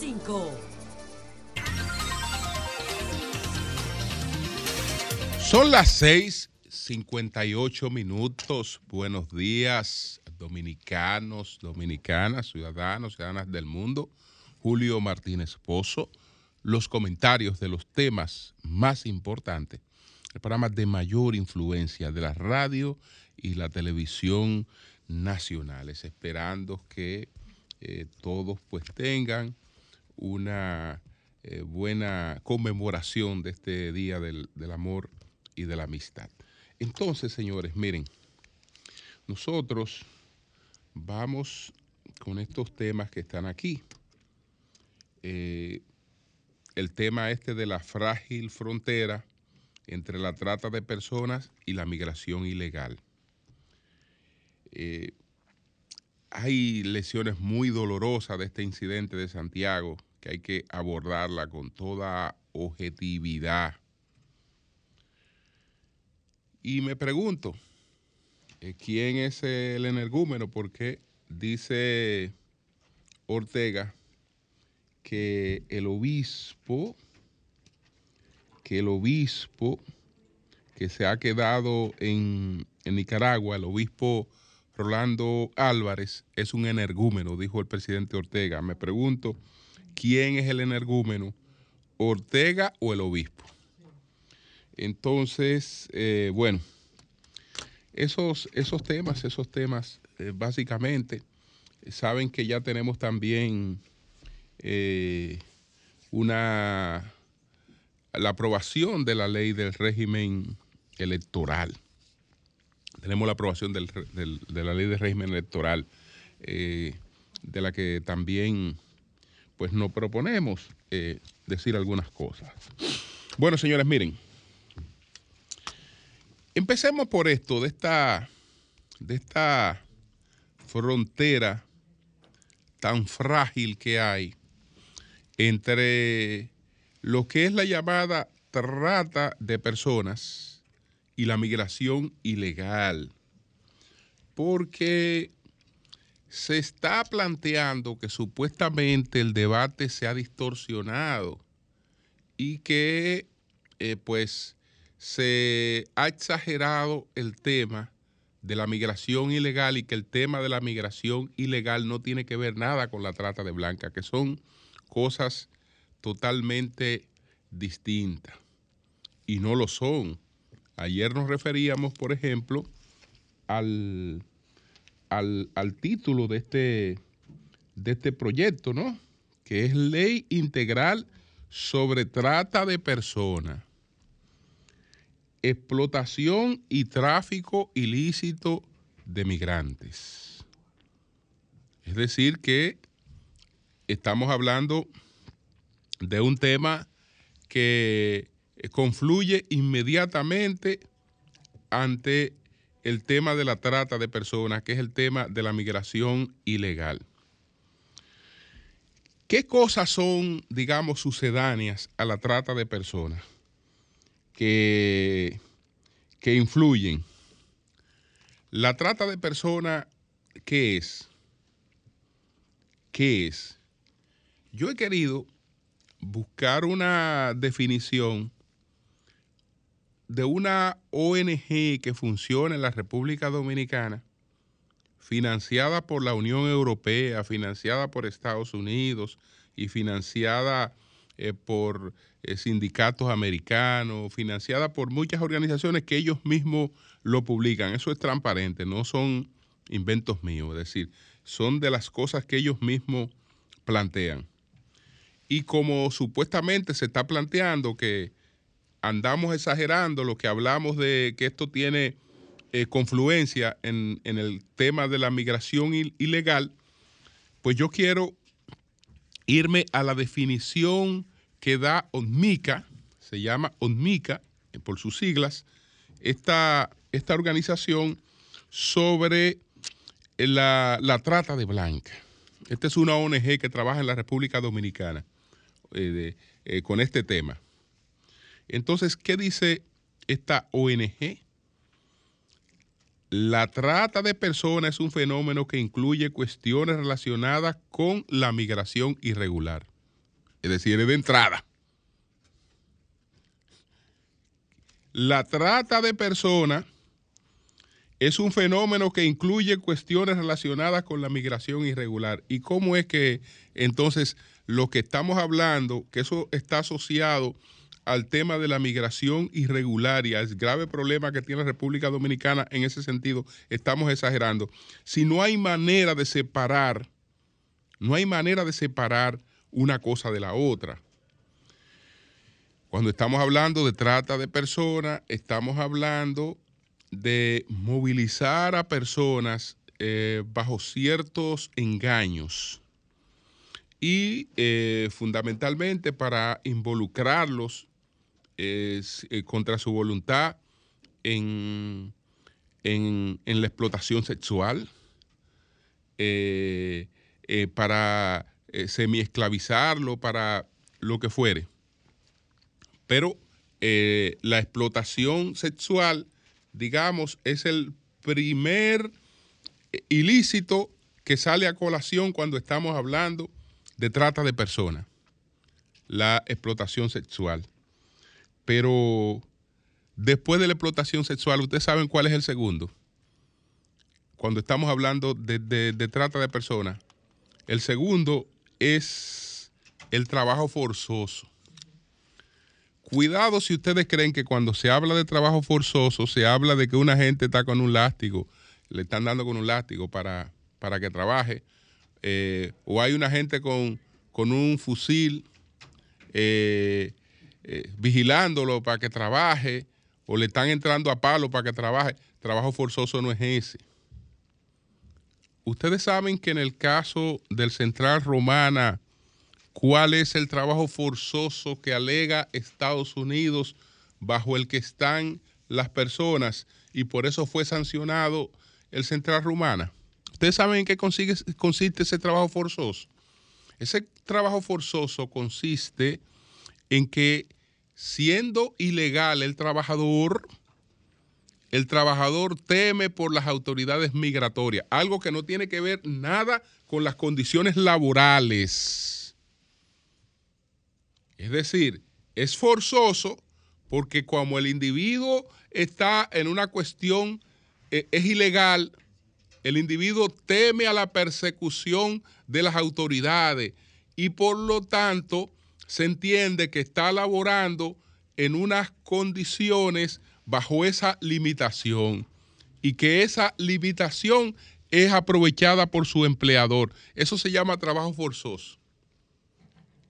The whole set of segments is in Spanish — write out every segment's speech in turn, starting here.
5. Son las 6:58 minutos. Buenos días, dominicanos, dominicanas, ciudadanos, ciudadanas del mundo. Julio Martínez Pozo. Los comentarios de los temas más importantes, el programa de mayor influencia de la radio y la televisión nacionales, esperando que eh, todos pues tengan una eh, buena conmemoración de este Día del, del Amor y de la Amistad. Entonces, señores, miren, nosotros vamos con estos temas que están aquí. Eh, el tema este de la frágil frontera entre la trata de personas y la migración ilegal. Eh, hay lesiones muy dolorosas de este incidente de Santiago que hay que abordarla con toda objetividad. Y me pregunto, eh, ¿quién es el energúmeno? Porque dice Ortega que el obispo, que el obispo que se ha quedado en, en Nicaragua, el obispo Rolando Álvarez, es un energúmeno, dijo el presidente Ortega. Me pregunto, ¿quién es el energúmeno? ¿Ortega o el obispo? Entonces, eh, bueno, esos, esos temas, esos temas, eh, básicamente, saben que ya tenemos también eh, una la aprobación de la ley del régimen electoral. Tenemos la aprobación de la ley del régimen electoral, de la que también pues nos proponemos eh, decir algunas cosas. Bueno, señores, miren. Empecemos por esto, de esta, de esta frontera tan frágil que hay entre lo que es la llamada trata de personas y la migración ilegal. Porque se está planteando que supuestamente el debate se ha distorsionado y que eh, pues se ha exagerado el tema de la migración ilegal y que el tema de la migración ilegal no tiene que ver nada con la trata de blanca, que son cosas totalmente distintas. Y no lo son. Ayer nos referíamos, por ejemplo, al, al, al título de este, de este proyecto, ¿no? Que es Ley Integral sobre Trata de Personas, Explotación y Tráfico Ilícito de Migrantes. Es decir, que estamos hablando de un tema que confluye inmediatamente ante el tema de la trata de personas, que es el tema de la migración ilegal. ¿Qué cosas son, digamos, sucedáneas a la trata de personas que, que influyen? La trata de personas, ¿qué es? ¿Qué es? Yo he querido buscar una definición de una ONG que funciona en la República Dominicana, financiada por la Unión Europea, financiada por Estados Unidos y financiada eh, por eh, sindicatos americanos, financiada por muchas organizaciones que ellos mismos lo publican. Eso es transparente, no son inventos míos, es decir, son de las cosas que ellos mismos plantean. Y como supuestamente se está planteando que andamos exagerando lo que hablamos de que esto tiene eh, confluencia en, el tema de la migración il- ilegal, pues yo quiero irme a la definición que da ONMICA, se llama ONMICA, eh, por sus siglas, esta, esta organización sobre la, la trata de blanca. Esta es una ONG que trabaja en la República Dominicana eh, eh, con este tema. Entonces, ¿qué dice esta ONG? La trata de personas es un fenómeno que incluye cuestiones relacionadas con la migración irregular. es decir, es de entrada. La trata de personas es un fenómeno que incluye cuestiones relacionadas con la migración irregular. ¿Y cómo es que entonces lo que estamos hablando, que eso está asociado al tema de la migración irregular y al grave problema que tiene la República Dominicana en ese sentido, estamos exagerando. Si no hay manera de separar, no hay manera de separar una cosa de la otra. Cuando estamos hablando de trata de personas, estamos hablando de movilizar a personas eh, bajo ciertos engaños y eh, fundamentalmente para involucrarlos eh, contra su voluntad en, en, la explotación sexual, para semi-esclavizarlo, para lo que fuere. Pero la explotación sexual digamos, es el primer ilícito que sale a colación cuando estamos hablando de trata de personas, la explotación sexual. Pero después de la explotación sexual, ¿ustedes saben cuál es el segundo? Cuando estamos hablando de, de trata de personas, el segundo es el trabajo forzoso. Cuidado si ustedes creen que cuando se habla de trabajo forzoso, se habla de que una gente está con un látigo, le están dando con un látigo para, para que trabaje, eh, o hay una gente con, un fusil eh, eh, vigilándolo para que trabaje, o le están entrando a palo para que trabaje. Trabajo forzoso no es ese. Ustedes saben que en el caso del Central Romana, ¿Cuál es el trabajo forzoso que alega Estados Unidos bajo el que están las personas y por eso fue sancionado el Central Rumana? ¿Ustedes saben en qué consiste ese trabajo forzoso? Ese trabajo forzoso consiste en que siendo ilegal el trabajador, el trabajador teme por las autoridades migratorias, algo que no tiene que ver nada con las condiciones laborales. Es decir, es forzoso porque como el individuo está en una cuestión, eh, es ilegal, el individuo teme a la persecución de las autoridades y por lo tanto se entiende que está laborando en unas condiciones bajo esa limitación y que esa limitación es aprovechada por su empleador. Eso se llama trabajo forzoso.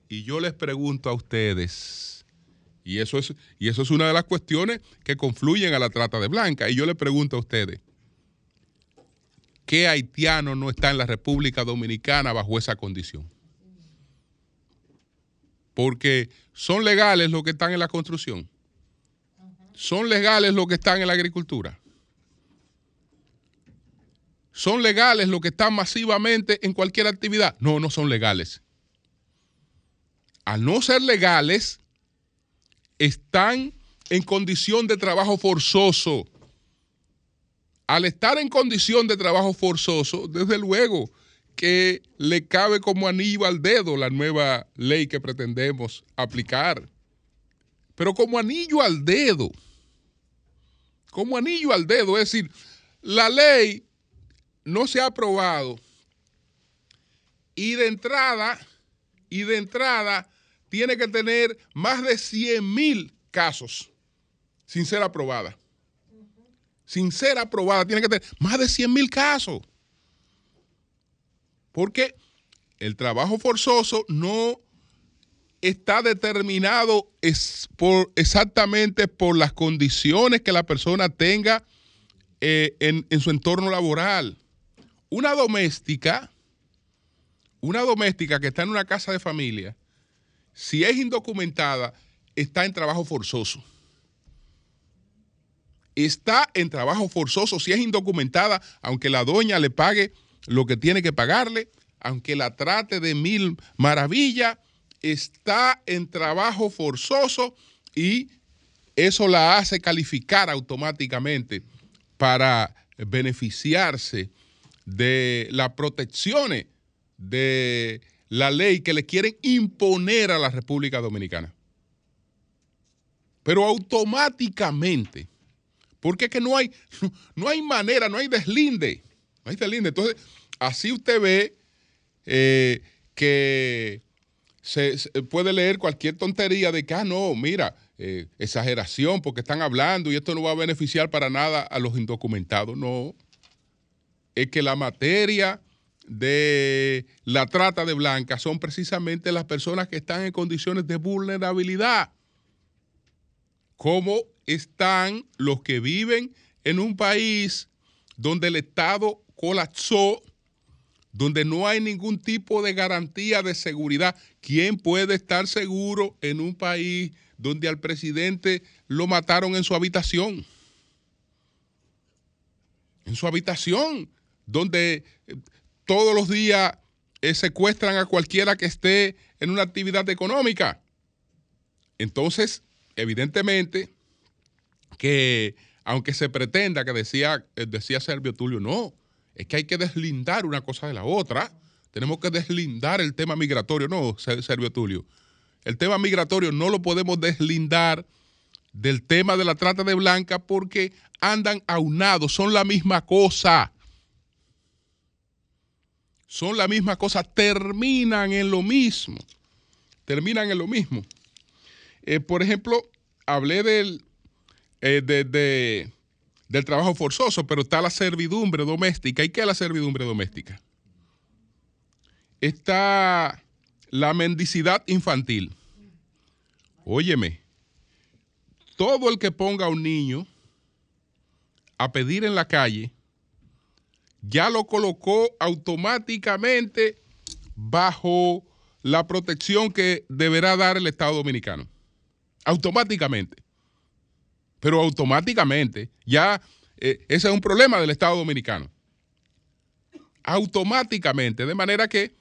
Y yo les pregunto a ustedes, y eso es, y eso es una de las cuestiones que confluyen a la trata de blanca, y yo les pregunto a ustedes, ¿qué haitiano no está en la República Dominicana bajo esa condición? Porque son legales los que están en la construcción. Son legales los que están en la agricultura. ¿Son legales los que están masivamente en cualquier actividad? No, no son legales al no ser legales, están en condición de trabajo forzoso. Al estar en condición de trabajo forzoso, desde luego que le cabe como anillo al dedo la nueva ley que pretendemos aplicar. Pero como anillo al dedo, como anillo al dedo, es decir, la ley no se ha aprobado y de entrada y de entrada tiene que tener más de 100 mil casos sin ser aprobada. Sin ser aprobada, tiene que tener más de 100 mil casos. Porque el trabajo forzoso no está determinado por, exactamente por las condiciones que la persona tenga eh, en, en su entorno laboral. Una doméstica una doméstica que está en una casa de familia, si es indocumentada, está en trabajo forzoso. Está en trabajo forzoso si es indocumentada, aunque la doña le pague lo que tiene que pagarle, aunque la trate de mil maravillas, está en trabajo forzoso y eso la hace calificar automáticamente para beneficiarse de las protecciones de la ley que le quieren imponer a la República Dominicana. Pero automáticamente, porque es que no hay, no hay manera, no hay deslinde. No hay deslinde. Entonces, así usted ve eh, que se, puede leer cualquier tontería de que, ah, no, mira, eh, exageración porque están hablando y esto no va a beneficiar para nada a los indocumentados. No. Es que la materia de la trata de blancas son precisamente las personas que están en condiciones de vulnerabilidad. ¿Cómo están los que viven en un país donde el Estado colapsó, donde no hay ningún tipo de garantía de seguridad? ¿Quién puede estar seguro en un país donde al presidente lo mataron en su habitación? En su habitación, donde todos los días eh, secuestran a cualquiera que esté en una actividad económica. Entonces, evidentemente, que aunque se pretenda que decía, eh, decía Servio Tulio, no, es que hay que deslindar una cosa de la otra. Tenemos que deslindar el tema migratorio. No, Servio Tulio. El tema migratorio no lo podemos deslindar del tema de la trata de blanca porque andan aunados, son la misma cosa son la misma cosa, terminan en lo mismo. Terminan en lo mismo. Eh, por ejemplo, hablé del, eh, del trabajo forzoso, pero está la servidumbre doméstica. ¿Y qué es la servidumbre doméstica? Está la mendicidad infantil. Óyeme, todo el que ponga a un niño a pedir en la calle, ya lo colocó automáticamente bajo la protección que deberá dar el Estado Dominicano. Automáticamente. Pero automáticamente, ya eh, ese es un problema del Estado Dominicano. Automáticamente, de manera que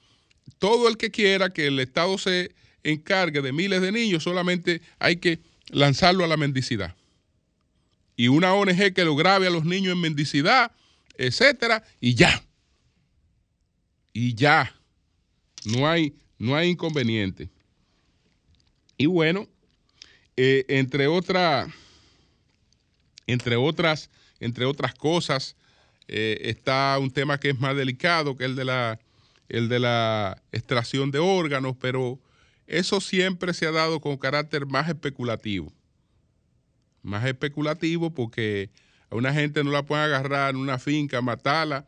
todo el que quiera que el Estado se encargue de miles de niños, solamente hay que lanzarlo a la mendicidad. Y una ONG que lo grabe a los niños en mendicidad, etcétera, y ya. Y ya. No hay, no hay inconveniente. Y bueno, eh, entre, entre, otras, entre otras cosas, eh, está un tema que es más delicado, que el de, la, el de la extracción de órganos, pero eso siempre se ha dado con carácter más especulativo. Más especulativo porque a una gente no la pueden agarrar en una finca, matarla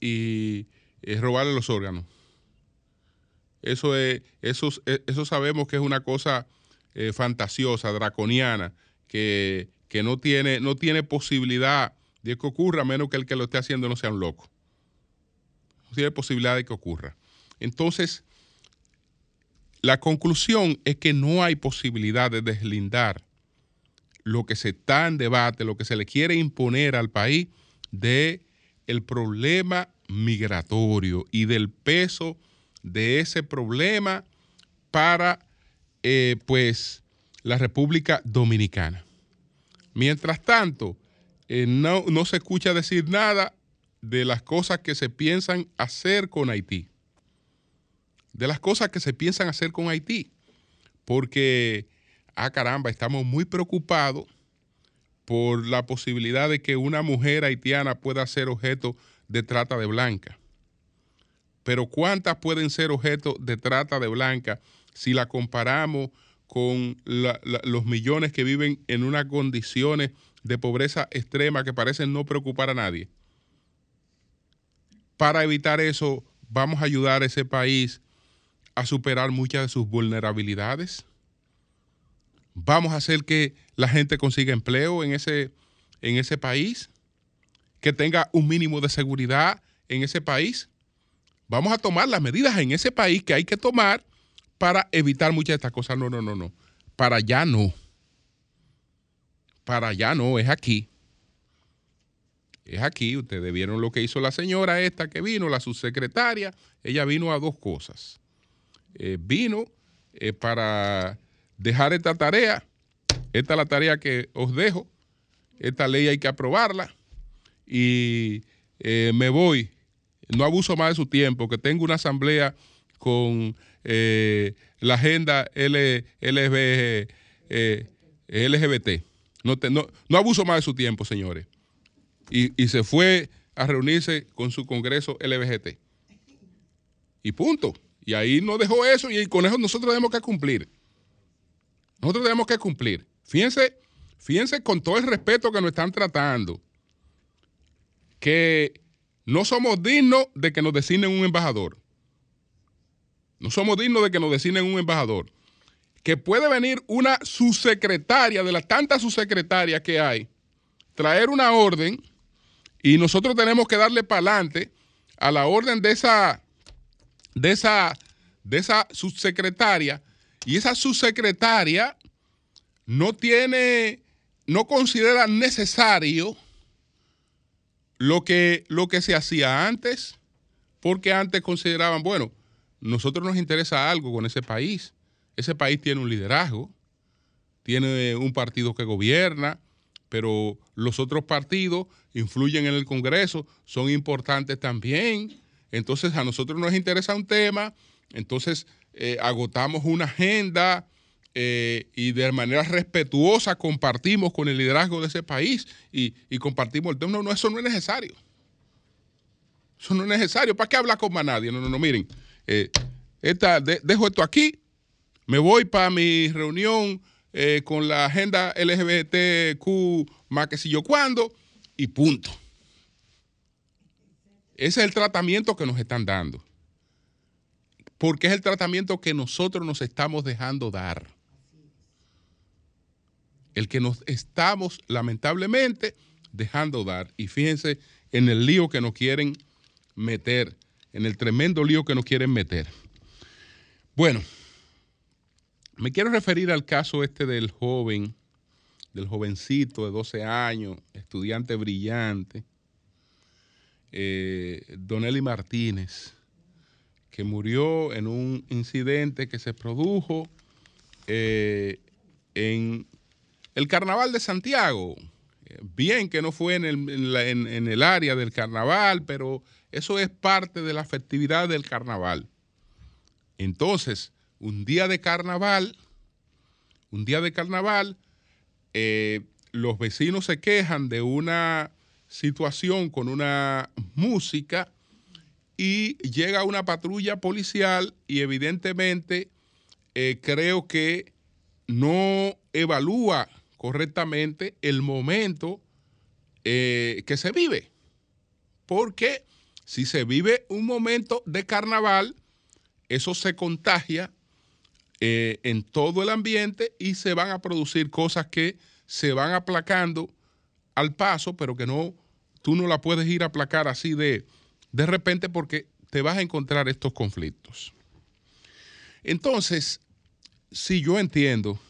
y, eh, robarle los órganos. Eso, es, eso sabemos que es una cosa eh, fantasiosa, draconiana, que, no, tiene, no tiene posibilidad de que ocurra, a menos que el que lo esté haciendo no sea un loco. No tiene posibilidad de que ocurra. Entonces, la conclusión es que no hay posibilidad de deslindar lo que se está en debate, lo que se le quiere imponer al país de el problema migratorio y del peso de ese problema para eh, pues la República Dominicana. Mientras tanto, eh, no, no se escucha decir nada de las cosas que se piensan hacer con Haití. De las cosas que se piensan hacer con Haití. Porque ah, caramba, estamos muy preocupados por la posibilidad de que una mujer haitiana pueda ser objeto de trata de blanca. Pero ¿cuántas pueden ser objeto de trata de blanca si la comparamos con los millones que viven en unas condiciones de pobreza extrema que parecen no preocupar a nadie? Para evitar eso, vamos a ayudar a ese país a superar muchas de sus vulnerabilidades vamos a hacer que la gente consiga empleo en ese, en ese país, que tenga un mínimo de seguridad en ese país. Vamos a tomar las medidas en ese país que hay que tomar para evitar muchas de estas cosas. No, no, no, no. Para allá no. Para allá no, es aquí. Es aquí. Ustedes vieron lo que hizo la señora esta que vino, la subsecretaria. Ella vino a dos cosas. Eh, vino eh, para dejar esta tarea. Esta es la tarea que os dejo. Esta ley hay que aprobarla. Y eh, me voy. No abuso más de su tiempo, que tengo una asamblea con eh, la agenda L, eh, LGBT. No, no, abuso más de su tiempo, señores. Y, y, se fue a reunirse con su congreso LGBT. Y punto. Y ahí no dejó eso y con eso nosotros tenemos que cumplir. Nosotros tenemos que cumplir. Fíjense, fíjense con todo el respeto que nos están tratando, que no somos dignos de que nos designen un embajador. No somos dignos de que nos designen un embajador. Que puede venir una subsecretaria de las tantas subsecretarias que hay, traer una orden y nosotros tenemos que darle para adelante a la orden de esa, de esa, de esa subsecretaria y esa subsecretaria no tiene, no considera necesario lo que, lo que se hacía antes, porque antes consideraban, bueno, nosotros nos interesa algo con ese país. Ese país tiene un liderazgo, tiene un partido que gobierna, pero los otros partidos influyen en el Congreso, son importantes también. Entonces a nosotros nos interesa un tema, entonces eh, agotamos una agenda eh, y de manera respetuosa compartimos con el liderazgo de ese país y, compartimos el tema. No, no, eso no es necesario. Eso no es necesario. ¿Para qué hablar con más nadie? No, no, no, miren. Eh, dejo esto aquí, me voy para mi reunión con la agenda LGBTQ más que si yo cuando y punto. Ese es el tratamiento que nos están dando porque es el tratamiento que nosotros nos estamos dejando dar. El que nos estamos lamentablemente dejando dar. Y fíjense en el lío que nos quieren meter, en el tremendo lío que nos quieren meter. Bueno, me quiero referir al caso este del joven, del jovencito de 12 años, estudiante brillante, eh, Donelli Martínez que murió en un incidente que se produjo eh, en el Carnaval de Santiago. Bien que no fue en el, área del carnaval, pero eso es parte de la festividad del carnaval. Entonces, un día de carnaval, un día de carnaval, eh, los vecinos se quejan de una situación con una música y llega una patrulla policial y evidentemente eh, creo que no evalúa correctamente el momento eh, que se vive. Porque si se vive un momento de carnaval, eso se contagia eh, en todo el ambiente y se van a producir cosas que se van aplacando al paso, pero que no, tú no la puedes ir a aplacar así de, de repente porque te vas a encontrar estos conflictos. Entonces, si yo entiendo,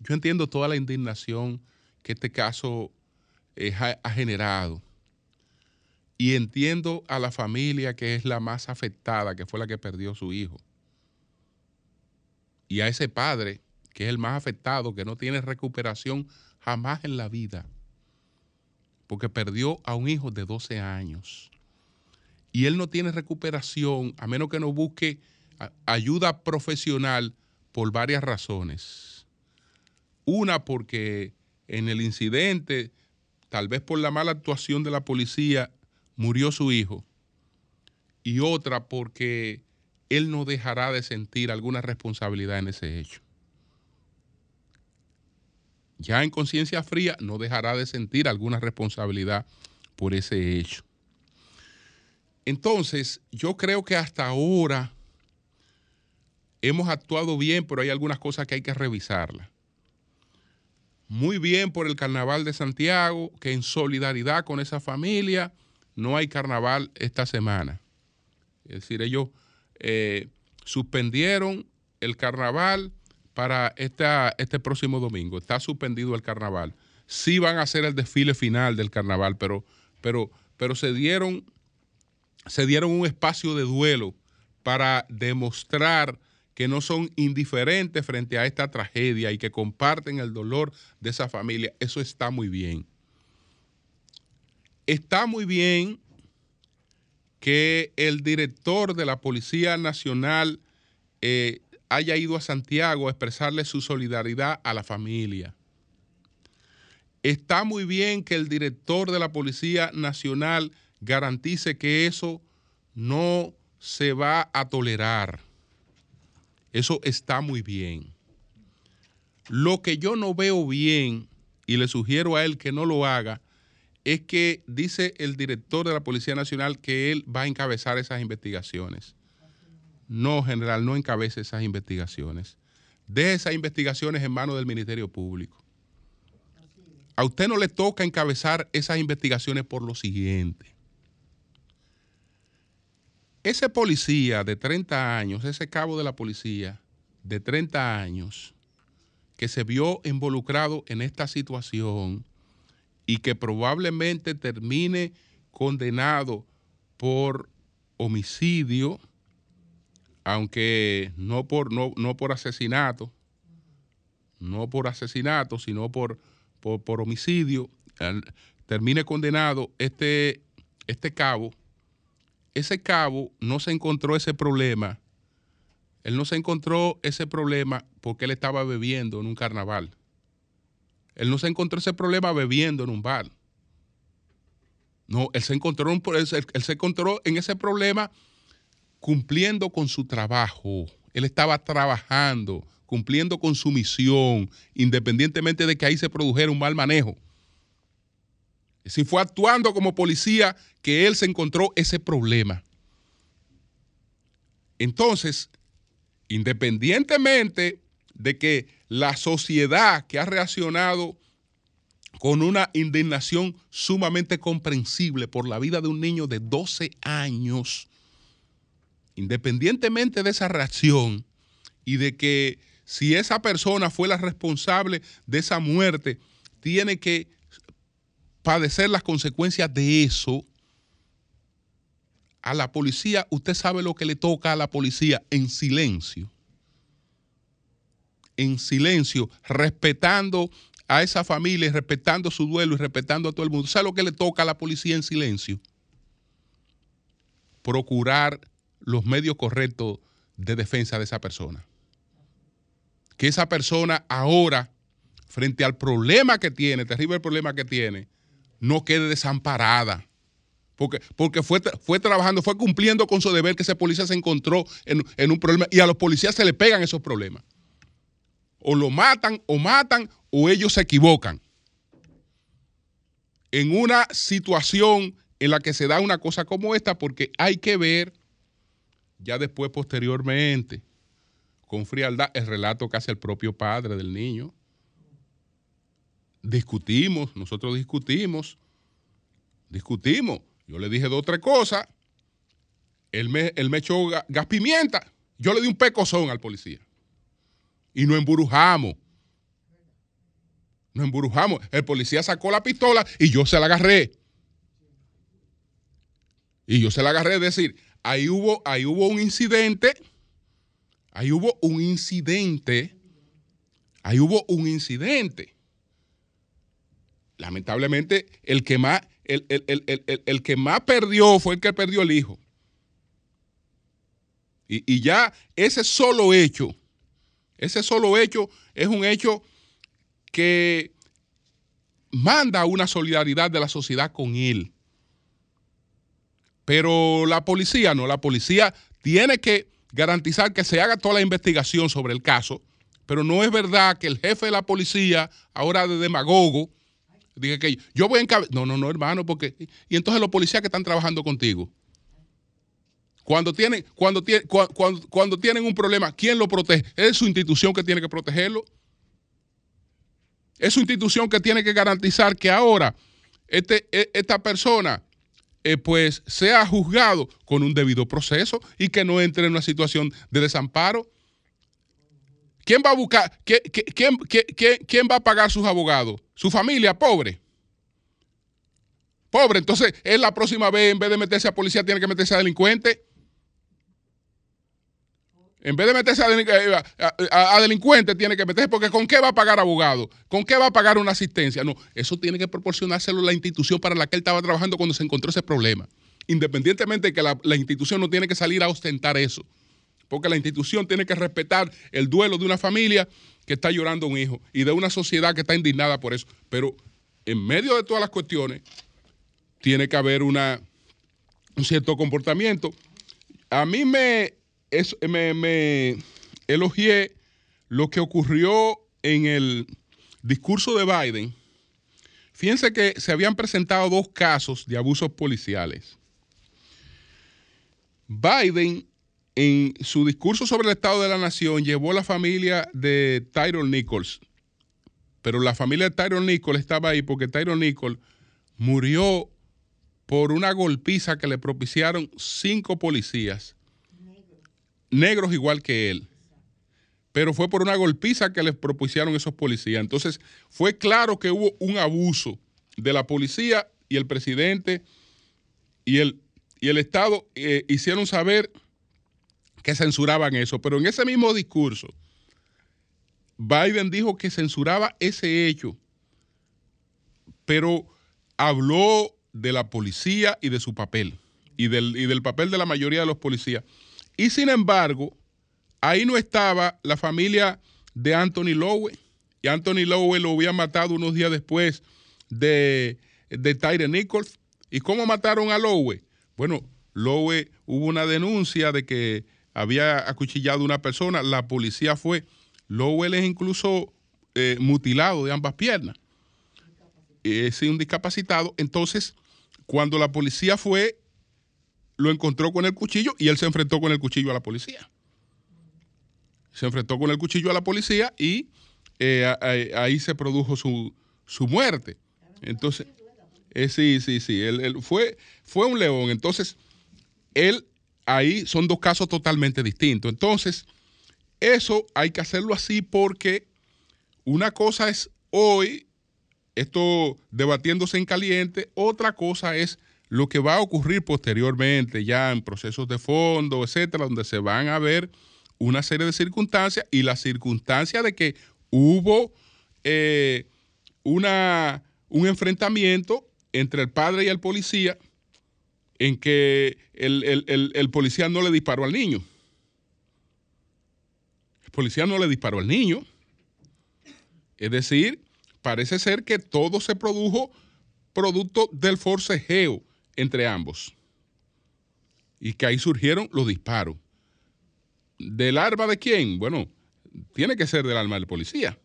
yo entiendo toda la indignación que este caso eh, ha, generado. Y entiendo a la familia que es la más afectada, que fue la que perdió su hijo. Y a ese padre, que es el más afectado, que no tiene recuperación jamás en la vida, porque perdió a un hijo de 12 años y él no tiene recuperación a menos que no busque ayuda profesional por varias razones. Una porque en el incidente, tal vez por la mala actuación de la policía, murió su hijo. Y otra porque él no dejará de sentir alguna responsabilidad en ese hecho. Ya en conciencia fría no dejará de sentir alguna responsabilidad por ese hecho. Entonces, yo creo que hasta ahora hemos actuado bien, pero hay algunas cosas que hay que revisarlas. Muy bien por el Carnaval de Santiago, que en solidaridad con esa familia no hay carnaval esta semana. Es decir, ellos eh, suspendieron el carnaval para este próximo domingo. Está suspendido el carnaval. Sí van a hacer el desfile final del carnaval, pero, pero, pero se dieron se dieron un espacio de duelo para demostrar que no son indiferentes frente a esta tragedia y que comparten el dolor de esa familia. Eso está muy bien. Está muy bien que el director de la Policía Nacional eh, haya ido a Santiago a expresarle su solidaridad a la familia. Está muy bien que el director de la Policía Nacional garantice que eso no se va a tolerar. Eso está muy bien. Lo que yo no veo bien, y le sugiero a él que no lo haga, es que dice el director de la Policía Nacional que él va a encabezar esas investigaciones. No, general, no encabece esas investigaciones. Deje esas investigaciones en manos del Ministerio Público. A usted no le toca encabezar esas investigaciones por lo siguiente. Ese policía de 30 años, ese cabo de la policía de 30 años, que se vio involucrado en esta situación y que probablemente termine condenado por homicidio, aunque no por, no, no por asesinato, no por asesinato, sino por, por, homicidio, termine condenado este, este cabo, ese cabo no se encontró ese problema. Él no se encontró ese problema porque él estaba bebiendo en un carnaval. Él no se encontró ese problema bebiendo en un bar. No, él se encontró, él se encontró en ese problema cumpliendo con su trabajo. Él estaba trabajando, cumpliendo con su misión, independientemente de que ahí se produjera un mal manejo. Si fue actuando como policía que él se encontró ese problema. Entonces, independientemente de que la sociedad que ha reaccionado con una indignación sumamente comprensible por la vida de un niño de 12 años, independientemente de esa reacción y de que si esa persona fue la responsable de esa muerte, tiene que padecer las consecuencias de eso, a la policía, usted sabe lo que le toca a la policía en silencio. En silencio, respetando a esa familia, respetando su duelo y respetando a todo el mundo. ¿Sabe lo que le toca a la policía en silencio? Procurar los medios correctos de defensa de esa persona. Que esa persona ahora, frente al problema que tiene, terrible problema que tiene, no quede desamparada. Porque, porque fue, fue trabajando, fue cumpliendo con su deber que ese policía se encontró en, en un problema y a los policías se le pegan esos problemas. O lo matan, o matan, o ellos se equivocan. En una situación en la que se da una cosa como esta, porque hay que ver ya después, posteriormente, con frialdad, el relato que hace el propio padre del niño. Discutimos, nosotros discutimos, discutimos. Yo le dije dos o tres cosas. Él me, él me echó gas pimienta. Yo le di un pecozón al policía. Y nos emburujamos. Nos emburujamos. El policía sacó la pistola y yo se la agarré. Y yo se la agarré, es decir, ahí hubo, ahí hubo un incidente, ahí hubo un incidente, ahí hubo un incidente. Lamentablemente, el que más, el, el, que más perdió fue el que perdió el hijo. Y, y, ya ese solo hecho, ese solo hecho es un hecho que manda una solidaridad de la sociedad con él. Pero la policía no, la policía tiene que garantizar que se haga toda la investigación sobre el caso, pero no es verdad que el jefe de la policía, ahora de demagogo, diga que yo voy a encabezar. No, no, no, hermano, porque. Y entonces los policías que están trabajando contigo. Cuando tienen, cuando, cuando, tienen un problema, ¿quién lo protege? Es su institución que tiene que protegerlo. Es su institución que tiene que garantizar que ahora este, e, esta persona eh, pues sea juzgado con un debido proceso y que no entre en una situación de desamparo. ¿Quién va a buscar? ¿Quién, va a pagar sus abogados? ¿Su familia? Pobre. Pobre. Entonces, él la próxima vez, en vez de meterse a policía, tiene que meterse a delincuente. En vez de meterse eh, a, delincuente, tiene que meterse, porque ¿con qué va a pagar abogado? ¿Con qué va a pagar una asistencia? No, eso tiene que proporcionárselo la institución para la que él estaba trabajando cuando se encontró ese problema. independientemente de que la, la institución no tiene que salir a ostentar eso, porque la institución tiene que respetar el duelo de una familia que está llorando un hijo y de una sociedad que está indignada por eso. Pero en medio de todas las cuestiones, tiene que haber una, un cierto comportamiento. A mí me, me, me elogié lo que ocurrió en el discurso de Biden. Fíjense que se habían presentado dos casos de abusos policiales. Biden, en su discurso sobre el Estado de la Nación, llevó a la familia de Tyrone Nichols, pero la familia de Tyrone Nichols estaba ahí porque Tyrone Nichols murió por una golpiza que le propiciaron cinco policías, negros igual que él. Pero fue por una golpiza que le propiciaron esos policías. Entonces, fue claro que hubo un abuso de la policía y el presidente y el, y el Estado eh, hicieron saber que censuraban eso. Pero en ese mismo discurso, Biden dijo que censuraba ese hecho, pero habló de la policía y de su papel, y del, del papel de la mayoría de los policías. Y sin embargo, ahí no estaba la familia de Anthony Lowe, y Anthony Lowe lo había matado unos días después de, de Tyre Nichols. ¿Y cómo mataron a Lowe? Bueno, Lowe hubo una denuncia de que había acuchillado a una persona, la policía fue, Lowe es incluso eh, mutilado de ambas piernas, es un discapacitado, entonces cuando la policía fue, lo encontró con el cuchillo y él se enfrentó con el cuchillo a la policía. Se enfrentó con el cuchillo a la policía y eh, ahí se produjo su, muerte. Entonces, eh, sí, sí, sí, él, fue, fue un león. Entonces, él, ahí son dos casos totalmente distintos. Entonces, eso hay que hacerlo así porque una cosa es hoy esto debatiéndose en caliente. Otra cosa es lo que va a ocurrir posteriormente, ya en procesos de fondo, etcétera, donde se van a ver una serie de circunstancias y la circunstancia de que hubo eh, una, un enfrentamiento entre el padre y el policía en que el, el policía no le disparó al niño. El policía no le disparó al niño. Es decir, parece ser que todo se produjo producto del forcejeo entre ambos. Y que ahí surgieron los disparos. ¿Del arma de quién? Bueno, tiene que ser del arma del policía,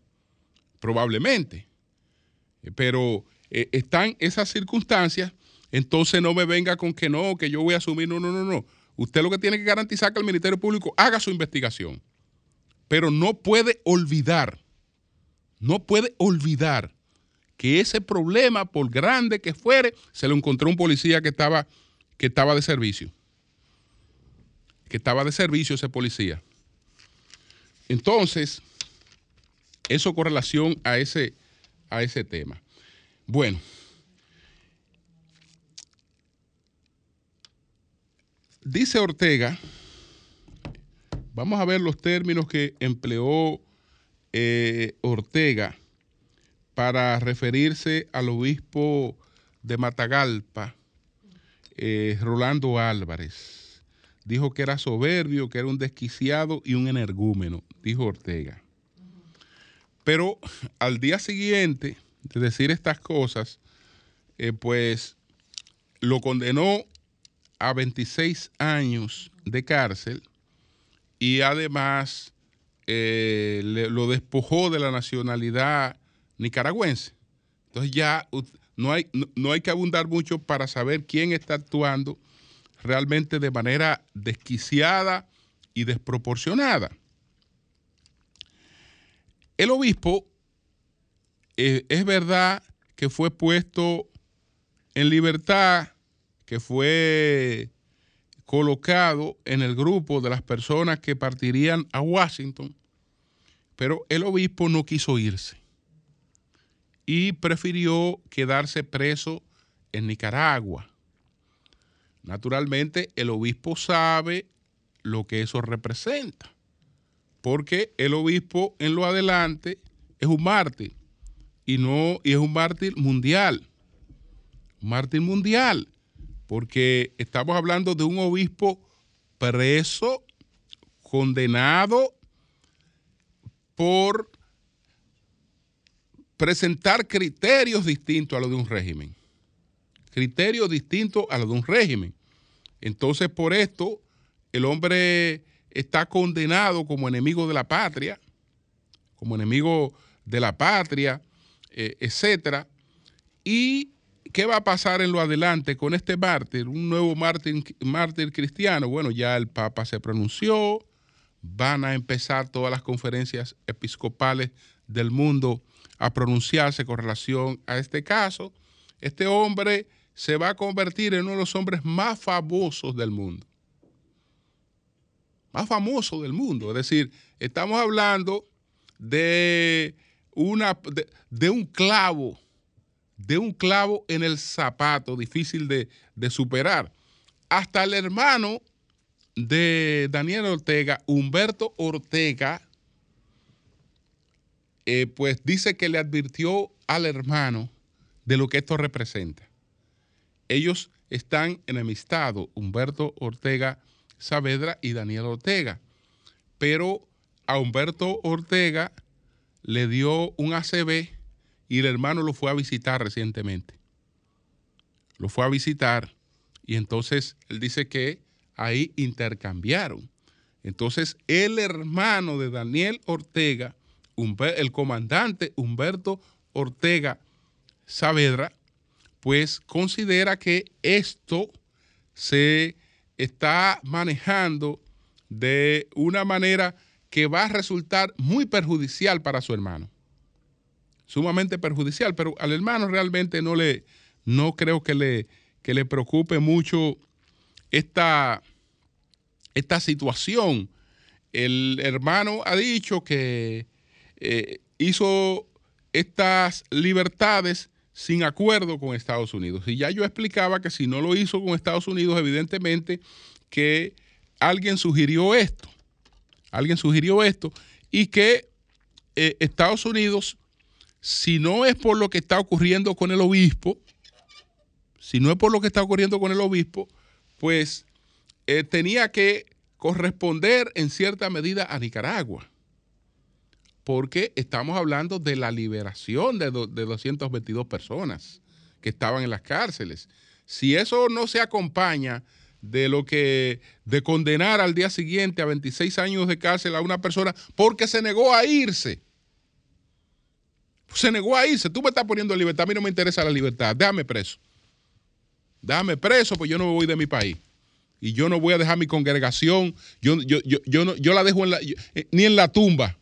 probablemente. Pero eh, están esas circunstancias, entonces no me venga con que no, que yo voy a asumir, no, no, no, no. Usted lo que tiene que garantizar que el Ministerio Público haga su investigación, pero no puede olvidar no puede olvidar que ese problema, por grande que fuere, se lo encontró un policía que estaba, que estaba de servicio. Que estaba de servicio ese policía. Entonces, eso con relación a ese, a ese tema. Bueno. Dice Ortega, vamos a ver los términos que empleó eh, Ortega para referirse al obispo de Matagalpa, eh, Rolando Álvarez. Dijo que era soberbio, que era un desquiciado y un energúmeno, dijo Ortega. Pero al día siguiente de decir estas cosas, eh, pues lo condenó a 26 años de cárcel y además eh, lo despojó de la nacionalidad nicaragüense. Entonces ya no hay, no, hay que abundar mucho para saber quién está actuando realmente de manera desquiciada y desproporcionada. El obispo eh, es verdad que fue puesto en libertad, que fue colocado en el grupo de las personas que partirían a Washington, pero el obispo no quiso irse y prefirió quedarse preso en Nicaragua. Naturalmente, el obispo sabe lo que eso representa, porque el obispo en lo adelante es un mártir y no y es un mártir mundial. Un mártir mundial porque estamos hablando de un obispo preso, condenado por presentar criterios distintos a los de un régimen. Criterios distintos a los de un régimen. Entonces, por esto, el hombre está condenado como enemigo de la patria, como enemigo de la patria, eh, etcétera. ¿Y qué va a pasar en lo adelante con este mártir, un nuevo mártir, mártir cristiano? Bueno, ya el Papa se pronunció, van a empezar todas las conferencias episcopales del mundo a pronunciarse con relación a este caso. Este hombre se va a convertir en uno de los hombres más famosos del mundo. Más famoso del mundo. Es decir, estamos hablando de, una, de, un clavo, de un clavo en el zapato, difícil de, de superar. Hasta el hermano de Daniel Ortega, Humberto Ortega, eh, pues dice que le advirtió al hermano de lo que esto representa. Ellos están enemistados, Humberto Ortega Saavedra y Daniel Ortega, pero a Humberto Ortega le dio un ACB y el hermano lo fue a visitar recientemente. Lo fue a visitar y entonces él dice que ahí intercambiaron. Entonces el hermano de Daniel Ortega el comandante Humberto Ortega Saavedra, pues considera que esto se está manejando de una manera que va a resultar muy perjudicial para su hermano. Sumamente perjudicial, pero al hermano realmente no le, no creo que le, que le preocupe mucho esta, esta situación. El hermano ha dicho que eh, hizo estas libertades sin acuerdo con Estados Unidos. Y ya yo explicaba que si no lo hizo con Estados Unidos, evidentemente que alguien sugirió esto, alguien sugirió esto, y que eh, Estados Unidos, si no es por lo que está ocurriendo con el obispo, si no es por lo que está ocurriendo con el obispo, pues eh, tenía que corresponder en cierta medida a Nicaragua porque estamos hablando de la liberación de, 222 personas que estaban en las cárceles. Si eso no se acompaña de lo que de condenar al día siguiente a 26 años de cárcel a una persona porque se negó a irse. Se negó a irse. Tú me estás poniendo libertad. A mí no me interesa la libertad. Déjame preso. Déjame preso, pues yo no me voy de mi país. Y yo no voy a dejar mi congregación. Yo, yo, yo, yo la dejo en eh, ni en la tumba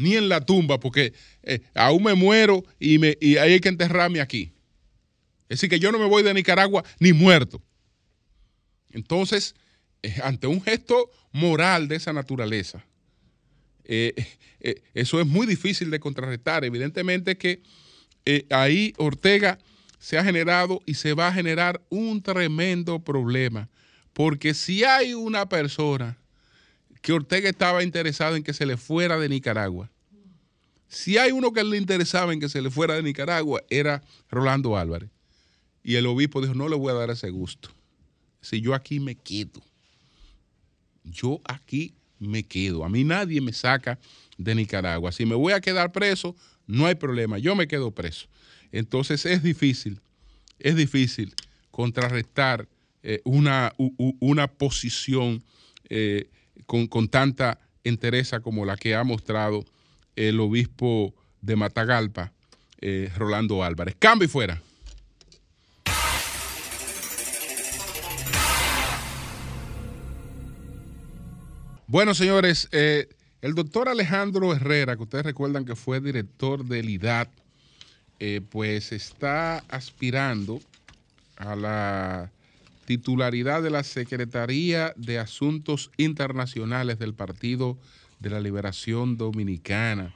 ni en la tumba, porque eh, aún me muero y, me, y hay que enterrarme aquí. Es decir, que yo no me voy de Nicaragua ni muerto. Entonces, eh, ante un gesto moral de esa naturaleza, eh, eso es muy difícil de contrarrestar. Evidentemente que ahí Ortega se ha generado y se va a generar un tremendo problema, porque si hay una persona que Ortega estaba interesado en que se le fuera de Nicaragua. Si hay uno que le interesaba en que se le fuera de Nicaragua, era Rolando Álvarez. Y el obispo dijo, no le voy a dar ese gusto. Si yo aquí me quedo. Yo aquí me quedo. A mí nadie me saca de Nicaragua. Si me voy a quedar preso, no hay problema. Yo me quedo preso. Entonces es difícil, es difícil contrarrestar eh, una, una, posición eh, con, tanta entereza como la que ha mostrado el obispo de Matagalpa, eh, Rolando Álvarez. Cambio y fuera. Bueno, señores, eh, el doctor Alejandro Herrera, que ustedes recuerdan que fue director del IDAT, eh, pues está aspirando a la titularidad de la Secretaría de Asuntos Internacionales del Partido de la Liberación Dominicana,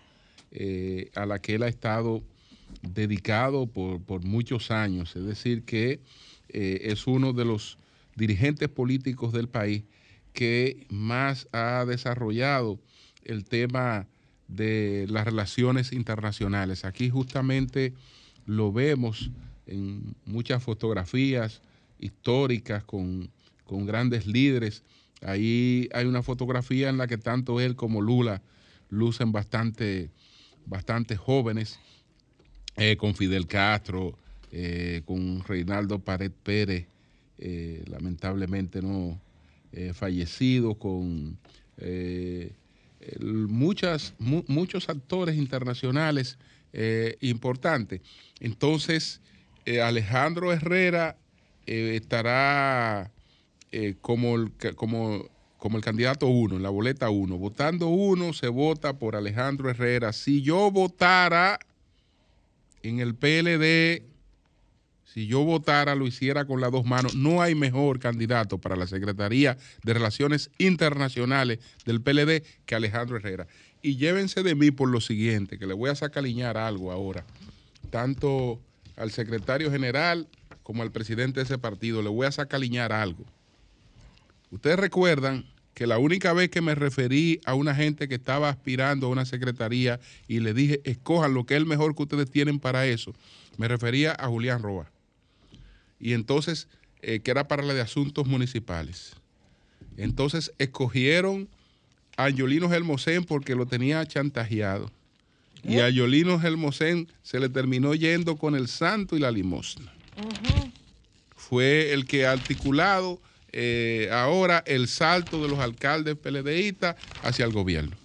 eh, a la que él ha estado dedicado por, muchos años. Es decir, que eh, es uno de los dirigentes políticos del país que más ha desarrollado el tema de las relaciones internacionales. Aquí justamente lo vemos en muchas fotografías históricas con, grandes líderes. Ahí hay una fotografía en la que tanto él como Lula lucen bastante, bastante jóvenes, eh, con Fidel Castro, eh, con Reinaldo Pared Pérez, lamentablemente no fallecido, con muchas, muchos actores internacionales importantes. Entonces, Alejandro Herrera eh, estará eh, como, el, como, como el candidato uno, en la boleta uno. Votando uno, se vota por Alejandro Herrera. Si yo votara en el PLD, si yo votara, lo hiciera con las dos manos. No hay mejor candidato para la Secretaría de Relaciones Internacionales del PLD que Alejandro Herrera. Y llévense de mí por lo siguiente, que le voy a sacaliñar algo ahora, tanto al secretario general como al presidente de ese partido, le voy a sacaliñar algo. Ustedes recuerdan que la única vez que me referí a una gente que estaba aspirando a una secretaría y le dije, escojan lo que es el mejor que ustedes tienen para eso, me refería a Julián Roa. Y entonces, eh, que era para la de asuntos municipales. Entonces, escogieron a Angiolino Gelmosén porque lo tenía chantajeado. Y a Angiolino Gelmosén se le terminó yendo con el santo y la limosna. Fue el que ha articulado eh, ahora el salto de los alcaldes PLDistas hacia el gobierno.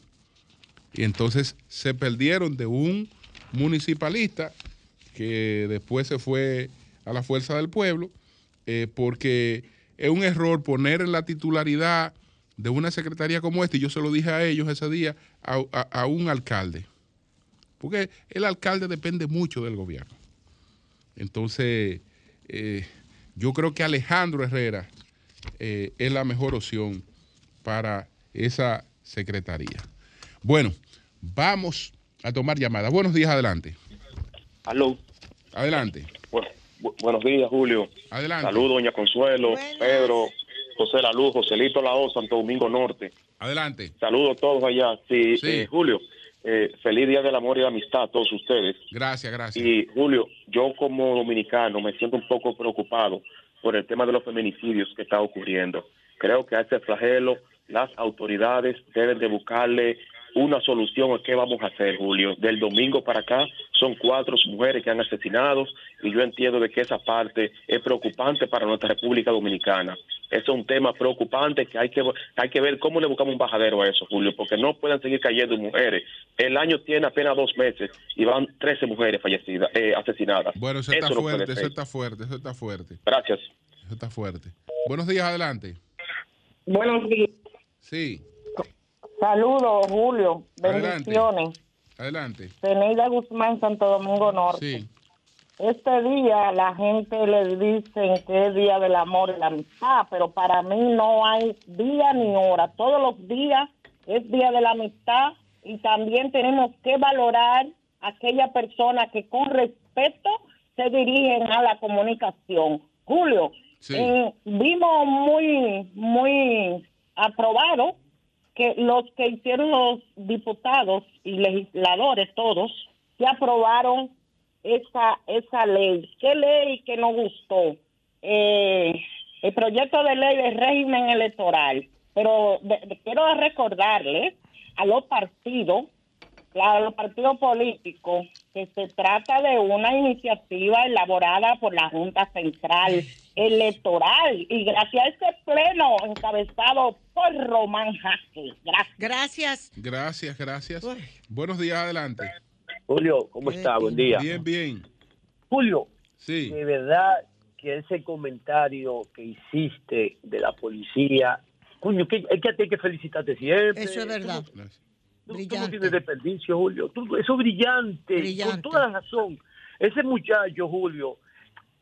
Y entonces se perdieron de un municipalista que después se fue a la fuerza del pueblo, eh, porque es un error poner la titularidad de una secretaría como esta, y yo se lo dije a ellos ese día, a un alcalde. Porque el alcalde depende mucho del gobierno. Entonces, eh, yo creo que Alejandro Herrera eh, es la mejor opción para esa secretaría. Bueno, vamos a tomar llamadas. Buenos días, adelante. Aló. Adelante. buenos días, Julio. Adelante. Saludos, doña Consuelo, Pedro, José La Luz, Joselito Lao, Santo Domingo Norte. Adelante. Saludos a todos allá. Sí, eh, Julio. Eh, feliz Día del Amor y la Amistad a todos ustedes. Gracias, gracias. Y Julio, yo como dominicano me siento un poco preocupado por el tema de los feminicidios que está ocurriendo. Creo que a este flagelo las autoridades deben de buscarle una solución a qué vamos a hacer, Julio. Del domingo para acá son cuatro mujeres que han asesinado y yo entiendo de que esa parte es preocupante para nuestra República Dominicana. Eso es un tema preocupante que hay que hay que ver cómo le buscamos un bajadero a eso, Julio, porque no pueden seguir cayendo mujeres. El año tiene apenas dos meses y van 13 mujeres fallecidas, eh, asesinadas. Bueno, eso, está fuerte, eso está fuerte, eso está fuerte. Gracias. Eso está fuerte. Buenos días, adelante. Buenos días. Sí. Saludos, Julio. Bendiciones. Adelante. Teneida Guzmán, Santo Domingo Norte. Sí. Este día la gente le dice que es día del amor y la amistad, pero para mí no hay día ni hora. Todos los días es día de la amistad y también tenemos que valorar a aquella persona que con respeto se dirigen a la comunicación. Julio, eh, vimos muy, muy aprobado que los que hicieron los diputados y legisladores todos, que aprobaron esa, esa ley. ¿Qué ley que nos gustó? Eh, el proyecto de ley de régimen electoral. Pero quiero recordarle a los partidos, a los partidos políticos, que se trata de una iniciativa elaborada por la Junta Central Electoral y gracias a este pleno encabezado por Román Jaque. Gracias. Gracias, gracias. Buenos días, adelante. Julio, ¿cómo está? Buen día. Bien, bien. Julio, sí. de verdad que ese comentario que hiciste de la policía, coño, que, hay que, hay que felicitarte siempre. Eso es verdad. Tú, no tienes desperdicio, Julio. eso es brillante, con toda la razón. Ese muchacho, Julio,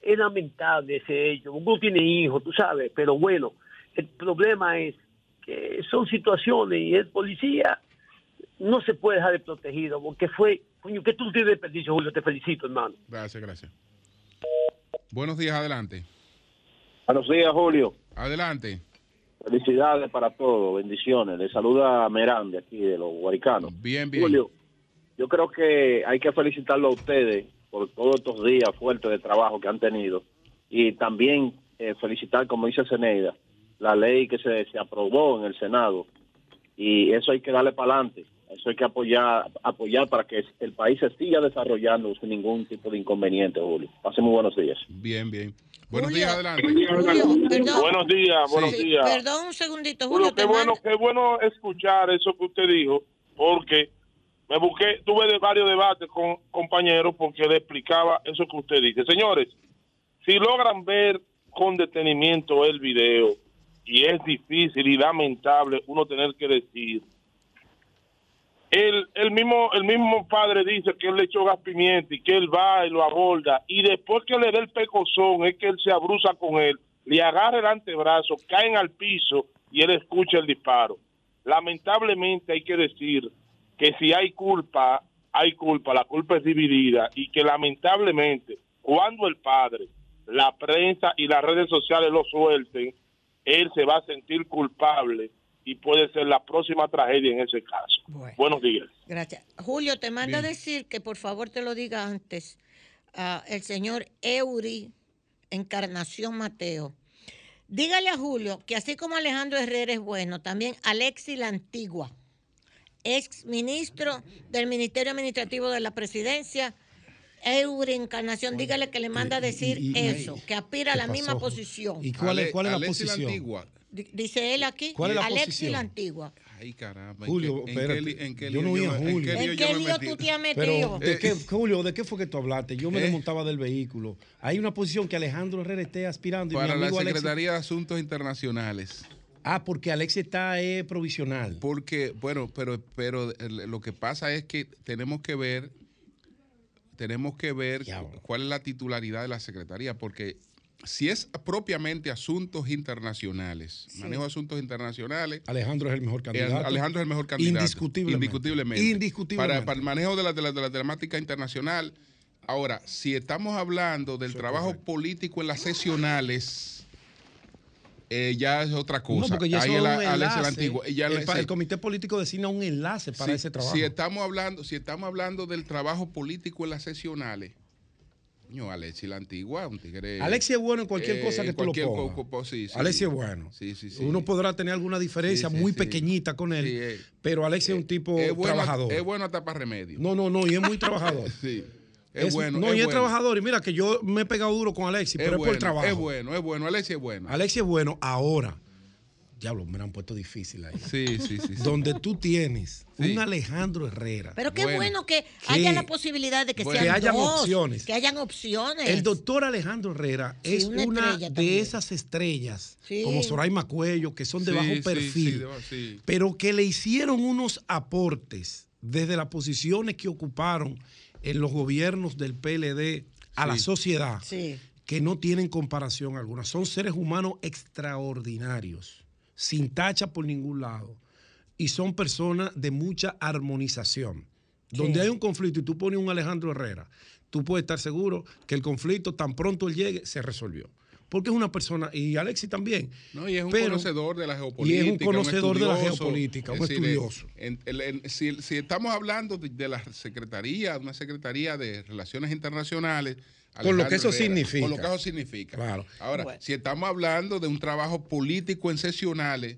es lamentable ese hecho. Uno tiene hijos, tú sabes, pero bueno, el problema es que son situaciones y el policía no se puede dejar de protegido porque fue Coño, que tú tienes desperdicio, Julio. Te felicito, hermano. Gracias, gracias. Buenos días, adelante. Buenos días, Julio. Adelante. Felicidades para todos, bendiciones. Le saluda Merán de aquí, de los Guaricanos. Bien, bien. Julio, yo creo que hay que felicitarlo a ustedes por todos estos días fuertes de trabajo que han tenido y también eh, felicitar, como dice Ceneida, la ley que se, se aprobó en el Senado y eso hay que darle para adelante. Eso hay que apoyar, apoyar para que el país se siga desarrollando sin ningún tipo de inconveniente, Julio. Pase muy buenos días. Bien, bien. Buenos días, adelante. buenos días, buenos días. Perdón un segundito, Julio. qué, bueno, qué bueno escuchar eso que usted dijo, porque me busqué, tuve varios debates con compañeros porque le explicaba eso que usted dice. Señores, si logran ver con detenimiento el video, y es difícil y lamentable uno tener que decir, el, el, mismo, el mismo padre dice que él le echó gas pimienta y que él va y lo aborda, y después que le dé el pecozón es que él se abruza con él, le agarra el antebrazo, caen al piso y él escucha el disparo. Lamentablemente hay que decir que si hay culpa, hay culpa, la culpa es dividida y que lamentablemente cuando el padre, la prensa y las redes sociales lo suelten, él se va a sentir culpable y puede ser la próxima tragedia en ese caso. Buenos días. Gracias. Julio, te manda a decir que por favor te lo diga antes uh, el señor Eury Encarnación Mateo. Dígale a Julio que así como Alejandro Herrera es bueno, también Alexi la Antigua, ex ministro del Ministerio Administrativo de la Presidencia, Eury Encarnación, dígale que le manda a decir eso, que aspira a la misma posición. ¿Y cuál es, cuál es la posición? La antigua. Dice él aquí, ¿Cuál es la Alexi la Antigua. Ay, caramba. Julio, ¿en qué, en qué yo no oía Julio. ¿En qué lío tú te has metido? ¿de qué, Julio, ¿de qué fue que tú hablaste? Yo me ¿Eh? desmontaba del vehículo. Hay una posición que Alejandro Herrera esté aspirando. Para la Secretaría de Asuntos Internacionales. Ah, porque Alexi está eh, provisional. Porque, bueno, pero, pero lo que pasa es que tenemos que ver, tenemos que ver cuál es la titularidad de la Secretaría, porque si es propiamente asuntos internacionales, manejo de asuntos internacionales. Alejandro es el mejor candidato. Alejandro es el mejor candidato. Indiscutiblemente. Indiscutiblemente. Indiscutiblemente. Para, el manejo de la, de, la, temática internacional. Ahora, si estamos hablando del trabajo político en las sesionales. Eh, ya es otra cosa. No, porque ya Ahí un enlace. el, el, comité político designa un enlace para ese trabajo. Si estamos hablando, si estamos hablando del trabajo político en las sesionales, no, Alexi la antigua, un tigre. Alexi es bueno en cualquier cosa que tú lo pongas. sí, Alexi es bueno. Uno podrá tener alguna diferencia muy pequeñita con él, eh, pero Alexi es un tipo trabajador. Es bueno hasta para remedio. No, no, no, y es muy trabajador. sí. Es, bueno. No, y es trabajador. Y mira que yo me he pegado duro con Alexi, pero es por el trabajo. Es bueno, es bueno. Alexi es bueno. Alexi es bueno ahora. Diablo, me lo han puesto difícil ahí. Sí, sí, sí. Donde tú tienes un Alejandro Herrera. Pero qué bueno, que, haya la posibilidad de que sean que hayan opciones. Que hayan opciones. El doctor Alejandro Herrera es una, de esas estrellas, como Soraima Cuello, que son de bajo perfil, pero que le hicieron unos aportes desde las posiciones que ocuparon en los gobiernos del PLD a la sociedad que no tienen comparación alguna. Son seres humanos extraordinarios sin tacha por ningún lado. Y son personas de mucha armonización. Donde hay un conflicto y tú pones un Alejandro Herrera, tú puedes estar seguro que el conflicto tan pronto él llegue se resolvió. Porque es una persona, y Alexis también. No, y es un conocedor de la geopolítica. Y es un conocedor de la geopolítica, un estudioso. si, estamos hablando de, la secretaría, una secretaría de Relaciones Internacionales, con lo que eso significa. Con lo que eso significa. Claro. Ahora, si estamos hablando de un trabajo político en sesionales.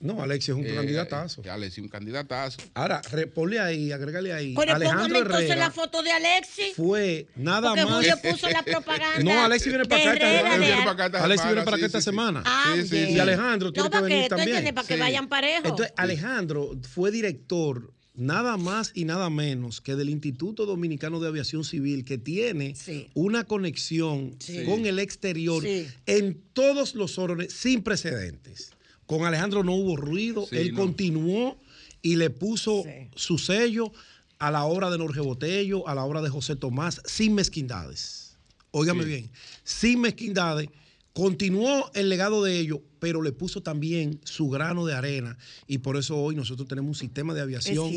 No, Alexis es un eh, candidatazo. Eh, Alexis es un candidatazo. Ahora, ponle ahí, agrégale ahí. Pero Alejandro Herrera entonces la foto de Alexis. Fue nada Porque más. Julio puso la propaganda. No, Alexis viene para acá esta semana. Alexis viene para acá esta semana. Ah, y Alejandro tiene que venir también. Para que vayan parejos. Entonces, Alejandro fue director nada más y nada menos que del Instituto Dominicano de Aviación Civil, que tiene una conexión con el exterior en todos los órdenes sin precedentes. Con Alejandro no hubo ruido, él continuó y le puso su sello a la obra de Jorge Botello, a la obra de José Tomás, sin mezquindades. Óigame bien, sin mezquindades, continuó el legado de ellos pero le puso también su grano de arena. Y por eso hoy nosotros tenemos un sistema de aviación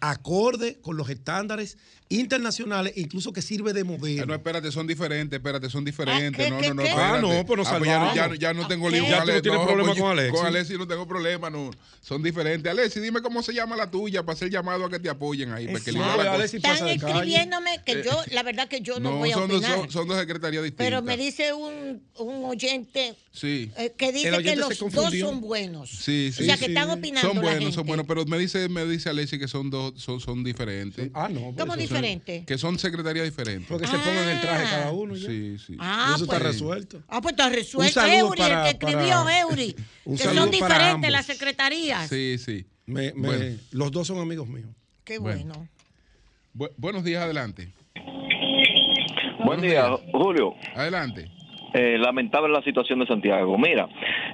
acorde con los estándares internacionales, incluso que sirve de modelo. Ah, no, espérate, son diferentes, espérate, son diferentes. Ah, no, no, no, Ah, no, pero pues ah, ya, ya, no tengo lío con Ya no tienes problema pues, con Alexi. Con Alexi no tengo problema, no. Son diferentes. Alexi, dime cómo se llama la tuya para hacer llamado a que te apoyen ahí. Porque Están escribiéndome que yo, la verdad que yo no, voy a son opinar. Dos, son, dos secretarías distintas. Pero me dice un, un oyente sí. eh, que dice que los dos son buenos. Sí, sí. O sea, que están opinando Son buenos, la son buenos, pero me dice, me dice Alexi que son dos, son, son diferentes. Ah, no. ¿Cómo diferentes? Que son secretarías diferentes. Porque se pongan el traje cada uno. Ya. Sí, sí. Ah, eso pues, está resuelto. Ah, pues está resuelto. Eury, el que escribió Eury. que son diferentes las secretarías. Sí, sí. Me, me, bueno. Los dos son amigos míos. Qué bueno. bueno. buenos días, adelante. Buen día, Julio. Adelante. Eh, lamentable la situación de Santiago. Mira,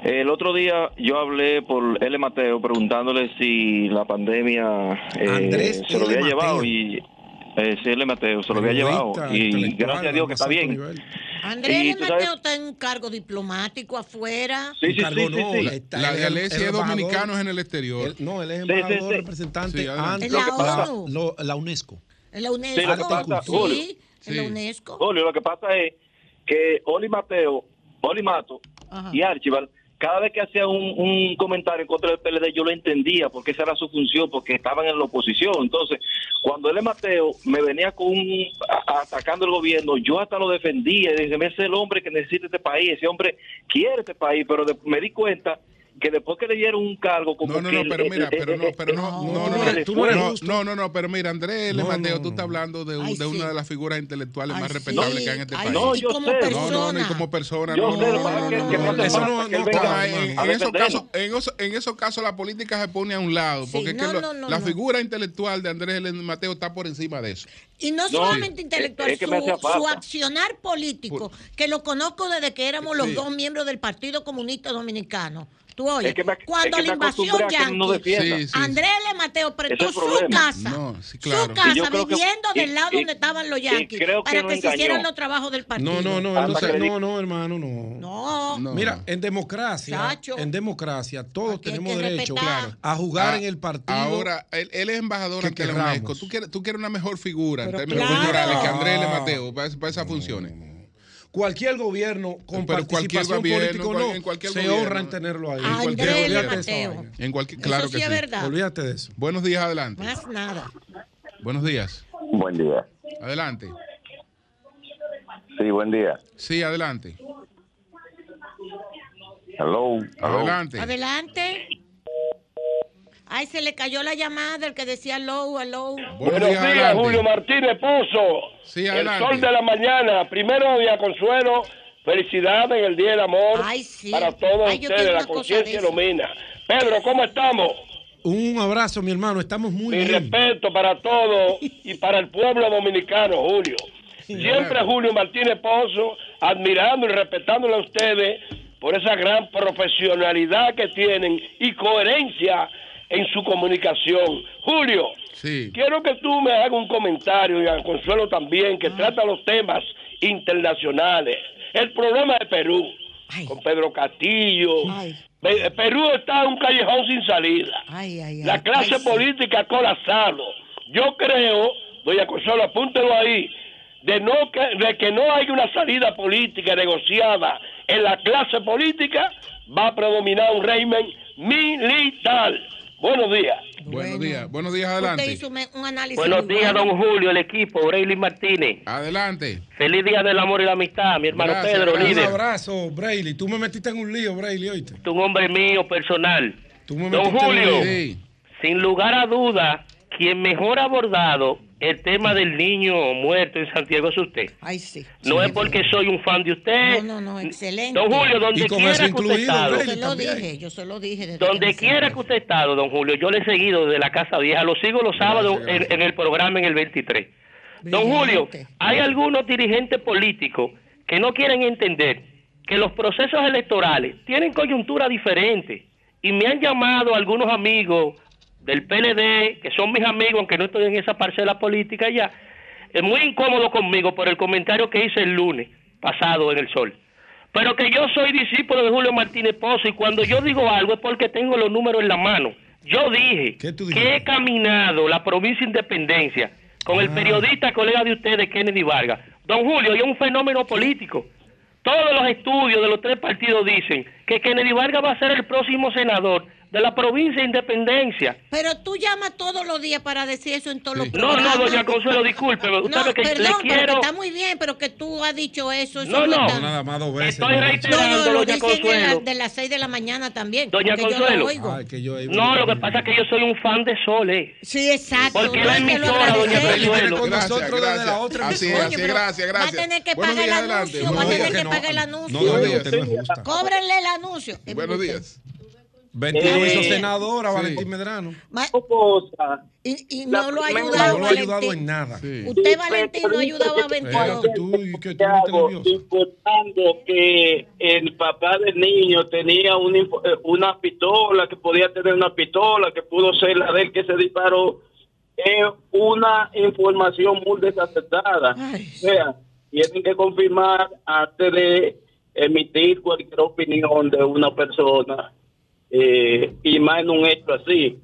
el otro día yo hablé por L. Mateo preguntándole si la pandemia eh, se lo había L. llevado Mateo. y eh, sí, L. Mateo se lo había llevado y gracias a Dios que está bien. Andrés sabes- Mateo está en un cargo diplomático afuera. Sí, sí, sí, Cargo sí, no, sí. está La el- de el es dominicano en el exterior. no, él es Sí, sí, embajador sí. representante ante En la ONU. lo- la UNESCO. En la UNESCO. Sí, lo que pasa, Sí, Julio. en la. UNESCO. Julio, lo que pasa es que Oli Mateo, Oli Mato Ajá. y Archibald, cada vez que hacía un, un comentario en contra del PLD, yo lo entendía porque esa era su función, porque estaban en la oposición. Entonces, cuando L. Mateo me venía con un, atacando el gobierno, yo hasta lo defendía. Y dije, ese es el hombre que necesita este país, ese hombre quiere este país, pero de- me di cuenta que después que le dieron un cargo como No, no, no, pero mira, pero no, pero no, no, no, no, no no no, eres no, justo. no, no, no, pero mira, Andrés L. Mateo, no, tú no. estás hablando de, un- Ay, de una de las figuras intelectuales más respetables que hay en este país. No, yo sé. No, no, no, y como persona. No, no, no, no, Eso en, esos casos, en, esos, en esos casos la política se pone a un lado, porque es que no, lo- no, no, la no. figura intelectual de Andrés L. Mateo está por encima de eso. Y no solamente intelectual, su, accionar político, que lo conozco desde que éramos los dos miembros del Partido Comunista Dominicano. Tú oyes, Es que me- cuando es que la invasión acostumbré a que no. Sí, sí. Andrés L. Mateo prestó es su casa, No, sí, claro. su casa, que- viviendo y- del lado y- donde estaban los yanquis, creo que para que se hicieran los trabajos del partido. No, no, no, no, se- no, hermano, no. No. No. Mira, en democracia, Chacho. en democracia, todos Aquí tenemos derecho a jugar Ah, en el partido. Ahora, él, él es embajador ante la. UNESCO. ¿Tú quieres, tú quieres una mejor figura Pero en términos claro. culturales que Andrés L. Mateo para, para esas funciones. Cualquier gobierno con Pero cualquier participación gobierno, política o no, en cualquier se gobierno. honra en tenerlo ahí. A cualquier Andrés L. gobierno. Olvídate Mateo. vaina. En cualquier, claro Eso que sí es sí. verdad. Olvídate de eso. Buenos días, adelante. Más nada. Buenos días. Buen día. Adelante. Sí, buen día. Sí, adelante. Hello. Adelante. Adelante. Ay, se le cayó la llamada, el que decía hello, hello. Buenos días, adelante. Julio Martínez Pozo. Sí, el adelante. sol de la mañana. Primero día consuelo. Felicidades en el Día del Amor Ay, sí. para todos Ay, ustedes. La conciencia ilumina. Pedro, ¿cómo estamos? Un abrazo, mi hermano. Estamos muy Mi bien. respeto para todos y para el pueblo dominicano, Julio. Siempre Julio Martínez Pozo, admirando y respetándole a ustedes por esa gran profesionalidad que tienen y coherencia en su comunicación. Julio, Sí. quiero que tú me hagas un comentario y a Consuelo también, Ah. que trata los temas internacionales. El problema de Perú, Ay. con Pedro Castillo. Ay. Perú está en un callejón sin salida. Ay, ay, ay. La clase política ha colapsado. Yo creo, doña Consuelo, apúntelo ahí, de, no que, de que no hay una salida política negociada en la clase política, va a predominar un régimen militar. Buenos días. Buenos días. Buenos días, Usted adelante. hizo un, un análisis. Buenos días, bueno. don Julio, el equipo, Braylon Martínez. Adelante. Feliz día del amor y la amistad, mi hermano Gracias, Pedro, gracias. Un líder. abrazo, Brayley. Tú me metiste en un lío, Brayley, oíste. Tú un hombre mío personal. Tú me Don metiste en un Julio. lío. Sin lugar a duda, quien mejor ha abordado el tema del niño muerto en Santiago es usted. Ay, sí. No Sí, es porque soy un fan de usted. No, no, no, excelente. Don Julio, donde quiera que usted estado, Yo se lo también. dije, yo se lo dije. desde que donde quiera que usted estado, don Julio, yo le he seguido de la Casa Vieja, lo sigo los sábados Gracias, gracias. En, en el programa en el 23. Don Julio, hay algunos dirigentes políticos que no quieren entender que los procesos electorales tienen coyuntura diferente y me han llamado algunos amigos del PLD, que son mis amigos, aunque no estoy en esa parcela política ya, es muy incómodo conmigo por el comentario que hice el lunes pasado en el Sol. pero que yo soy discípulo de Julio Martínez Pozo y cuando yo digo algo es porque tengo los números en la mano. Yo dije que he caminado la provincia Independencia con el ah. periodista colega de ustedes, Kennedy Vargas. Don Julio, es un fenómeno político. Todos los estudios de los tres partidos dicen que Kennedy Vargas va a ser el próximo senador de la provincia de Independencia. Pero tú llamas todos los días para decir eso en todos los programas. No, no, doña Consuelo, disculpe. no, que perdón, le quiero... está muy bien, pero que tú has dicho eso. no, no, nada más dos veces. Estoy reiterando, no, doña Consuelo. De, las seis de la mañana también. Doña Consuelo. no, lo que pasa es que yo soy un fan de Sole. Sí, exacto. Porque la emisora, doña Consuelo. Con nosotros desde la otra emisora. Así, gracias, gracias. Va a tener que pagar el anuncio. Va a tener que pagar el anuncio. Cóbrenle el anuncio. Buenos días. Betty hizo senadora, Valentín Medrano. Y, y no lo ha ayudado, no lo ha ayudado en nada. Usted, Valentín, no ha ayudado a. Tú, que tú no importando que el papá del niño tenía una, eh, una pistola, que podía tener una pistola, que pudo ser la de él que se disparó, es una información muy desacertada. O sea, tienen que confirmar antes de emitir cualquier opinión de una persona eh, y más en un hecho así.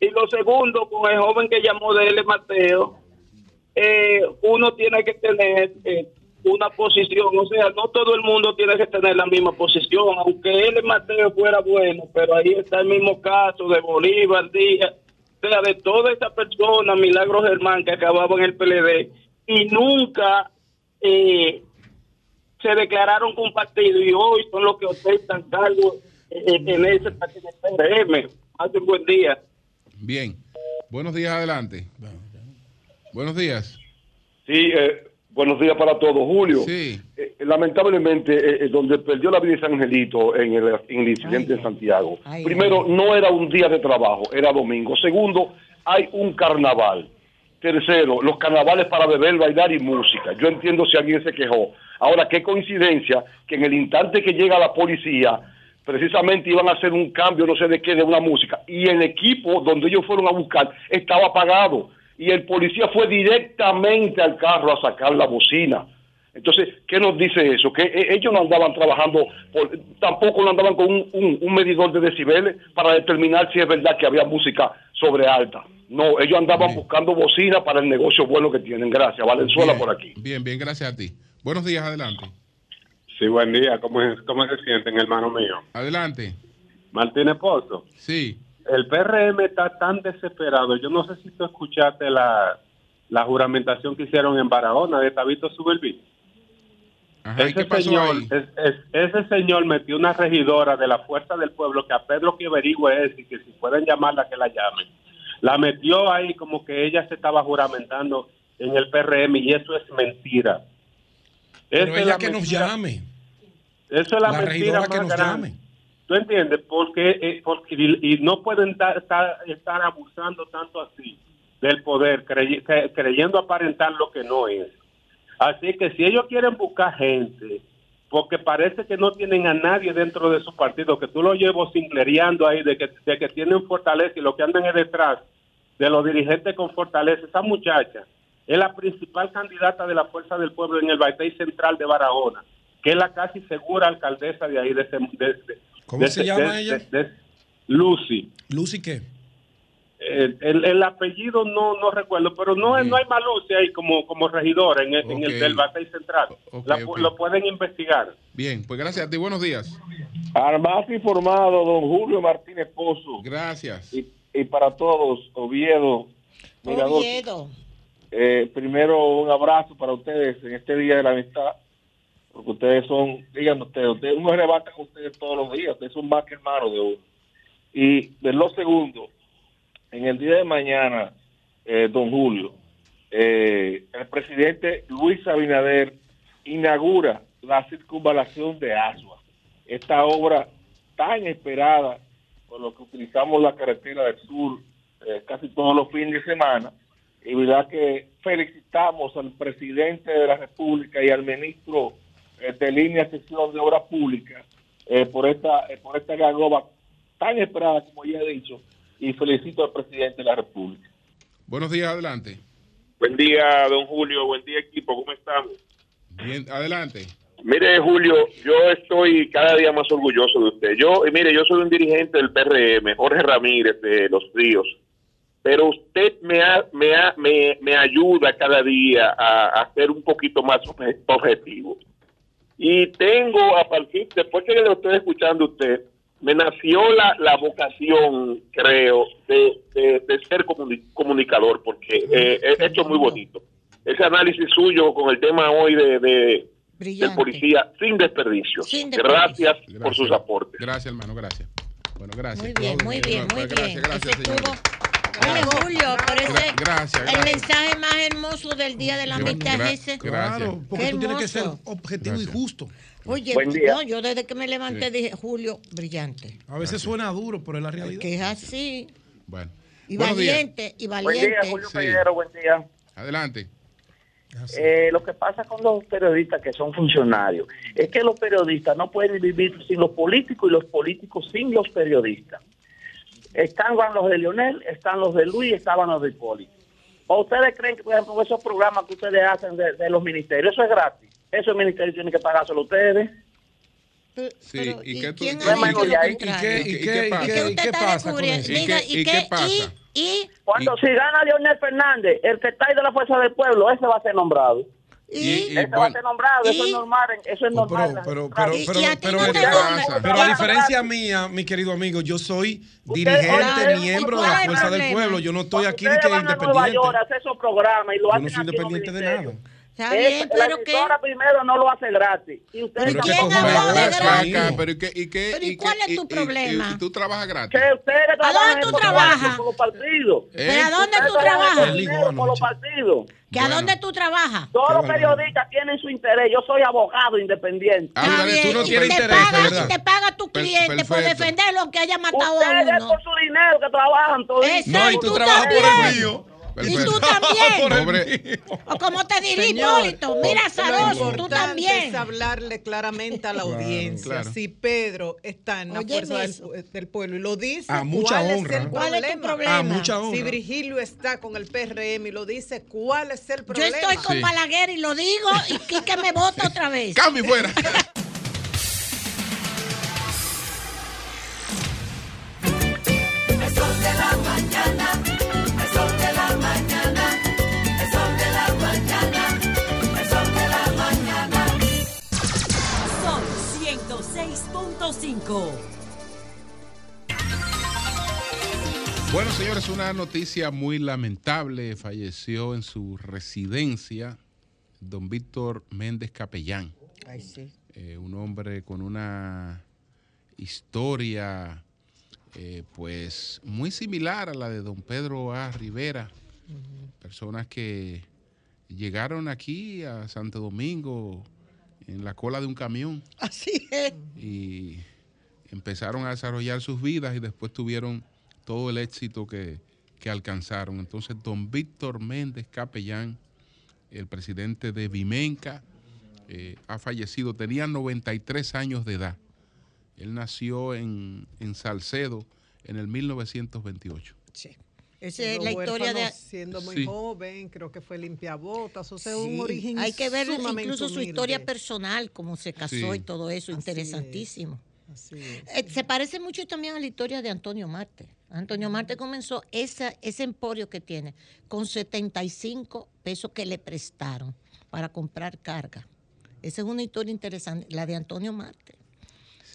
Y lo segundo, con el joven que llamó de él, Mateo, eh, uno tiene que tener eh, una posición, o sea, no todo el mundo tiene que tener la misma posición, aunque él, Mateo, fuera bueno, pero ahí está el mismo caso de Bolívar, Díaz, o sea, de toda esa persona, Milagro Germán, que acababa en el PLD, y nunca se declararon con partido y hoy son los que ostentan cargos en ese partido PRM. Hace un buen día. Bien. Buenos días, adelante. Buenos días. Sí, eh, buenos días para todos. Julio, sí. Eh, lamentablemente, eh, donde perdió la vida San Angelito en el, incidente en Santiago, primero, no era un día de trabajo, era domingo. Segundo, hay un carnaval. Tercero, los carnavales para beber, bailar y música. Yo entiendo si alguien se quejó. Ahora, qué coincidencia que en el instante que llega la policía, precisamente iban a hacer un cambio, no sé de qué, de una música, y el equipo donde ellos fueron a buscar estaba apagado, y el policía fue directamente al carro a sacar la bocina. Entonces, ¿qué nos dice eso? Que eh, ellos no andaban trabajando, tampoco no andaban con un, medidor de decibeles para determinar si es verdad que había música sobre alta. No, ellos andaban buscando bocina para el negocio bueno que tienen. Gracias, Valenzuela por aquí. Bien, bien, gracias a ti. Buenos días, adelante. Sí, buen día. ¿Cómo, cómo se sienten, hermano mío? Adelante. Martínez Pozo. Sí. El PRM está tan desesperado. Yo no sé si tú escuchaste la, la juramentación que hicieron en Barahona de Tabito Subelví. ese, señor, ese señor metió una regidora de la Fuerza del Pueblo que a Pedro que averigüe es y que si pueden llamarla que la llamen. La metió ahí como que ella se estaba juramentando en el PRM y eso es mentira. Pero ella que nos llame. Eso es la, mentira que nos llame. ¿Tú entiendes? Porque, eh, porque y, no pueden estar, estar, abusando tanto así del poder, creyendo aparentar lo que no es. Así que si ellos quieren buscar gente, porque parece que no tienen a nadie dentro de su partido, que tú lo llevas singlereando ahí, de que, de que tienen fortaleza y lo que andan es detrás de los dirigentes con fortaleza, esa muchacha es la principal candidata de la Fuerza del Pueblo en el Baitey Central de Barahona que es la casi segura alcaldesa de ahí. De, ¿Cómo se llama ella? Lucy. ¿Lucy qué? El, apellido no no recuerdo, pero no, no hay más Lucy ahí como, como regidora en el, en el del Batey Central. Lo pueden investigar. Bien, pues gracias a ti. Buenos días. Al más informado, don Julio Martínez Pozo. Gracias. Y, y para todos, Oviedo. Oviedo. Eh, primero, un abrazo para ustedes en este Día de la Amistad porque ustedes son, díganme ustedes, ustedes uno se con ustedes todos los días, ustedes son más que hermanos de uno. Y de lo segundo, en el día de mañana, eh, don Julio, eh, el presidente Luis Abinader inaugura la circunvalación de Asua, esta obra tan esperada por lo que utilizamos la carretera del sur eh, casi todos los fines de semana, y verdad que felicitamos al presidente de la República y al ministro de línea sección de obras públicas eh, por esta eh, por esta gagoba tan esperada como ya he dicho y felicito al presidente de la República. Buenos días, adelante. Buen día, don Julio, buen día equipo, ¿cómo estamos? Bien, adelante. Mire, Julio, yo estoy cada día más orgulloso de usted. Yo, mire, yo soy un dirigente del PRM, Jorge Ramírez de Los Ríos, pero usted me, me, me, me ayuda cada día a, a, ser un poquito más objetivo. Y tengo, a partir, después que lo estoy escuchando usted, me nació la, la vocación, creo, de, de, ser comunicador, porque eh, he hecho muy bonito. Ese análisis suyo con el tema hoy de, de del policía sin desperdicio. Gracias, por sus aportes. Gracias, hermano, gracias. Bueno, gracias. Muy bien, muy bien, muy bien. Gracias, gracias Oye, Julio, ese gracias, el mensaje más hermoso del Día de la Amistad es ese. Claro, porque tú tienes que ser objetivo y justo. Oye, no, yo desde que me levanté dije, Julio, brillante. A veces suena duro, pero es la realidad. Que es así. Bueno. Y valiente, y valiente. Buen día, Julio sí. buen día. Adelante. Eh, lo que pasa con los periodistas que son funcionarios es que los periodistas no pueden vivir sin los políticos y los políticos sin los periodistas. Están los de Lionel, están los de Luis, estaban los de Poli. ¿O ustedes creen que, por ejemplo, esos programas que ustedes hacen de, los ministerios, eso es gratis? Eso el ministerio tiene que pagárselo ustedes. Sí, ¿y, qué, ¿quién pasa con eso? ¿Y qué pasa? Y cuando si gana Leonel Fernández, el que está ahí de la fuerza del pueblo, ese va a ser nombrado. Y, va a ser nombrado, eso es normal, eso es normal. Pero, pero, pero, pero, pero, a diferencia mía, mi querido amigo, yo soy dirigente, miembro de la fuerza del pueblo. Yo no estoy aquí ni que independiente. Nueva York, hace esos programas y lo yo no soy independiente de nada. Está bien, pero que... primero no lo hace gratis. Y ustedes ¿Pero, quién pero, ¿y, qué, y, qué, ¿Pero y, cuál es tu problema? Y, tú trabajas gratis. Que ustedes ¿A dónde tú trabajas? Por los partidos. ¿Pero a dónde tú trabajas? Por los partidos. ¿Que a dónde tú trabajas? Todos los periodistas tienen su interés. Yo soy abogado independiente. Ah, tú no tienes interés, ¿verdad? te paga tu cliente por defenderlo que haya matado a uno. Ustedes por su dinero que trabajan todos. No, y tú, trabajas por el mío. Y tú también. o como te diré, Hipólito, mira Zaroso, tú también. es hablarle claramente a la audiencia. Si Pedro está en la fuerza del, pueblo y lo dice, ¿cuál, Es el ¿cuál es tu problema? Si Virgilio está con el PRM y lo dice, ¿cuál es el problema? Yo estoy con Balaguer y lo digo y que me vota otra vez. Cambio fuera. Bueno, señores, una noticia muy lamentable. Falleció en su residencia don Víctor Méndez Capellán. Ay, sí. Eh, un hombre con una historia, eh, pues, muy similar a la de don Pedro A. Rivera. Personas que llegaron aquí a Santo Domingo en la cola de un camión. Así es. Y empezaron a desarrollar sus vidas y después tuvieron todo el éxito que, alcanzaron. Entonces, don Víctor Méndez Capellán, el presidente de Vimenca, eh, ha fallecido, tenía 93 años de edad. Él nació en, Salcedo en el 1928. Sí. Esa es la historia de. Siendo muy joven, creo que fue limpiabotas, o sea, un origen. Hay que ver incluso su historia personal, cómo se casó y todo eso, interesantísimo. Eh, se parece mucho también a la historia de Antonio Marte. Antonio Marte comenzó esa, ese emporio que tiene con 75 pesos que le prestaron para comprar carga. Esa es una historia interesante, la de Antonio Marte.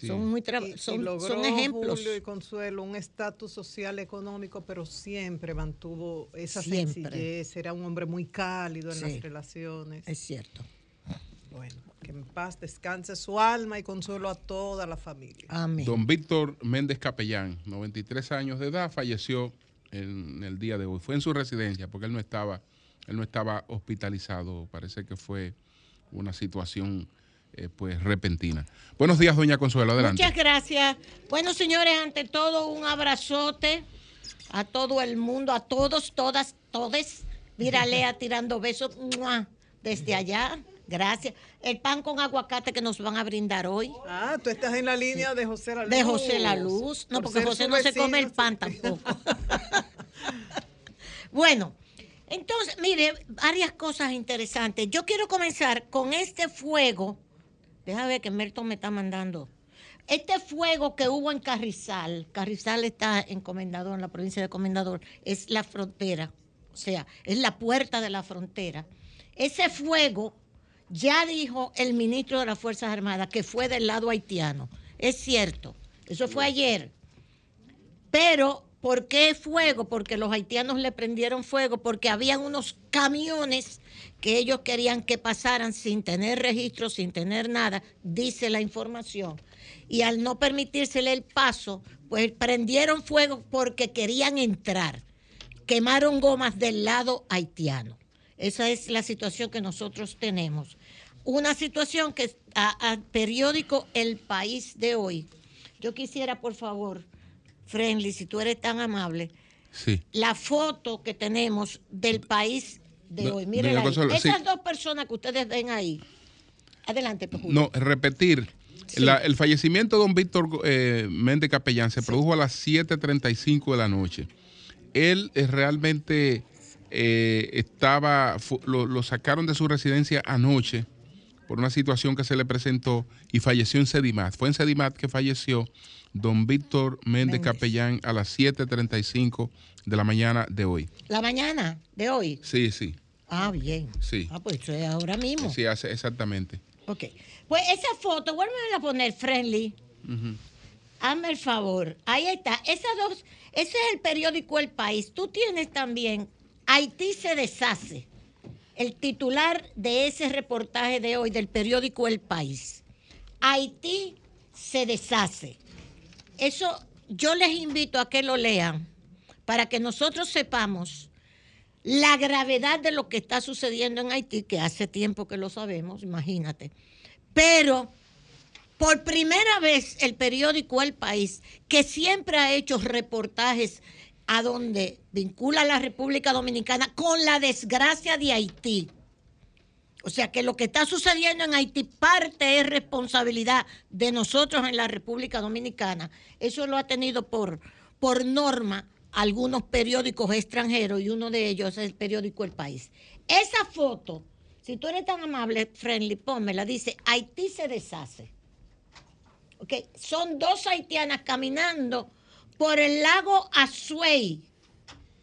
Son muy son, ejemplos. Julio y Consuelo un estatus social económico, pero siempre mantuvo esa sencillez. Era un hombre muy cálido en las relaciones. Es cierto. Bueno. Que en paz descanse su alma y consuelo a toda la familia. Amén. Don Víctor Méndez Capellán, 93 años de edad, falleció en el día de hoy. Fue en su residencia porque él no estaba, él no estaba hospitalizado. Parece que fue una situación eh, pues repentina. Buenos días, doña Consuelo, adelante. Muchas gracias. Bueno, señores, ante todo un abrazote a todo el mundo, a todos, todas, todes. Mira, Lea tirando besos desde allá. Gracias. El pan con aguacate que nos van a brindar hoy. Ah, tú estás en la línea de José La Luz. De José La Luz. No, porque José no se come el pan tampoco. bueno, entonces, mire, varias cosas interesantes. Yo quiero comenzar con este fuego Déjame ver que Merton me está mandando. Este fuego que hubo en Carrizal, Carrizal está en Comendador, en la provincia de Comendador, es la frontera, o sea, es la puerta de la frontera. Ese fuego ya dijo el ministro de las Fuerzas Armadas que fue del lado haitiano. Es cierto, eso fue ayer. Pero, ¿por qué fuego? Porque los haitianos le prendieron fuego, porque habían unos camiones que ellos querían que pasaran sin tener registro, sin tener nada, dice la información y al no permitírsele el paso, pues prendieron fuego porque querían entrar. Quemaron gomas del lado haitiano. Esa es la situación que nosotros tenemos. Una situación que al periódico El País de hoy, yo quisiera, por favor, Friendly, si tú eres tan amable, sí. la foto que tenemos del país de hoy. Miren, esas dos personas que ustedes ven ahí. Adelante, pues, No, repetir el fallecimiento de don Víctor eh, Méndez Capellán se produjo a las 7.35 de la noche. Él eh, realmente eh, estaba, lo, sacaron de su residencia anoche por una situación que se le presentó y falleció en Sedimat. Fue en Sedimat que falleció don Víctor Méndez, Capellán a las 7.35 de la mañana de hoy. ¿La mañana de hoy? Sí, sí. Ah, bien. Sí. Ah, pues ahora mismo. Sí, exactamente. Ok. Pues esa foto, vuelve a poner friendly. Hazme el favor. Ahí está. Esas dos, ese es el periódico El País. Tú tienes también Haití se deshace. El titular de ese reportaje de hoy del periódico El País. Haití se deshace. Eso yo les invito a que lo lean para que nosotros sepamos la gravedad de lo que está sucediendo en Haití, que hace tiempo que lo sabemos, imagínate. Pero por primera vez el periódico El País, que siempre ha hecho reportajes a donde vincula a la República Dominicana con la desgracia de Haití. O sea que lo que está sucediendo en Haití parte es responsabilidad de nosotros en la República Dominicana. Eso lo ha tenido por, por norma algunos periódicos extranjeros y uno de ellos es el periódico El País. Esa foto si tú eres tan amable, friendly, pónmela. Dice, Haití se deshace. Okay. Son dos haitianas caminando por el lago Azuay.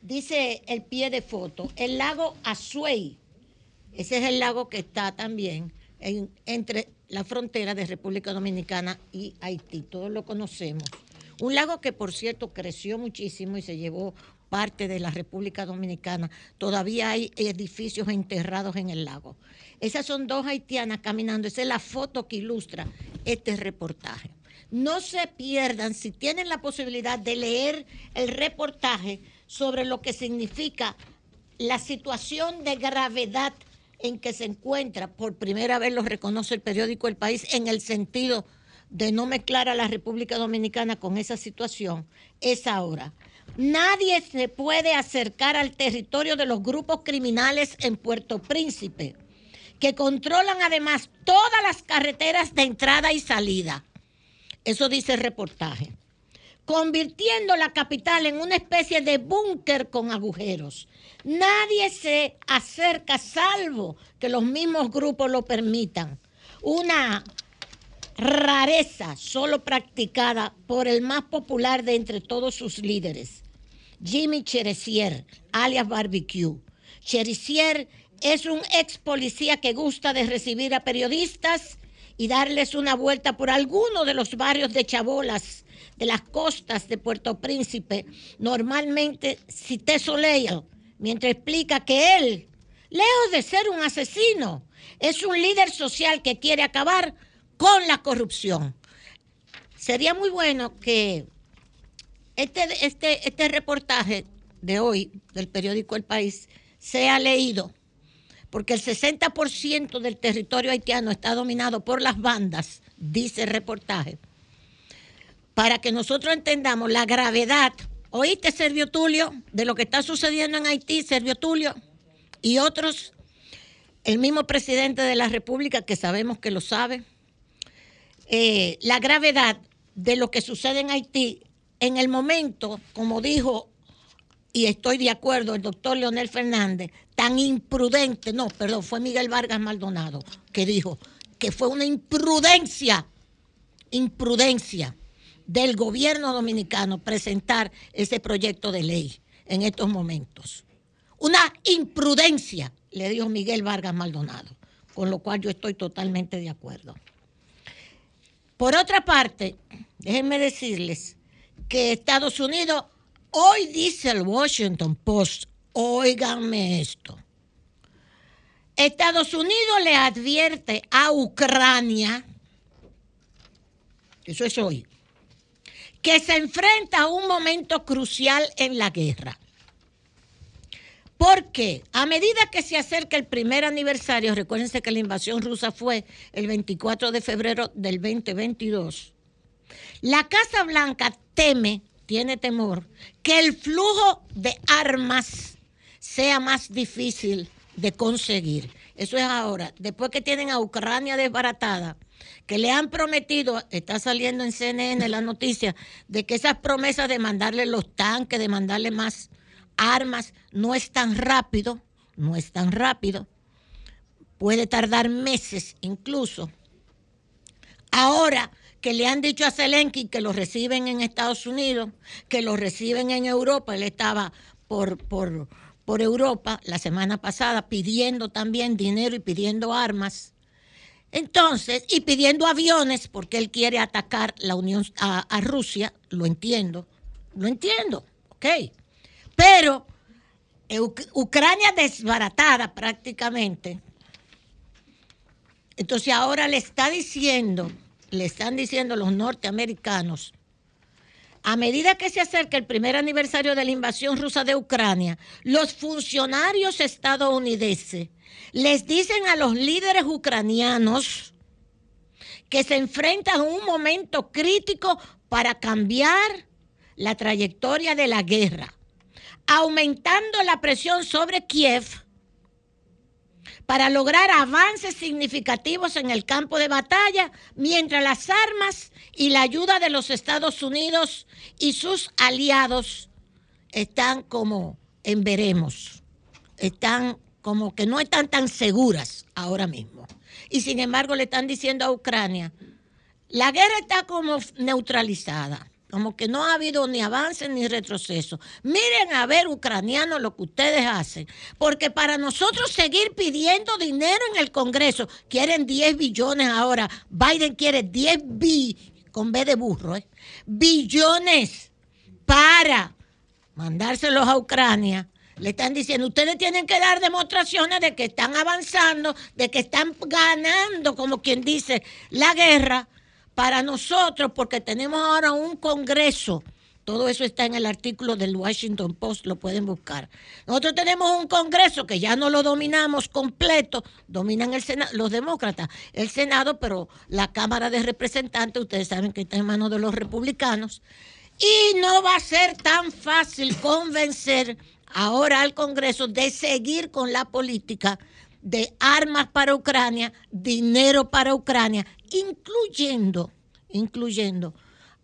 Dice el pie de foto, el lago Azuay. Ese es el lago que está también entre la frontera de República Dominicana y Haití. Todos lo conocemos. Un lago que, por cierto, creció muchísimo y se llevó parte de la República Dominicana, todavía hay edificios enterrados en el lago. Esas son dos haitianas caminando, esa es la foto que ilustra este reportaje. No se pierdan, si tienen la posibilidad de leer el reportaje sobre lo que significa la situación de gravedad en que se encuentra, por primera vez lo reconoce el periódico El País, en el sentido de no mezclar a la República Dominicana con esa situación, es ahora. Nadie se puede acercar al territorio de los grupos criminales en Puerto Príncipe, que controlan además todas las carreteras de entrada y salida. Eso dice el reportaje. Convirtiendo la capital en una especie de búnker con agujeros. Nadie se acerca salvo que los mismos grupos lo permitan. Una rareza solo practicada por el más popular de entre todos sus líderes, Jimmy Cheresier, alias Barbecue. Cheresier es un ex policía que gusta de recibir a periodistas y darles una vuelta por alguno de los barrios de chabolas de las costas de Puerto Príncipe, normalmente cité Soleil, mientras explica que él, lejos de ser un asesino, es un líder social que quiere acabar con la corrupción. Sería muy bueno que este, este, este reportaje de hoy del periódico El País sea leído, porque el 60% del territorio haitiano está dominado por las bandas, dice el reportaje, para que nosotros entendamos la gravedad. ¿Oíste, Servio Tulio, de lo que está sucediendo en Haití, Servio Tulio? Y otros, el mismo presidente de la República, que sabemos que lo sabe, eh, la gravedad de lo que sucede en Haití en el momento, como dijo, y estoy de acuerdo, el doctor Leonel Fernández, tan imprudente, no, perdón, fue Miguel Vargas Maldonado que dijo que fue una imprudencia, imprudencia del gobierno dominicano presentar ese proyecto de ley en estos momentos. Una imprudencia, le dijo Miguel Vargas Maldonado, con lo cual yo estoy totalmente de acuerdo. Por otra parte, déjenme decirles que Estados Unidos, hoy dice el Washington Post, óiganme esto, Estados Unidos le advierte a Ucrania, eso es hoy, que se enfrenta a un momento crucial en la guerra. Porque a medida que se acerca el primer aniversario, recuérdense que la invasión rusa fue el 24 de febrero del 2022, la Casa Blanca teme, tiene temor, que el flujo de armas sea más difícil de conseguir. Eso es ahora, después que tienen a Ucrania desbaratada, que le han prometido, está saliendo en CNN la noticia, de que esas promesas de mandarle los tanques, de mandarle más armas, no es tan rápido, no es tan rápido, puede tardar meses incluso. Ahora que le han dicho a Zelensky que lo reciben en Estados Unidos, que lo reciben en Europa, él estaba por, por, por Europa la semana pasada pidiendo también dinero y pidiendo armas entonces, y pidiendo aviones porque él quiere atacar la Unión a, Rusia, lo entiendo, lo entiendo, ok. Pero Ucrania desbaratada prácticamente. Entonces ahora le está diciendo, le están diciendo los norteamericanos, a medida que se acerca el primer aniversario de la invasión rusa de Ucrania, los funcionarios estadounidenses les dicen a los líderes ucranianos que se enfrentan a un momento crítico para cambiar la trayectoria de la guerra, aumentando la presión sobre Kiev para lograr avances significativos en el campo de batalla, mientras las armas y la ayuda de los Estados Unidos y sus aliados están como en veremos, están como que no están tan seguras ahora mismo. Y sin embargo le están diciendo a Ucrania, la guerra está como neutralizada, como que no ha habido ni avance ni retroceso. Miren a ver, ucranianos, lo que ustedes hacen, porque para nosotros seguir pidiendo dinero en el Congreso, quieren 10 billones ahora, Biden quiere 10 bi, con B de burro, ¿eh? billones para mandárselos a Ucrania le están diciendo, ustedes tienen que dar demostraciones de que están avanzando, de que están ganando, como quien dice, la guerra para nosotros, porque tenemos ahora un Congreso. Todo eso está en el artículo del Washington Post, lo pueden buscar. Nosotros tenemos un Congreso que ya no lo dominamos completo, dominan el Senado, los demócratas, el Senado, pero la Cámara de Representantes, ustedes saben que está en manos de los republicanos. Y no va a ser tan fácil convencer ahora al Congreso de seguir con la política de armas para Ucrania, dinero para Ucrania, incluyendo, incluyendo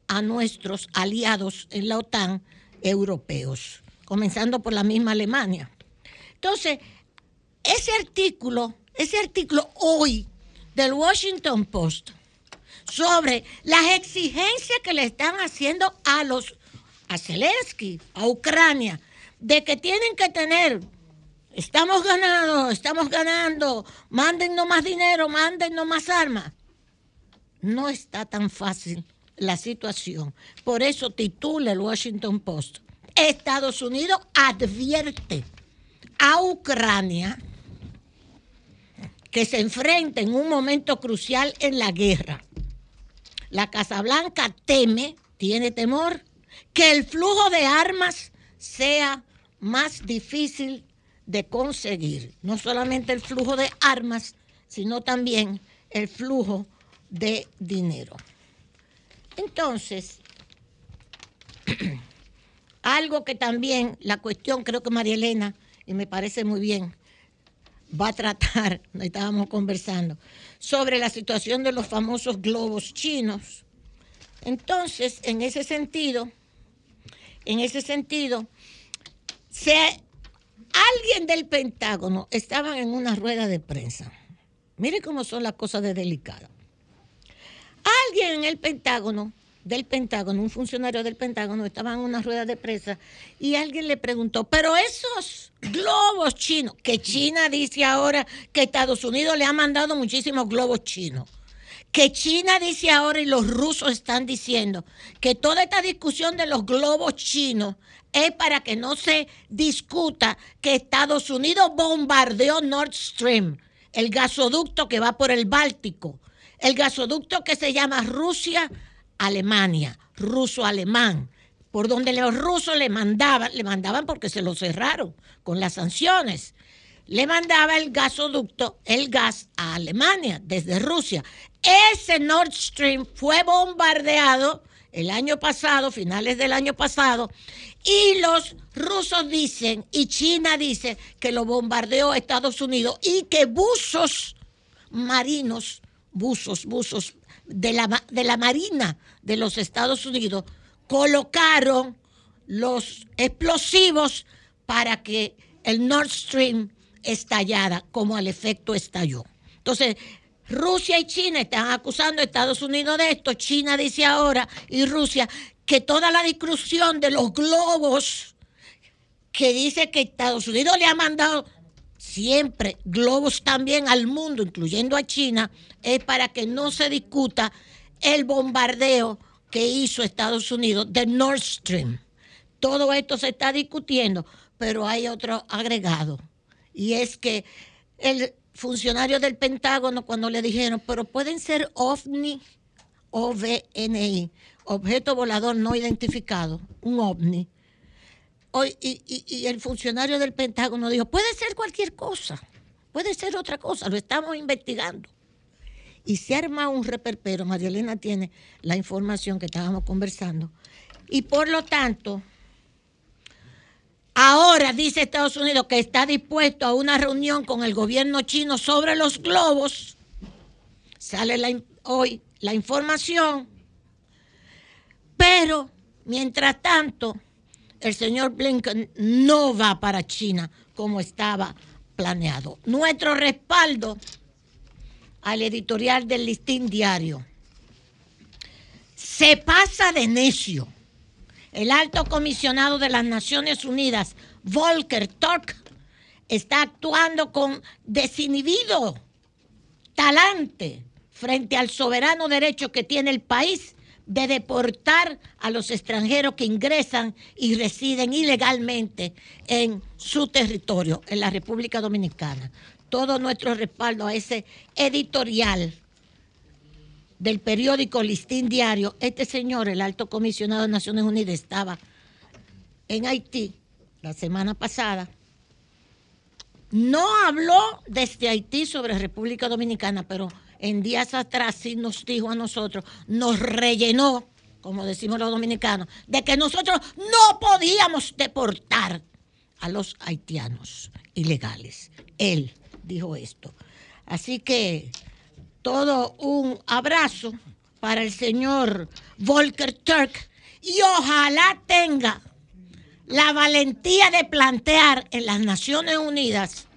a nuestros aliados en la OTAN europeos, comenzando por la misma Alemania. Entonces, ese artículo, ese artículo hoy del Washington Post sobre las exigencias que le están haciendo a los a Zelensky, a Ucrania, de que tienen que tener, estamos ganando, estamos ganando, mándennos más dinero, mándennos más armas. No está tan fácil la situación. Por eso titula el Washington Post. Estados Unidos advierte a Ucrania que se enfrenta en un momento crucial en la guerra. La Casa Blanca teme, tiene temor, que el flujo de armas sea más difícil de conseguir. No solamente el flujo de armas, sino también el flujo de dinero. Entonces, algo que también la cuestión, creo que María Elena, y me parece muy bien, va a tratar, estábamos conversando, sobre la situación de los famosos globos chinos. Entonces, en ese sentido, en ese sentido, alguien del Pentágono estaba en una rueda de prensa Mire cómo son las cosas de delicadas. Alguien en el Pentágono, del Pentágono, un funcionario del Pentágono, estaba en una rueda de prensa y alguien le preguntó, pero esos globos chinos, que China dice ahora que Estados Unidos le ha mandado muchísimos globos chinos que China dice ahora y los rusos están diciendo que toda esta discusión de los globos chinos es para que no se discuta que Estados Unidos bombardeó Nord Stream, el gasoducto que va por el Báltico, el gasoducto que se llama Rusia-Alemania, ruso-alemán, por donde los rusos le mandaban, le mandaban porque se lo cerraron con las sanciones le mandaba el gasoducto, el gas a Alemania desde Rusia. Ese Nord Stream fue bombardeado el año pasado, finales del año pasado, y los rusos dicen y China dice que lo bombardeó Estados Unidos y que buzos marinos, buzos, buzos de la, de la Marina de los Estados Unidos colocaron los explosivos para que el Nord Stream estallara como al efecto estalló. Entonces, Rusia y China están acusando a Estados Unidos de esto. China dice ahora y Rusia que toda la discusión de los globos que dice que Estados Unidos le ha mandado siempre globos también al mundo, incluyendo a China, es para que no se discuta el bombardeo que hizo Estados Unidos de Nord Stream. Todo esto se está discutiendo, pero hay otro agregado, y es que el funcionarios del Pentágono cuando le dijeron, pero pueden ser OVNI, OVNI, objeto volador no identificado, un OVNI. Y, el funcionario del Pentágono dijo, puede ser cualquier cosa, puede ser otra cosa, lo estamos investigando. Y se arma un reperpero, María Elena tiene la información que estábamos conversando. Y por lo tanto, Ahora dice Estados Unidos que está dispuesto a una reunión con el gobierno chino sobre los globos. Sale hoy la información. Pero, mientras tanto, el señor Blinken no va para China como estaba planeado. Nuestro respaldo al editorial del Listín Diario se pasa de necio el alto comisionado de las Naciones Unidas, Volker Turk, está actuando con desinhibido talante frente al soberano derecho que tiene el país de deportar a los extranjeros que ingresan y residen ilegalmente en su territorio, en la República Dominicana. Todo nuestro respaldo a ese editorial del periódico Listín Diario, este señor, el alto comisionado de Naciones Unidas, estaba en Haití la semana pasada. No habló desde Haití sobre República Dominicana, pero en días atrás sí nos dijo a nosotros, nos rellenó, como decimos los dominicanos, de que nosotros no podíamos deportar a los haitianos ilegales. Él dijo esto. Así que todo un abrazo para el señor Volker Turk y ojalá tenga la valentía de plantear en las Naciones Unidas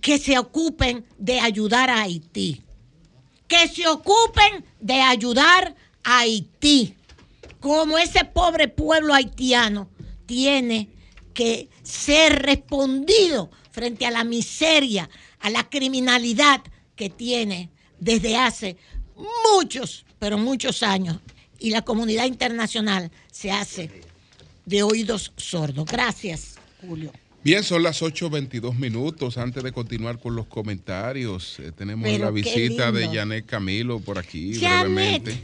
que se ocupen de ayudar a Haití. Que se ocupen de ayudar a Haití. Como ese pobre pueblo haitiano tiene que ser respondido frente a la miseria, a la criminalidad que tiene desde hace muchos, pero muchos años, y la comunidad internacional se hace de oídos sordos. Gracias, Julio. Bien, son las 8.22 minutos. Antes de continuar con los comentarios, eh, tenemos la visita de Janet Camilo por aquí brevemente.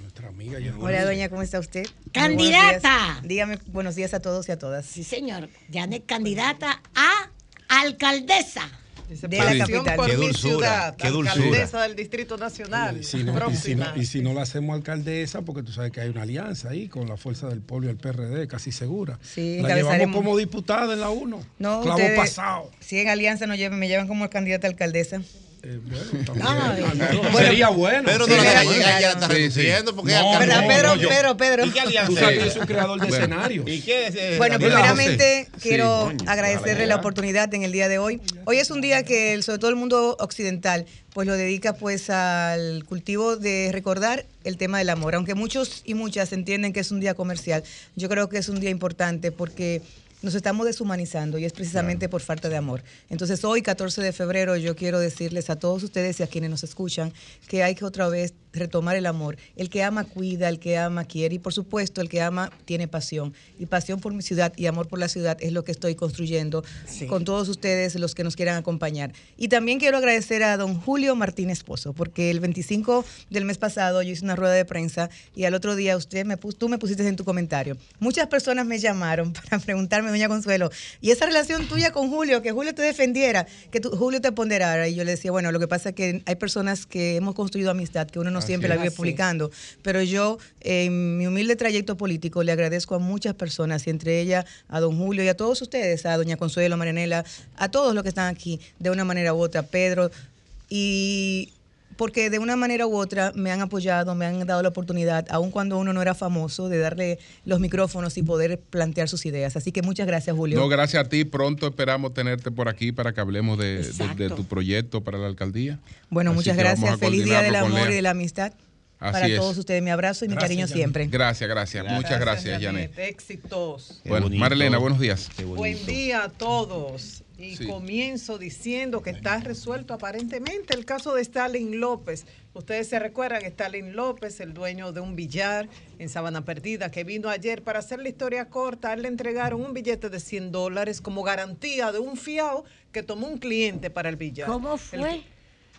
Hola, doña, ¿cómo está usted? Candidata. Dígame buenos días a todos y a todas. Sí, señor. Janet, candidata a alcaldesa de la capital. Por qué dulzura, qué dulzura. Alcaldesa del Distrito Nacional. Y si, no, y, si no, la hacemos alcaldesa, porque tú sabes que hay una alianza ahí con la fuerza del polio y el PRD, casi segura. Sí, la llevamos como diputada en la 1. No, clavo pasado. Si en alianza no llevan, me llevan como candidata a alcaldesa. Eh, bueno, sería bueno. Pero no la ya la está reduciendo porque no, Pedro, Pedro, Pedro. ¿Y qué alianza? Tú sabes que es un creador de escenarios. ¿Y qué es, bueno, primeramente quiero agradecerle la oportunidad en el día de hoy. Hoy es un día que sobre todo el mundo occidental pues lo dedica pues al cultivo de recordar el tema del amor, aunque muchos y muchas entienden que es un día comercial. Yo creo que es un día importante porque nos estamos deshumanizando y es precisamente por falta de amor. Entonces hoy, 14 de febrero, yo quiero decirles a todos ustedes y a quienes nos escuchan que hay que otra vez retomar el amor. El que ama cuida, el que ama quiere y por supuesto el que ama tiene pasión. Y pasión por mi ciudad y amor por la ciudad es lo que estoy construyendo con todos ustedes los que nos quieran acompañar. Y también quiero agradecer a don Julio Martínez Pozo, porque el 25 del mes pasado yo hice una rueda de prensa y al otro día usted me tú me pusiste en tu comentario. Muchas personas me llamaron para preguntarme, doña Consuelo, y esa relación tuya con Julio, que Julio te defendiera, que Julio te ponderara. Y yo le decía, bueno, lo que pasa es que hay personas que hemos construido amistad, que uno no siempre la vive publicando. Pero yo, en mi humilde trayecto político, le agradezco a muchas personas, y entre ellas a don Julio y a todos ustedes, a doña Consuelo, Marianela, a todos los que están aquí, de una manera u otra, Pedro. Y porque de una manera u otra me han apoyado, me han dado la oportunidad, aun cuando uno no era famoso, de darle los micrófonos y poder plantear sus ideas. Así que muchas gracias, Julio. No, gracias a ti. Pronto esperamos tenerte por aquí para que hablemos de, tu proyecto para la alcaldía. Bueno, muchas gracias. Feliz Día del Amor y de la Amistad. para todos ustedes, mi abrazo y mi cariño siempre. Gracias, gracias, Muchas gracias, Janet. Éxitos. Bueno, Marlena, buenos días. Buen día a todos. Y comienzo diciendo que está resuelto aparentemente el caso de Stalin López. Ustedes se recuerdan, Stalin López, el dueño de un billar en Sabana Perdida, que vino ayer para hacer la historia corta. A él le entregaron un billete de 100 dólares como garantía de un fiao que tomó un cliente para el billar. ¿Cómo fue?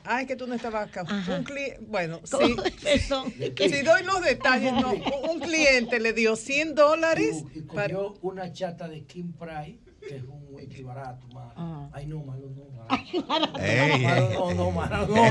Ay, que tú no estabas acá. Un bueno, sí. si doy los detalles, no. Un cliente le dio 100 dólares. Y, cogió para... una chata de Kim Price que es un whisky barato, mano. Ay, no, malo, no, malo. Ey. no, no, malo, no.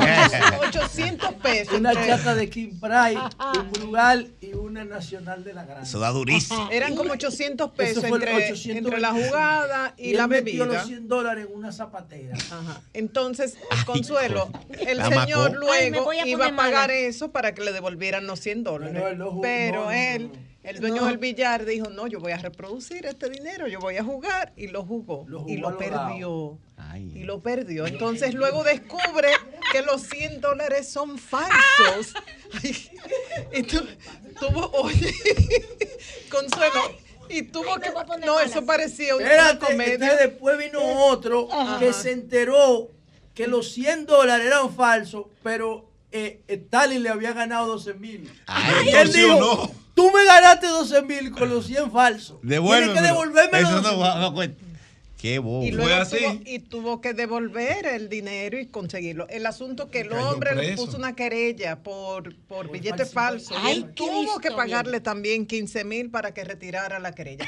800 pesos. Una chata de King Pride, un Brugal y una Nacional de la Grande. Eso da durísimo. Eran como 800 pesos entre, 800 entre la jugada y, y la bebida. metió los 100 dólares en una zapatera. Ajá. Entonces, Consuelo, el señor luego iba a pagar eso para que le devolvieran los 100 dólares. Pero él el dueño del billar dijo, no, yo voy a reproducir este dinero, yo voy a jugar, y lo jugó, y lo perdió. Y lo perdió. Entonces luego descubre que los 100 dólares son falsos. y tuvo, oye, Consuelo, y tuvo que... No, eso parecía una comedia. después vino otro que se enteró que los 100 dólares eran falsos, pero eh, Stalin le había ganado 12 mil. Y él dijo, Tú me ganaste 12 mil con los 100 falsos. Tienes que devolverme Eso no va, Qué bobo. Y, Fue así. Tuvo, y tuvo que devolver el dinero y conseguirlo. El asunto que el hombre le puso una querella por, por, billete falso. y él tuvo que pagarle también 15 mil para que retirara la querella.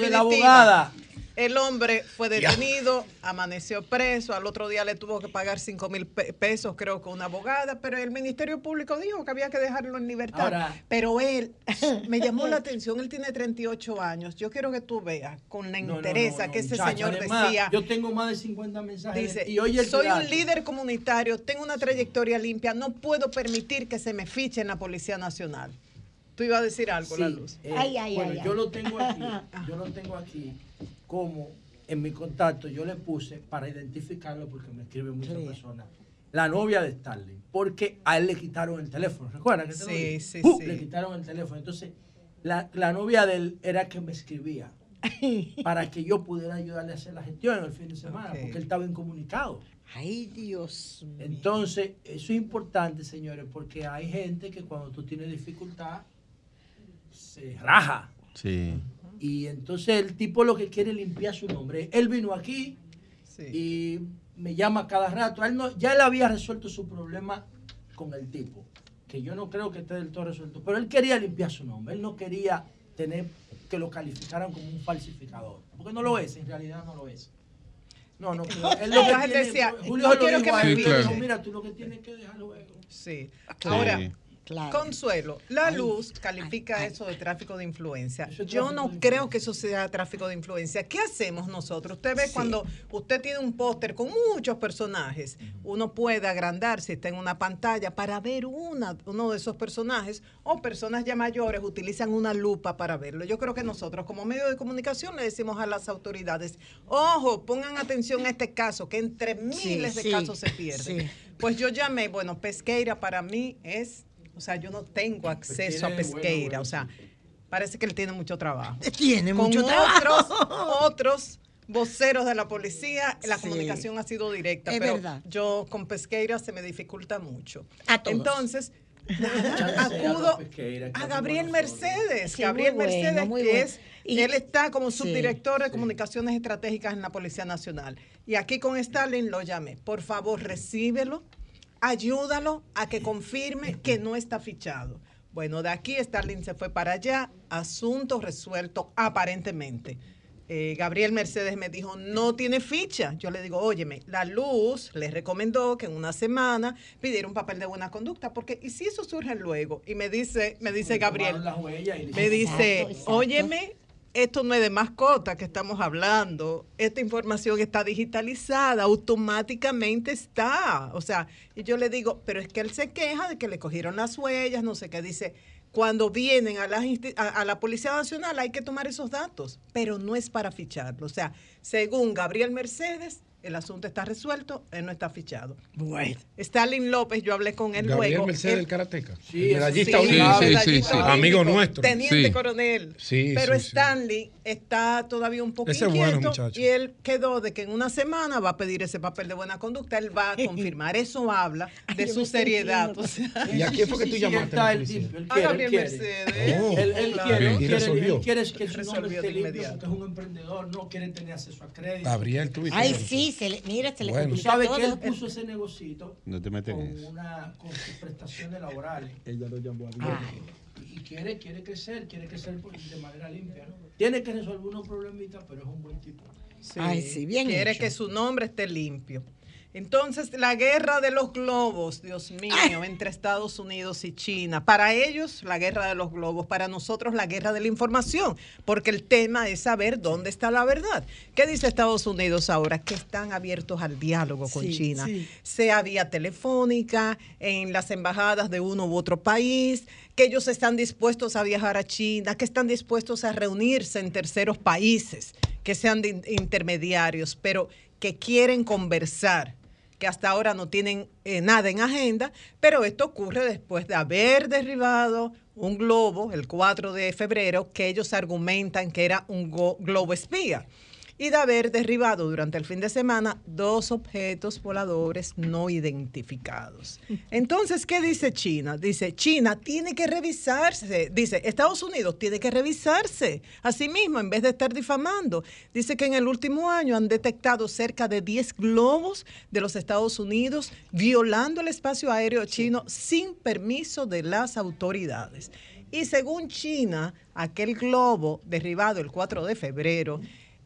de la abogada. El hombre fue detenido, amaneció preso, al otro día le tuvo que pagar 5 mil pesos, creo que una abogada, pero el Ministerio Público dijo que había que dejarlo en libertad. pero él, me llamó la atención, él tiene 38 años. Yo quiero que tú veas con la interés que ese señor decía. Yo tengo más de 50 mensajes. Dice, y oye soy un líder comunitario, tengo una trayectoria limpia, no puedo permitir que se me fiche en la Policía Nacional. Tú ibas a decir algo, La Luz. Eh, bueno, yo lo tengo aquí, yo lo tengo aquí como en mi contacto yo le puse para identificarlo porque me escriben muchas personas la novia de Starling porque a él le quitaron el teléfono ¿recuerdan? Que sí, sí, sí. le quitaron el teléfono entonces la, novia de él era que me escribía para que yo pudiera ayudarle a hacer la gestión el fin de semana porque él estaba incomunicado Ay, Dios mío. Entonces, eso es importante, señores, porque hay gente que cuando tú tienes dificultad se raja. Sí. Y entonces el tipo lo que quiere es limpiar su nombre. Él vino aquí y me llama cada rato. Él no, ya él había resuelto su problema con el tipo, que yo no creo que esté del todo resuelto, pero él quería limpiar su nombre. Él no quería tener que lo calificaran como un falsificador, porque no lo es, en realidad no lo es. No, no, él lo que decía, Julio no quiero que me sí, claro. mira, tú lo que tienes que dejar luego. Sí. Ahora, Consuelo, la luz califica eso de tráfico de influencia. Yo no creo que eso sea tráfico de influencia. ¿Qué hacemos nosotros? Usted ve cuando usted tiene un póster con muchos personajes, uno puede agrandar si está en una pantalla para ver una, uno de esos personajes o personas ya mayores utilizan una lupa para verlo. Yo creo que nosotros como medio de comunicación le decimos a las autoridades, ojo, pongan atención a este caso, que entre miles de casos se pierden. Pues yo llamé, bueno, Pesqueira para mí es o sea, yo no tengo acceso a Pesqueira. O sea, parece que él tiene mucho trabajo. Tiene mucho trabajo. Otros, voceros de la policía, la comunicación ha sido directa. pero yo con Pesqueira se me dificulta mucho. Entonces, acudo a Gabriel Mercedes. Gabriel Mercedes, que es, y, él está como subdirector de comunicaciones estratégicas en la Policía Nacional. Y aquí con Stalin lo llamé. Por favor, recíbelo ayúdalo a que confirme que no está fichado. Bueno, de aquí Starling se fue para allá, asunto resuelto aparentemente. Eh, Gabriel Mercedes me dijo, no tiene ficha. Yo le digo, óyeme, la luz le recomendó que en una semana pidiera un papel de buena conducta, porque ¿y si eso surge luego? Y me dice, me dice Gabriel, me dice, óyeme, esto no es de mascota que estamos hablando. Esta información está digitalizada, automáticamente está. O sea, y yo le digo, pero es que él se queja de que le cogieron las huellas, no sé qué. Dice, cuando vienen a la, a la Policía Nacional hay que tomar esos datos, pero no es para ficharlo. O sea, según Gabriel Mercedes, el asunto está resuelto, él no está fichado. Bueno. Stalin López, yo hablé con él Gabriel luego. Mercedes del Karateca. Sí, medallista sí, sí, amigo nuestro. Teniente coronel. Pero Stanley está todavía un poco inquieto y él quedó de que en una semana va a pedir ese papel de buena conducta, él va a confirmar. Eso habla de su seriedad. ¿Y a quién fue que tú llamaste? A, Gabriel Mercedes. Oh, él, quiere, él, quiere, quiere que su nombre esté limpio porque es un emprendedor, no quiere tener acceso a crédito. Gabriel, tú Ay, sí, se le, mira, se le bueno. ¿Sabes que él puso ese negocito no te metes con, una, con sus prestaciones laborales? Ella lo llamó a ah. Y quiere, quiere crecer, quiere crecer de manera limpia. ¿no? Tiene que resolver unos problemitas, pero es un buen tipo. Sí, Ay, sí, bien quiere que su nombre esté limpio. Entonces, la guerra de los globos, Dios mío, entre Estados Unidos y China. Para ellos, la guerra de los globos. Para nosotros, la guerra de la información. Porque el tema es saber dónde está la verdad. ¿Qué dice Estados Unidos ahora? Que están abiertos al diálogo con China. Sea vía telefónica, en las embajadas de uno u otro país, que ellos están dispuestos a viajar a China, que están dispuestos a reunirse en terceros países, que sean intermediarios, pero que quieren conversar hasta ahora no tienen eh, nada en agenda, pero esto ocurre después de haber derribado un globo el 4 de febrero que ellos argumentan que era un globo espía y de haber derribado durante el fin de semana dos objetos voladores no identificados. Entonces, ¿qué dice China? Dice, China tiene que revisarse, dice, Estados Unidos tiene que revisarse a sí mismo en vez de estar difamando. Dice que en el último año han detectado cerca de 10 globos de los Estados Unidos violando el espacio aéreo chino sin permiso de las autoridades. Y según China, aquel globo derribado el 4 de febrero,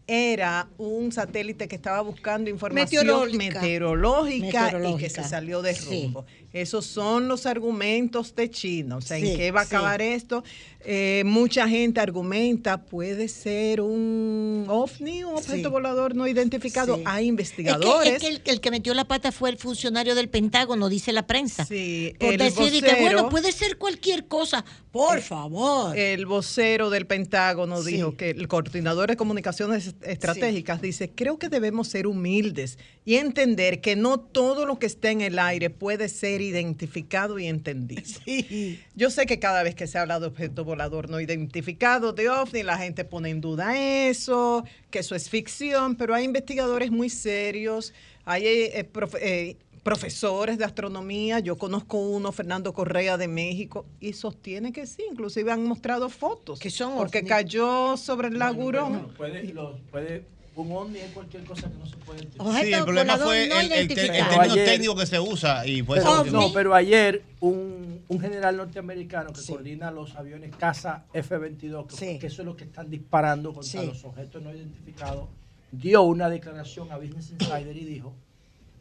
era un satélite que estaba buscando información meteorológica, y que se salió de rumbo. Esos son los argumentos de China. O sea, ¿en qué va a acabar esto? Eh, mucha gente argumenta, puede ser un ovni, un objeto volador no identificado. Hay investigadores. Es que, el, que, metió la pata fue el funcionario del Pentágono, dice la prensa. Sí, Por decir que, bueno, puede ser cualquier cosa. Por favor. El vocero del Pentágono dijo que el coordinador de comunicaciones estratégicas dice, creo que debemos ser humildes y entender que no todo lo que está en el aire puede ser identificado y entendido. Yo sé que cada vez que se habla de objeto volador no identificado, de OVNI, la gente pone en duda eso, que eso es ficción, pero hay investigadores muy serios, hay eh, eh, profesores de astronomía, yo conozco uno, Fernando Correa de México, y sostiene que sí, inclusive han mostrado fotos. Que son Porque cayó sobre el lagurón. puede, puede un OVNI es cualquier cosa que no se puede Sí, el problema fue el, término técnico que se usa. y pero, No, pero ayer un, un general norteamericano que coordina los aviones Casa F-22, que, eso es lo que están disparando contra los objetos no identificados, dio una declaración a Business Insider y dijo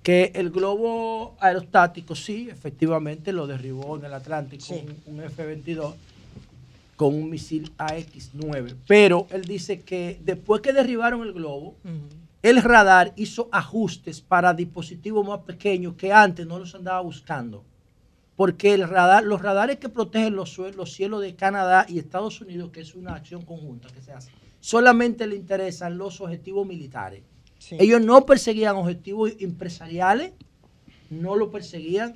que el globo aerostático sí, efectivamente lo derribó en el Atlántico un, F-22 con un misil AX-9. Pero él dice que después que derribaron el globo, el radar hizo ajustes para dispositivos más pequeños que antes no los andaba buscando. Porque el radar, los radares que protegen los, los cielos de Canadá y Estados Unidos, que es una acción conjunta que se hace, solamente le interesan los objetivos militares. Ellos no perseguían objetivos empresariales, no lo perseguían,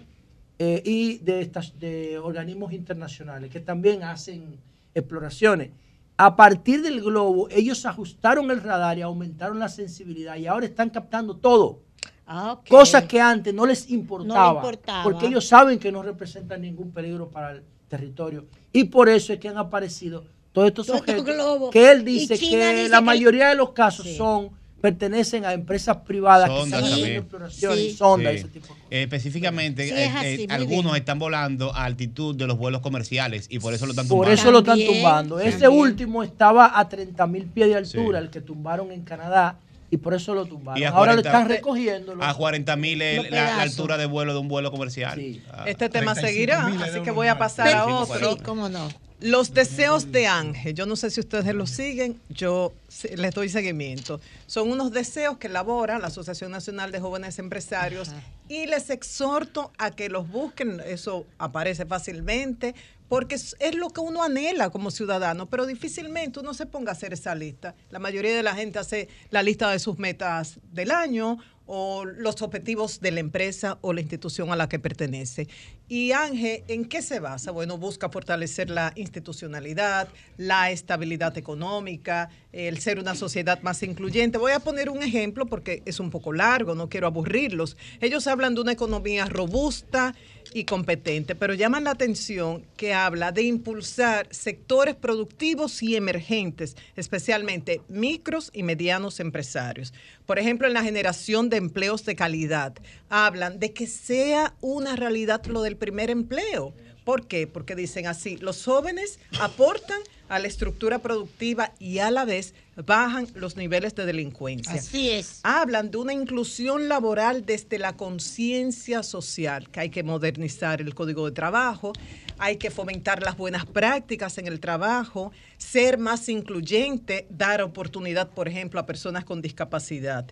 eh, y de, estas, de organismos internacionales que también hacen exploraciones. A partir del globo, ellos ajustaron el radar y aumentaron la sensibilidad y ahora están captando todo. Ah, Cosas que antes no les importaba, porque ellos saben que no representan ningún peligro para el territorio. Y por eso es que han aparecido todos estos objetos que él dice que la mayoría de los casos son pertenecen a empresas privadas que están haciendo exploración y sonda, ese tipo de cosas. Específicamente, eh, eh, algunos están volando a altitud de los vuelos comerciales y por eso lo están tumbando. Por eso lo están tumbando. Ese último estaba a 30 mil pies de altura, el que tumbaron en Canadá. Y por eso lo tumbaron. Ahora lo están recogiendo. A 40 mil la, altura de vuelo de un vuelo comercial. este tema seguirá, así que voy a pasar a otro. cómo no. Los deseos de Ángel, yo no sé si ustedes lo siguen, yo les doy seguimiento. Son unos deseos que elabora la Asociación Nacional de Jóvenes Empresarios y les exhorto a que los busquen, eso aparece fácilmente, porque es, lo que uno anhela como ciudadano, pero difícilmente uno se ponga a hacer esa lista. La mayoría de la gente hace la lista de sus metas del año o los objetivos de la empresa o la institución a la que pertenece. Y Ángel, ¿en qué se basa? Bueno, busca fortalecer la institucionalidad, la estabilidad económica, el ser una sociedad más incluyente. Voy a poner un ejemplo porque es un poco largo, no quiero aburrirlos. Ellos hablan de una economía robusta y competente, pero llaman la atención que habla de impulsar sectores productivos y emergentes, especialmente micros y medianos empresarios. Por ejemplo, en la generación de empleos de calidad, hablan de que sea una realidad lo del primer empleo. ¿Por qué? Porque dicen así, los jóvenes aportan a la estructura productiva y a la vez bajan los niveles de delincuencia. Así es. Hablan de una inclusión laboral desde la conciencia social, que hay que modernizar el código de trabajo, hay que fomentar las buenas prácticas en el trabajo, ser más incluyente, dar oportunidad, por ejemplo, a personas con discapacidad.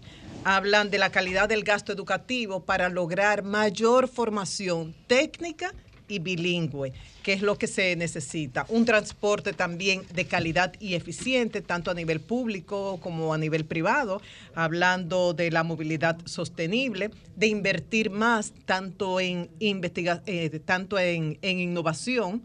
Hablan de la calidad del gasto educativo para lograr mayor formación técnica y bilingüe, que es lo que se necesita. Un transporte también de calidad y eficiente, tanto a nivel público como a nivel privado, hablando de la movilidad sostenible, de invertir más tanto en, investiga eh, tanto en, innovación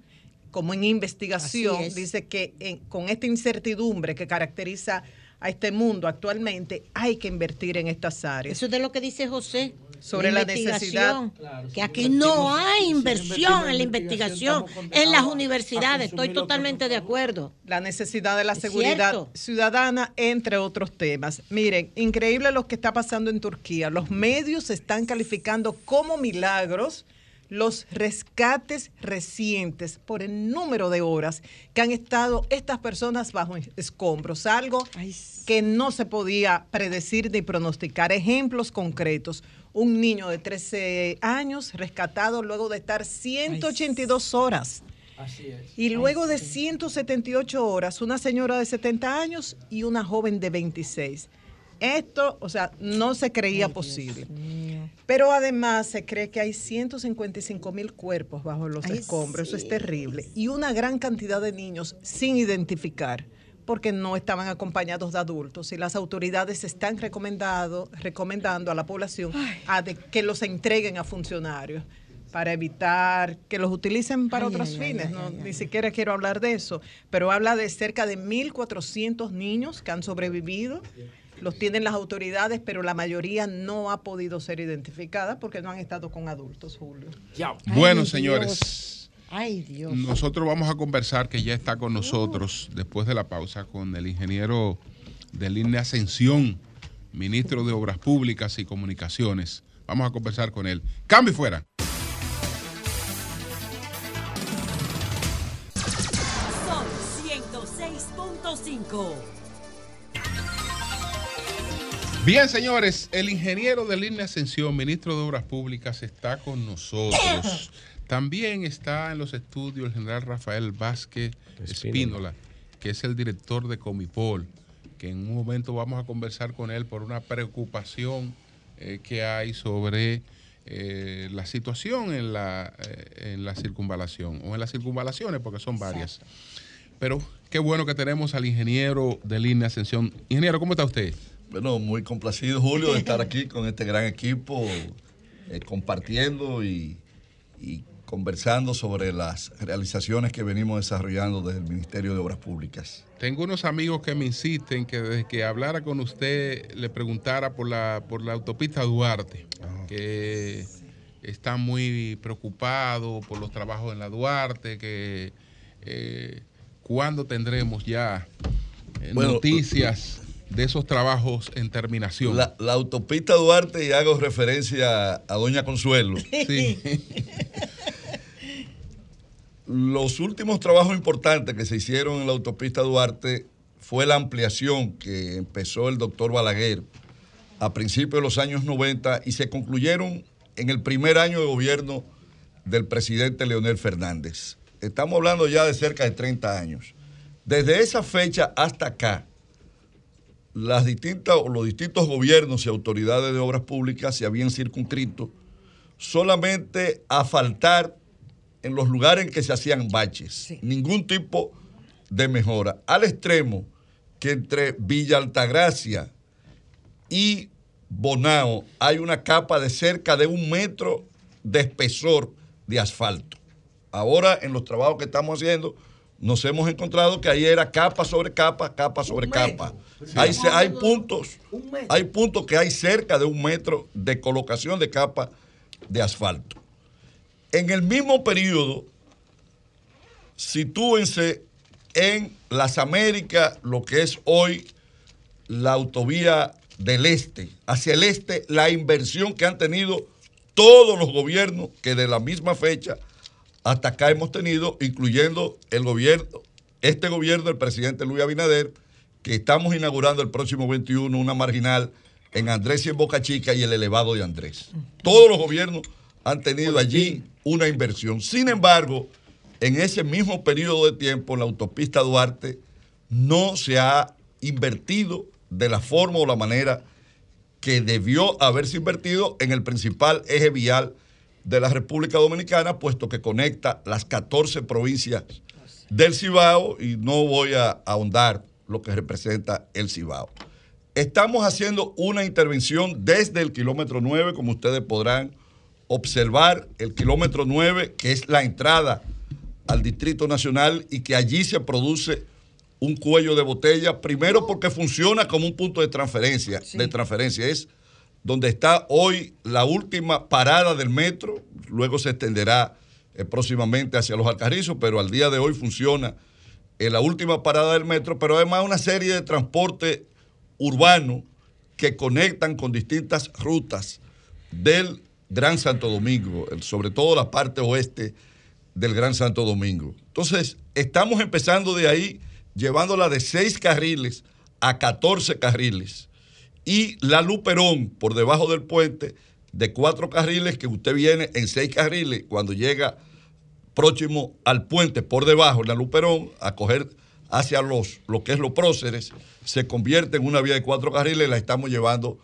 como en investigación. Dice que con esta incertidumbre que caracteriza a este mundo actualmente, hay que invertir en estas áreas. Eso es de lo que dice José sobre la, necesidad. que aquí no hay inversión en la investigación en las universidades. Estoy totalmente de acuerdo. La necesidad de la seguridad ciudadana, entre otros temas. Miren, increíble lo que está pasando en Turquía. Los medios están calificando como milagros los rescates recientes por el número de horas que han estado estas personas bajo escombros, algo que no se podía predecir ni pronosticar. Ejemplos concretos un niño de 13 años rescatado luego de estar 182 horas. Así es. Y luego de 178 horas, una señora de 70 años y una joven de 26. Esto, o sea, no se creía posible. Pero además se cree que hay 155 mil cuerpos bajo los escombros. Eso es terrible. Y una gran cantidad de niños sin identificar porque no estaban acompañados de adultos y las autoridades están recomendado, recomendando a la población a que los entreguen a funcionarios para evitar que los utilicen para otros fines. no, ni siquiera quiero hablar de eso, pero habla de cerca de 1.400 niños que han sobrevivido. Los tienen las autoridades, pero la mayoría no ha podido ser identificada porque no han estado con adultos, Julio. Bueno, señores. Nosotros vamos a conversar, que ya está con nosotros después de la pausa, con el ingeniero de línea Ascensión, ministro de Obras Públicas y Comunicaciones. Vamos a conversar con él. Cambio fuera. Son 106.5. Bien, señores, el ingeniero de línea Ascensión, ministro de Obras Públicas, está con nosotros. También está en los estudios el general Rafael Vázquez Espínola, que es el director de Comipol, que en un momento vamos a conversar con él por una preocupación eh, que hay sobre eh, la situación en la, eh, en la circunvalación, o en las circunvalaciones, porque son varias. Pero qué bueno que tenemos al ingeniero de línea Ascensión. Ingeniero, ¿cómo está usted? Bueno, muy complacido, Julio, de estar aquí con este gran equipo, eh, compartiendo y, conversando sobre las realizaciones que venimos desarrollando desde el Ministerio de Obras Públicas. Tengo unos amigos que me insisten que desde que hablara con usted le preguntara por la, por la autopista Duarte, ah. que está muy preocupado por los trabajos en la Duarte, que eh, cuándo tendremos ya eh, noticias de esos trabajos en terminación. La, autopista Duarte, y hago referencia a Doña Consuelo. Sí. Los últimos trabajos importantes que se hicieron en la autopista Duarte fue la ampliación que empezó el doctor Balaguer a principios de los años 90 y se concluyeron en el primer año de gobierno del presidente Leonel Fernández. Estamos hablando ya de cerca de 30 años. Desde esa fecha hasta acá, las distintas, los distintos gobiernos y autoridades de obras públicas se habían circunscrito solamente a faltar en los lugares en que se hacían baches. Ningún tipo de mejora. Al extremo que entre Villa Altagracia y Bonao hay una capa de cerca de un metro de espesor de asfalto. Ahora, en los trabajos que estamos haciendo, nos hemos encontrado que ahí era capa sobre capa, capa sobre capa. Hay, hay, puntos, hay puntos que hay cerca de un metro de colocación de capa de asfalto. En el mismo periodo, sitúense en las Américas, lo que es hoy la autovía del este, hacia el este, la inversión que han tenido todos los gobiernos que de la misma fecha hasta acá hemos tenido, incluyendo el gobierno, este gobierno del presidente Luis Abinader, que estamos inaugurando el próximo 21 una marginal en Andrés y en Boca Chica y el elevado de Andrés. Todos los gobiernos han tenido allí una inversión. Sin embargo, en ese mismo periodo de tiempo, en la autopista Duarte no se ha invertido de la forma o la manera que debió haberse invertido en el principal eje vial de la República Dominicana, puesto que conecta las 14 provincias del Cibao y no voy a ahondar lo que representa el Cibao. Estamos haciendo una intervención desde el kilómetro 9, como ustedes podrán observar, el kilómetro 9, que es la entrada al Distrito Nacional y que allí se produce un cuello de botella, primero porque funciona como un punto de transferencia, de transferencia, es donde está hoy la última parada del metro, luego se extenderá eh, próximamente hacia los Alcarrizos, pero al día de hoy funciona en la última parada del metro, pero además una serie de transporte urbano que conectan con distintas rutas del Gran Santo Domingo, sobre todo la parte oeste del Gran Santo Domingo. Entonces, estamos empezando de ahí, llevándola de seis carriles a 14 carriles y la Luperón por debajo del puente de cuatro carriles que usted viene en seis carriles cuando llega próximo al puente por debajo, la Luperón, a coger hacia los, lo que es los próceres, se convierte en una vía de cuatro carriles y la estamos llevando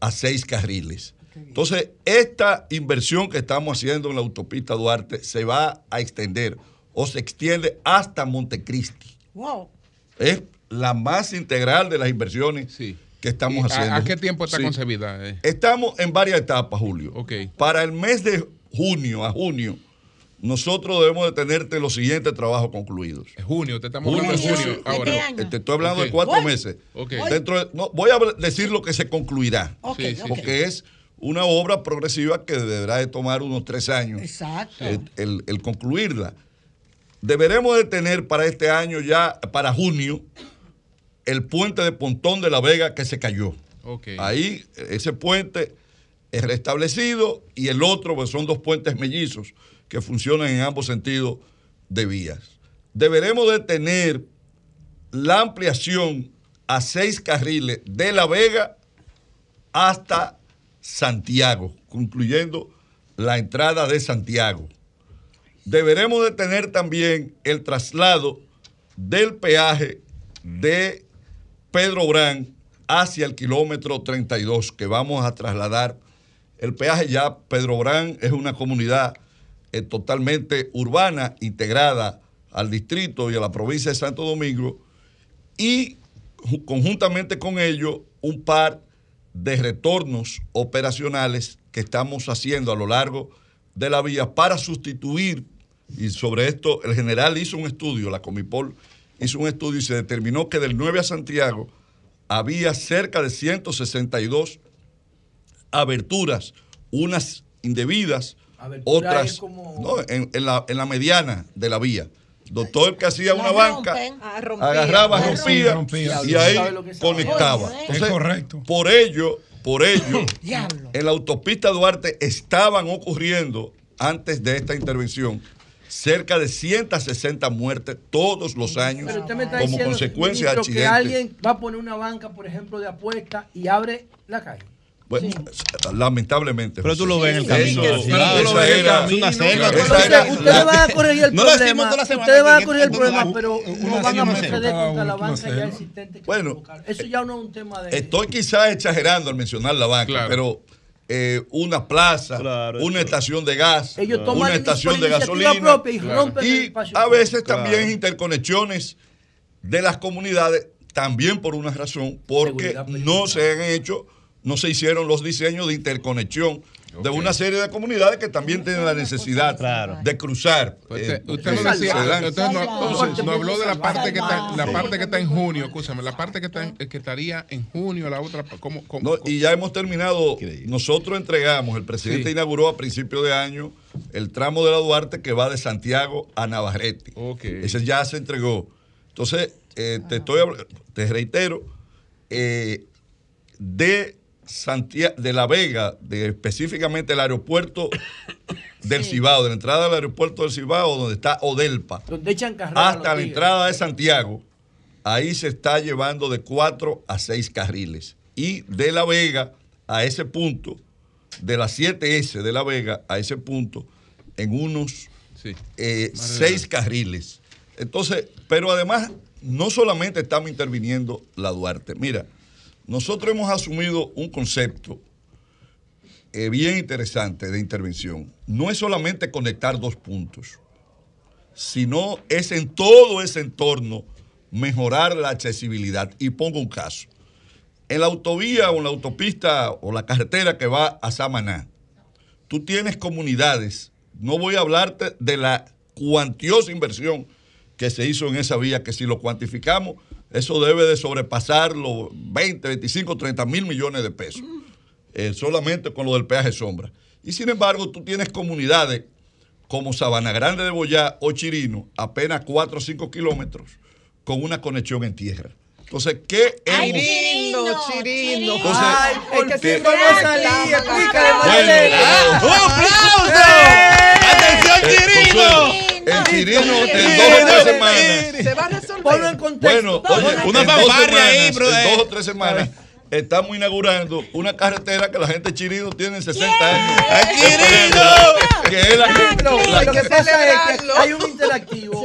a seis carriles. Entonces, esta inversión que estamos haciendo en la autopista Duarte se va a extender o se extiende hasta Montecristi. Wow. Es la más integral de las inversiones sí que estamos haciendo. ¿A, qué tiempo está concebida? Eh? Estamos en varias etapas, Julio. Para el mes de junio a junio, nosotros debemos de tenerte los siguientes trabajos concluidos. Junio, te estamos hablando de junio ahora. Este te estoy hablando de cuatro meses. Dentro no, voy a decir lo que se concluirá, porque es una obra progresiva que deberá de tomar unos tres años. Exacto. el, el concluirla. Deberemos de tener para este año ya, para junio, el puente de Pontón de la Vega que se cayó. Ahí ese puente es restablecido y el otro pues, son dos puentes mellizos que funcionan en ambos sentidos de vías. Deberemos de tener la ampliación a seis carriles de La Vega hasta Santiago, concluyendo la entrada de Santiago. Deberemos de tener también el traslado del peaje de Pedro Brán hacia el kilómetro 32 que vamos a trasladar. El peaje ya, Pedro Brán es una comunidad eh, totalmente urbana, integrada al distrito y a la provincia de Santo Domingo, y conjuntamente con ello un par de retornos operacionales que estamos haciendo a lo largo de la vía para sustituir, y sobre esto el general hizo un estudio, la Comipol hizo un estudio y se determinó que del 9 a Santiago había cerca de 162 aberturas, unas indebidas, otras en, la, en la mediana de la vía. Doctor que hacía una banca, ah, agarraba, rompía, y ahí conectaba. es correcto. Por ello, por ello, en la autopista Duarte estaban ocurriendo, antes de esta intervención, cerca de 160 muertes todos los años como consecuencia de accidentes. que alguien va a poner una banca, por ejemplo, de apuesta y abre la calle. Bueno, lamentablemente. Pero tú lo ves en el camino. Ustedes van a corregir el problema. Ustedes van a corregir el problema, pero no van a proceder contra la banca ya existente. Bueno, eso ya no es un tema de. Estoy quizás exagerando al mencionar la banca, pero. Eh, una plaza, una estación de gas, una estación de gasolina y, y a veces también interconexiones de las comunidades, también por una razón, porque no se han hecho no se hicieron los diseños de interconexión de una serie de comunidades que también tienen la necesidad de cruzar. Pues eh, usted, no decía, usted no, habló de la parte que está, la parte que está en junio, escúchame, la parte que está que estaría en junio, la otra, ¿cómo, y ya hemos terminado. Nosotros entregamos, el presidente inauguró a principio de año el tramo de la Duarte que va de Santiago a Navarrete. Ese ya se entregó. Entonces, eh, te estoy te reitero, eh, de Santiago, de La Vega, de específicamente el aeropuerto del Cibao, de la entrada del aeropuerto del Cibao, donde está Odelpa, hasta la entrada de Santiago, ahí se está llevando de cuatro a seis carriles. Y de La Vega a ese punto, de la 7S de La Vega a ese punto, en unos eh, seis carriles. Entonces, pero además, no solamente estamos interviniendo la Duarte. Mira, nosotros hemos asumido un concepto eh, bien interesante de intervención. No es solamente conectar dos puntos, sino es en todo ese entorno mejorar la accesibilidad. Y pongo un caso. En la autovía o en la autopista o la carretera que va a Samaná, tú tienes comunidades. No voy a hablarte de la cuantiosa inversión que se hizo en esa vía, que si lo cuantificamos, eso debe de sobrepasar los 20, 25, 30 mil millones de pesos, eh, solamente con lo del peaje sombra. Y sin embargo, tú tienes comunidades como Sabana Grande de Boyá o Chirino, apenas 4 o 5 kilómetros, con una conexión en tierra. Entonces, ¿qué Ay, hemos... Chirino, Chirino. Entonces, Ay, es que siempre no salí, explícale, ¡Un aplauso! ¡Atención, Chirino! El Chirino en dos o tres semanas. Se va a resolver. en contexto. Bueno, oye, una fanfarria ahí, bro. En dos o tres semanas estamos inaugurando una carretera que la gente chirino tiene 60 años. Que es la la que pasa es que hay un interactivo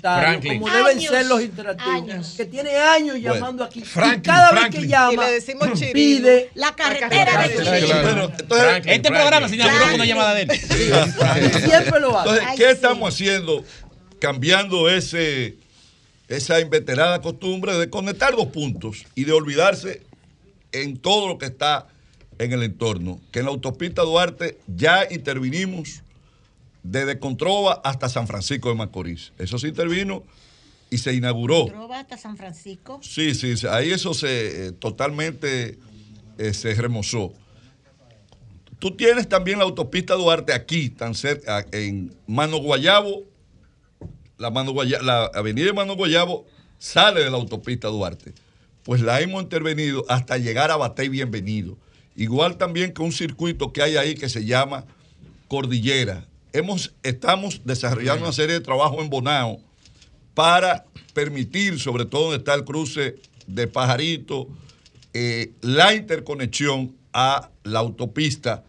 Franklin. como deben ser los interactivos, que tiene años llamando aquí. Franklin, y cada Franklin. vez que llama, y le decimos chirino. pide la carretera de Chirino. Entonces, este programa se inauguró con una llamada de él. Siempre lo hace. Entonces, ¿qué estamos haciendo? Cambiando ese esa inveterada costumbre de conectar dos puntos y de olvidarse en todo lo que está en el entorno. Que en la autopista Duarte ya intervinimos desde Controva hasta San Francisco de Macorís. Eso se intervino y se inauguró. ¿Controva hasta San Francisco? Sí, sí, ahí eso se eh, totalmente eh, se remozó. Tú tienes también la autopista Duarte aquí, tan cerca, en Mano Guayabo. La, Mano la avenida de Mano Guayabo sale de la autopista Duarte pues la hemos intervenido hasta llegar a Batey Bienvenido. Igual también que un circuito que hay ahí que se llama Cordillera. Hemos, estamos desarrollando una serie de trabajos en Bonao para permitir, sobre todo donde está el cruce de Pajarito eh, la interconexión a la autopista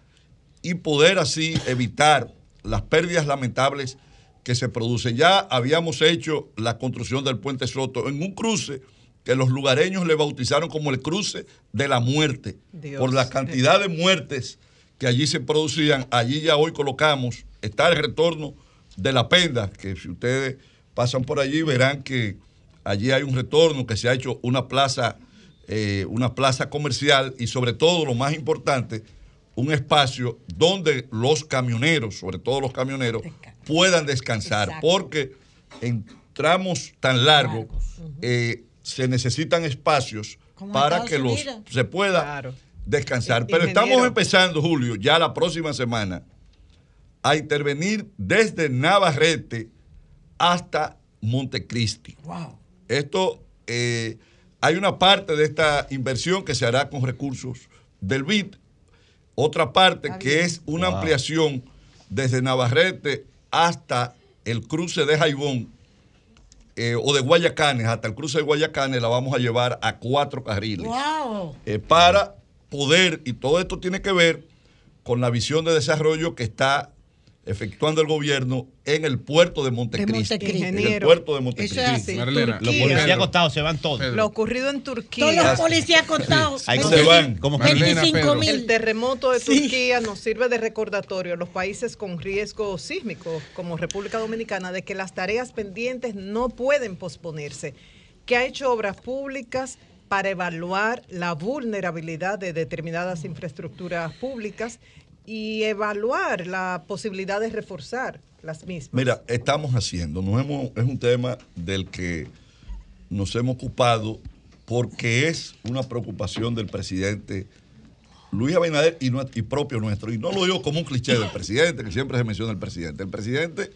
y poder así evitar las pérdidas lamentables que se producen. Ya habíamos hecho la construcción del puente Soto en un cruce que los lugareños le bautizaron como el cruce de la muerte, por la cantidad de muertes que allí se producían. Allí ya hoy colocamos, está el retorno de la penda, que si ustedes pasan por allí verán que allí hay un retorno, que se ha hecho una plaza, eh, una plaza comercial y sobre todo lo más importante, un espacio donde los camioneros, sobre todo los camioneros, puedan descansar, porque en tramos tan largos eh, se necesitan espacios para que los se pueda descansar. Pero estamos empezando, Julio, ya la próxima semana, a intervenir desde Navarrete hasta Montecristi. Wow. Esto, eh, hay una parte de esta inversión que se hará con recursos del BID, otra parte que es una ampliación desde Navarrete hasta el cruce de Jaibón eh, o de Guayacanes, hasta el cruce de Guayacanes, la vamos a llevar a cuatro carriles. Wow. Eh, para poder, y todo esto tiene que ver con la visión de desarrollo que está efectuando el gobierno en el puerto de Montecristi. En el puerto de Montecristi. los policías acostados se van todos. Lo ocurrido en Turquía. Todos los policías acostados. Ahí se van. Como 25 mil. El terremoto de Turquía nos sirve de recordatorio a los países con riesgo sísmico, como República Dominicana, de que las tareas pendientes no pueden posponerse. Que ha hecho obras públicas para evaluar la vulnerabilidad de determinadas infraestructuras públicas y evaluar la posibilidad de reforzar las mismas. Mira, estamos haciendo, nos es un tema del que nos hemos ocupado porque es una preocupación del presidente Luis Abinader y, propio nuestro. Y no lo digo como un cliché del presidente, que siempre se menciona el presidente. El presidente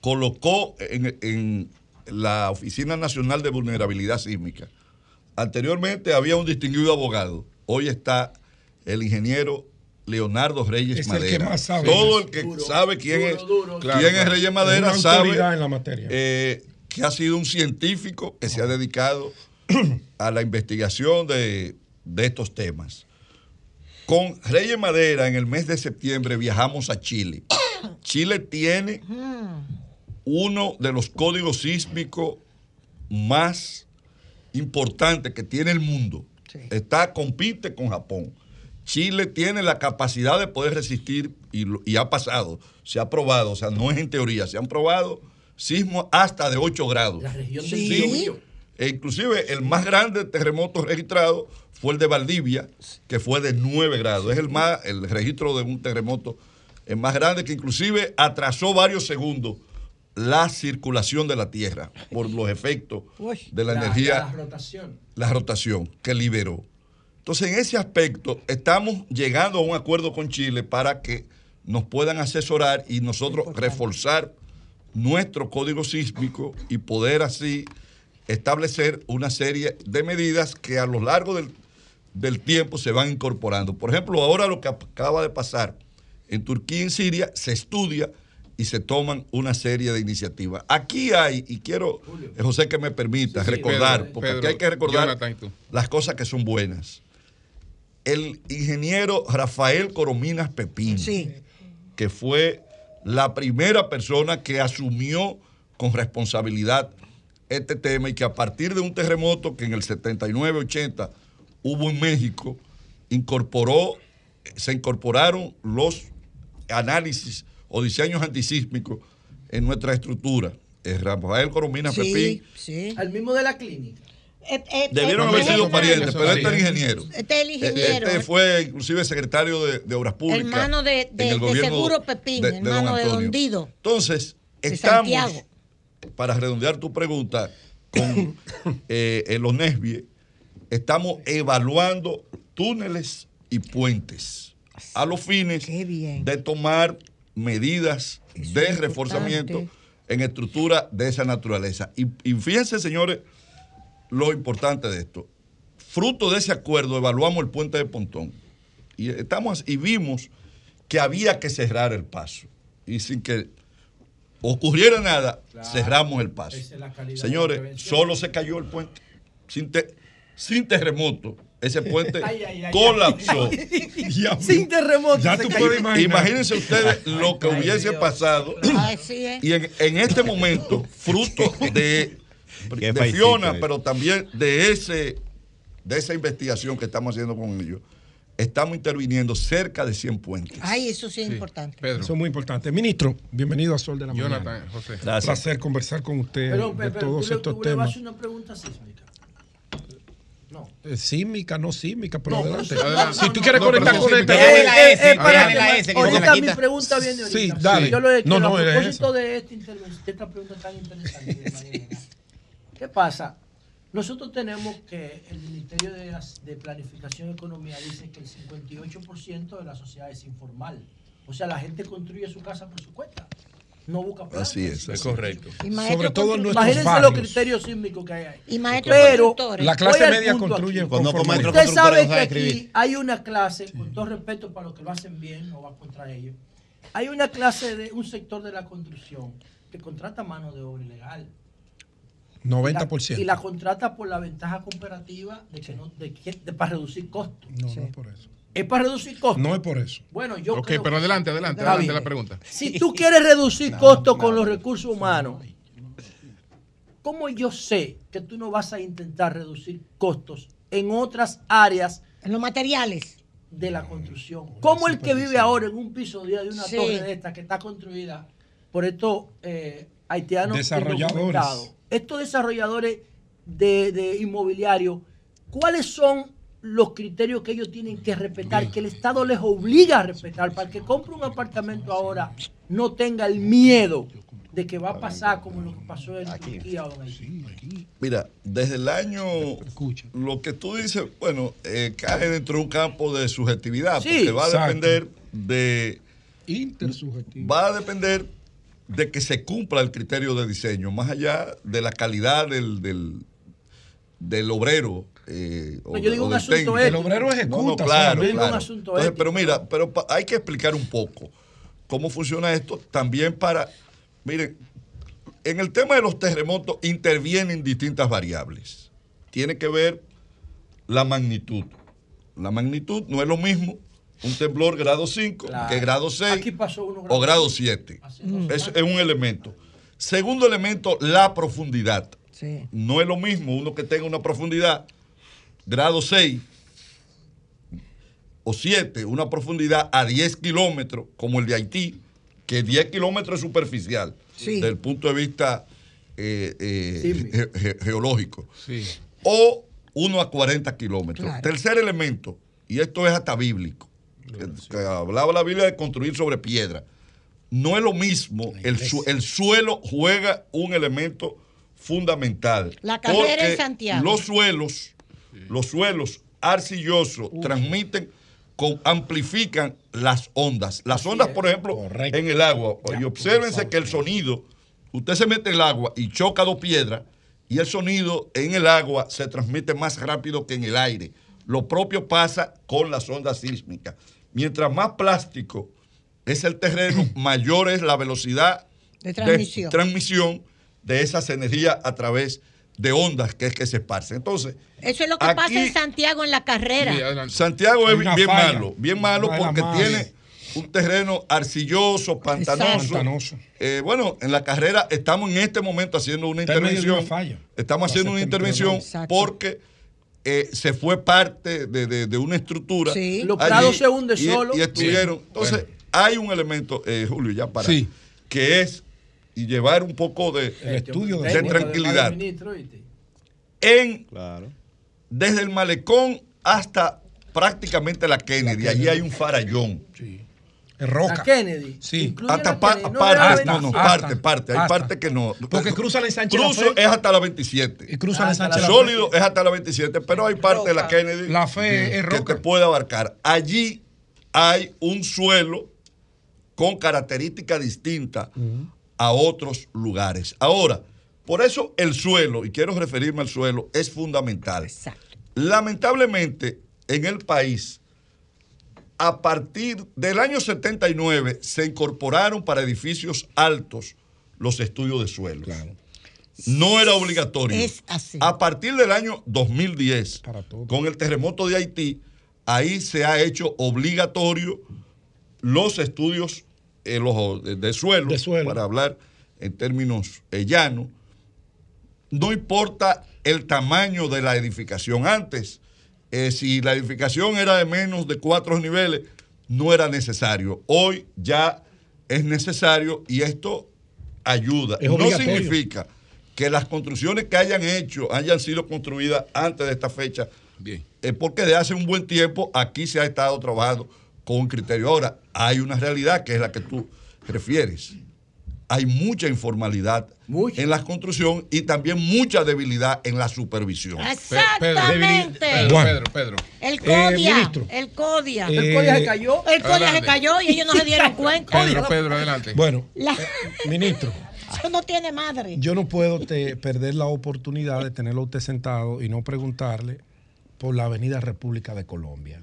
colocó en la Oficina Nacional de Vulnerabilidad Sísmica. Anteriormente había un distinguido abogado. Hoy está el ingeniero Leonardo Reyes Madera. Todo el que sabe quién es, quién es Reyes Madera sabe eh, que ha sido un científico que se ha dedicado a la investigación de, de estos temas. Con Reyes Madera en el mes de septiembre viajamos a Chile. Chile tiene uno de los códigos sísmicos más importantes que tiene el mundo. Está, compite con Japón. Chile tiene la capacidad de poder resistir y, ha pasado, se ha probado, o sea, no es en teoría, se han probado sismos hasta de 8 grados. La región sí. E inclusive el más grande terremoto registrado fue el de Valdivia, que fue de 9 grados. Es el más el registro de un terremoto más grande que inclusive atrasó varios segundos la circulación de la Tierra por los efectos de la, energía. La rotación. La rotación que liberó. Entonces, en ese aspecto, estamos llegando a un acuerdo con Chile para que nos puedan asesorar y nosotros reforzar nuestro código sísmico y poder así establecer una serie de medidas que a lo largo del, del tiempo se van incorporando. Por ejemplo, ahora lo que acaba de pasar en Turquía y en Siria se estudia y se toman una serie de iniciativas. Aquí hay, y quiero, José, que me permita recordar, porque aquí hay que recordar las cosas que son buenas el ingeniero Rafael Corominas Pepín, que fue la primera persona que asumió con responsabilidad este tema y que a partir de un terremoto que en el 79-80 hubo en México, incorporó, se incorporaron los análisis o diseños antisísmicos en nuestra estructura. Rafael Corominas Pepín. Al mismo de la clínica. Eh, eh, Debieron haber sido parientes, pero este es el ingeniero. Este es el ingeniero. Este fue inclusive secretario de, Obras Públicas. Hermano de, de, Seguro Pepín, hermano de, Don Dido. Entonces, estamos, para redondear tu pregunta, con eh, los Nesbie, estamos evaluando túneles y puentes a los fines de tomar medidas de reforzamiento en estructura de esa naturaleza. Y, y fíjense, señores, lo importante de esto. Fruto de ese acuerdo, evaluamos el puente de Pontón y, estamos, y vimos que había que cerrar el paso. Y sin que ocurriera nada, cerramos el paso. Señores, solo se cayó el puente. Sin, sin terremoto, ese puente colapsó. Sin terremoto. Imagínense ustedes lo que hubiese pasado. Y en, este momento, fruto de, de Fiona, pero también de ese de esa investigación que estamos haciendo con ellos, estamos interviniendo cerca de 100 puentes. Ay, eso sí es importante. Eso es muy importante. Ministro, bienvenido a Sol de la Jonathan, Mañana. José. Gracias. Un placer conversar con usted de todos estos temas. Le, hacer una pregunta sísmica? No. Eh, sísmica, no sísmica, pero adelante. No, si tú quieres conectar con el eh, eh, la S. Ahorita mi pregunta viene ahorita. Sí, dale. Yo lo he hecho no, no, a propósito de esta, esta pregunta tan interesante. ¿Qué pasa? Nosotros tenemos que el Ministerio de, Planificación y Economía dice que el 58% de la sociedad es informal. O sea, la gente construye su casa por su cuenta. No busca plata. Así es, es correcto. Sobre todo en Imagínense los criterios sísmicos que hay ahí. Y Pero la clase media construye cuando Usted sabe que aquí hay una clase, con todo respeto para los que lo hacen bien, no va contra ellos. Hay una clase de un sector de la construcción que contrata mano de obra ilegal 90%. Y la, contrata por la ventaja comparativa de que no, de, para reducir costos. No, no es por eso. Es para reducir costos. No es por eso. Bueno, yo Ok, pero adelante, adelante, adelante la pregunta. Si tú quieres reducir costos con los recursos humanos, ¿cómo yo sé que tú no vas a intentar reducir costos en otras áreas? En los materiales. De la construcción. ¿Cómo el que vive ahora en un piso de una torre de esta que está construida por estos eh, haitianos desarrolladores estos desarrolladores de, de inmobiliario, ¿cuáles son los criterios que ellos tienen que respetar, que el Estado les obliga a respetar, para que compre un apartamento ahora no tenga el miedo de que va a pasar como lo que pasó en Turquía o en Mira, desde el año, lo que tú dices, bueno, eh, cae dentro de un campo de subjetividad, porque va a depender de... Va a depender de que se cumpla el criterio de diseño, más allá de la calidad del, del, obrero. Eh, yo digo un asunto ético. El obrero ejecuta. claro, claro. pero mira, pero hay que explicar un poco cómo funciona esto también para, miren, en el tema de los terremotos intervienen distintas variables. Tiene que ver la magnitud. La magnitud no es lo mismo un temblor grado 5, que grado 6 o grado 7. Eso es un elemento. Segundo elemento, la profundidad. No es lo mismo uno que tenga una profundidad grado 6 o 7, una profundidad a 10 kilómetros, como el de Haití, que 10 kilómetros es superficial, desde el punto de vista eh, eh, geológico. O 1 a 40 kilómetros. Tercer elemento, y esto es hasta bíblico que, hablaba la Biblia de construir sobre piedra. No es lo mismo, el, el suelo juega un elemento fundamental. La carrera en Santiago. Los suelos, los suelos arcillosos transmiten, con, amplifican las ondas. Las ondas, por ejemplo, en el agua. y obsérvense que el sonido, usted se mete en el agua y choca dos piedras, y el sonido en el agua se transmite más rápido que en el aire. Lo propio pasa con las ondas sísmicas. Mientras más plástico es el terreno, mayor es la velocidad de transmisión. de, esas energías a través de ondas que es que se esparcen. Entonces, eso es lo que pasa en Santiago en la carrera. Santiago es bien malo, bien malo porque tiene un terreno arcilloso, pantanoso. Eh, bueno, en la carrera estamos en este momento haciendo una intervención. Estamos haciendo una intervención porque eh, se fue parte de, una estructura. Sí. Los prados se hunden solo. Y estuvieron. Entonces, hay un elemento, eh, Julio, ya para. Que es y llevar un poco de, estudio de, tranquilidad. En, Desde el malecón hasta prácticamente la Kennedy, allí hay un farallón. Sí roca. La Kennedy. Sí. Hasta parte, no, no, parte, parte. Hay parte que no. Porque cruza la ensanche Cruzo es hasta la 27. Y cruza la ensanche Sólido es hasta la 27, pero hay parte de la Kennedy. La fe es roca. Que te puede abarcar. Allí hay un suelo con características distintas a otros lugares. Ahora, por eso el suelo, y quiero referirme al suelo, es fundamental. Exacto. Lamentablemente, en el país a partir del año 79 se incorporaron para edificios altos los estudios de suelo. no era obligatorio. Es así. A partir del año 2010, con el terremoto de Haití, ahí se ha hecho obligatorio los estudios eh, de, suelo, para hablar en términos eh, llanos. No importa el tamaño de la edificación. Antes, eh, si la edificación era de menos de cuatro niveles, no era necesario. Hoy ya es necesario y esto ayuda. no significa que las construcciones que hayan hecho hayan sido construidas antes de esta fecha. Bien. Es porque de hace un buen tiempo aquí se ha estado trabajando con un criterio. Ahora, hay una realidad que es la que tú refieres hay mucha informalidad en la construcción y también mucha debilidad en la supervisión. Exactamente. Pedro, Pedro, El eh, CODIA. el CODIA. el CODIA se cayó. El CODIA se cayó y ellos no se dieron cuenta. Pedro, Pedro, adelante. Bueno, eh, ministro. Eso no tiene madre. Yo no puedo perder la oportunidad de tenerlo usted sentado y no preguntarle por la Avenida República de Colombia.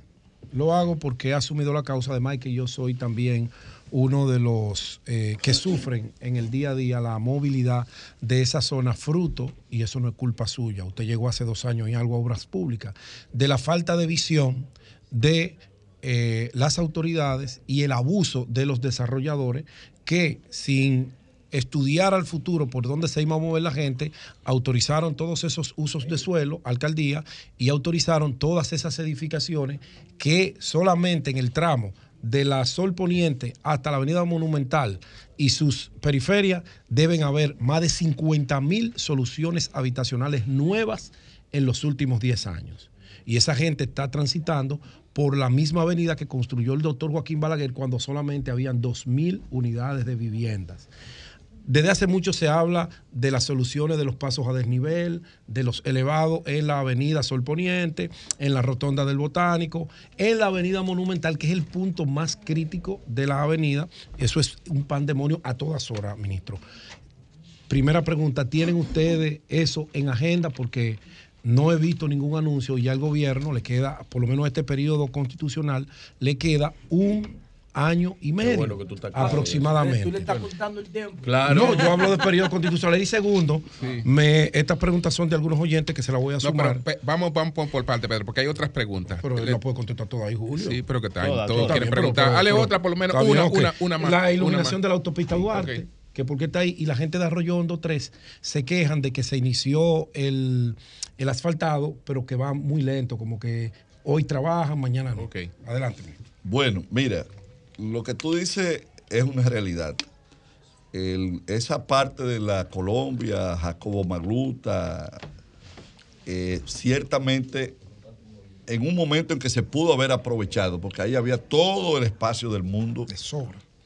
Lo hago porque he asumido la causa, de Mike y yo soy también uno de los eh, que sufren en el día a día la movilidad de esa zona, fruto, y eso no es culpa suya, usted llegó hace dos años y algo a obras públicas, de la falta de visión de eh, las autoridades y el abuso de los desarrolladores que sin estudiar al futuro por dónde se iba a mover la gente, autorizaron todos esos usos de suelo, alcaldía, y autorizaron todas esas edificaciones que solamente en el tramo de la Sol Poniente hasta la Avenida Monumental y sus periferias deben haber más de 50 mil soluciones habitacionales nuevas en los últimos 10 años. Y esa gente está transitando por la misma avenida que construyó el doctor Joaquín Balaguer cuando solamente habían 2 mil unidades de viviendas. Desde hace mucho se habla de las soluciones de los pasos a desnivel, de los elevados en la avenida Sol Poniente, en la rotonda del Botánico, en la avenida Monumental, que es el punto más crítico de la avenida. Eso es un pandemonio a todas horas, ministro. Primera pregunta, ¿tienen ustedes eso en agenda? Porque no he visto ningún anuncio y al gobierno le queda, por lo menos este periodo constitucional, le queda un año y medio aproximadamente. Tú le estás contando el tiempo. Claro. No, yo hablo de periodo constitucional. Y segundo, me, estas preguntas son de algunos oyentes que se las voy a sumar. vamos, vamos por parte, Pedro, porque hay otras preguntas. Pero él no puede contestar todo ahí, Julio. Sí, pero que está todos quieren preguntar. Dale otra, por lo menos una, una, más. La iluminación de la autopista Duarte. Que porque está ahí y la gente de Arroyo Hondo 3 se quejan de que se inició el, el asfaltado, pero que va muy lento, como que hoy trabajan, mañana no. Ok. Adelante. Bueno, mira, lo que tú dices es una realidad. esa parte de la Colombia, Jacobo Magluta, eh, ciertamente en un momento en que se pudo haber aprovechado, porque ahí había todo el espacio del mundo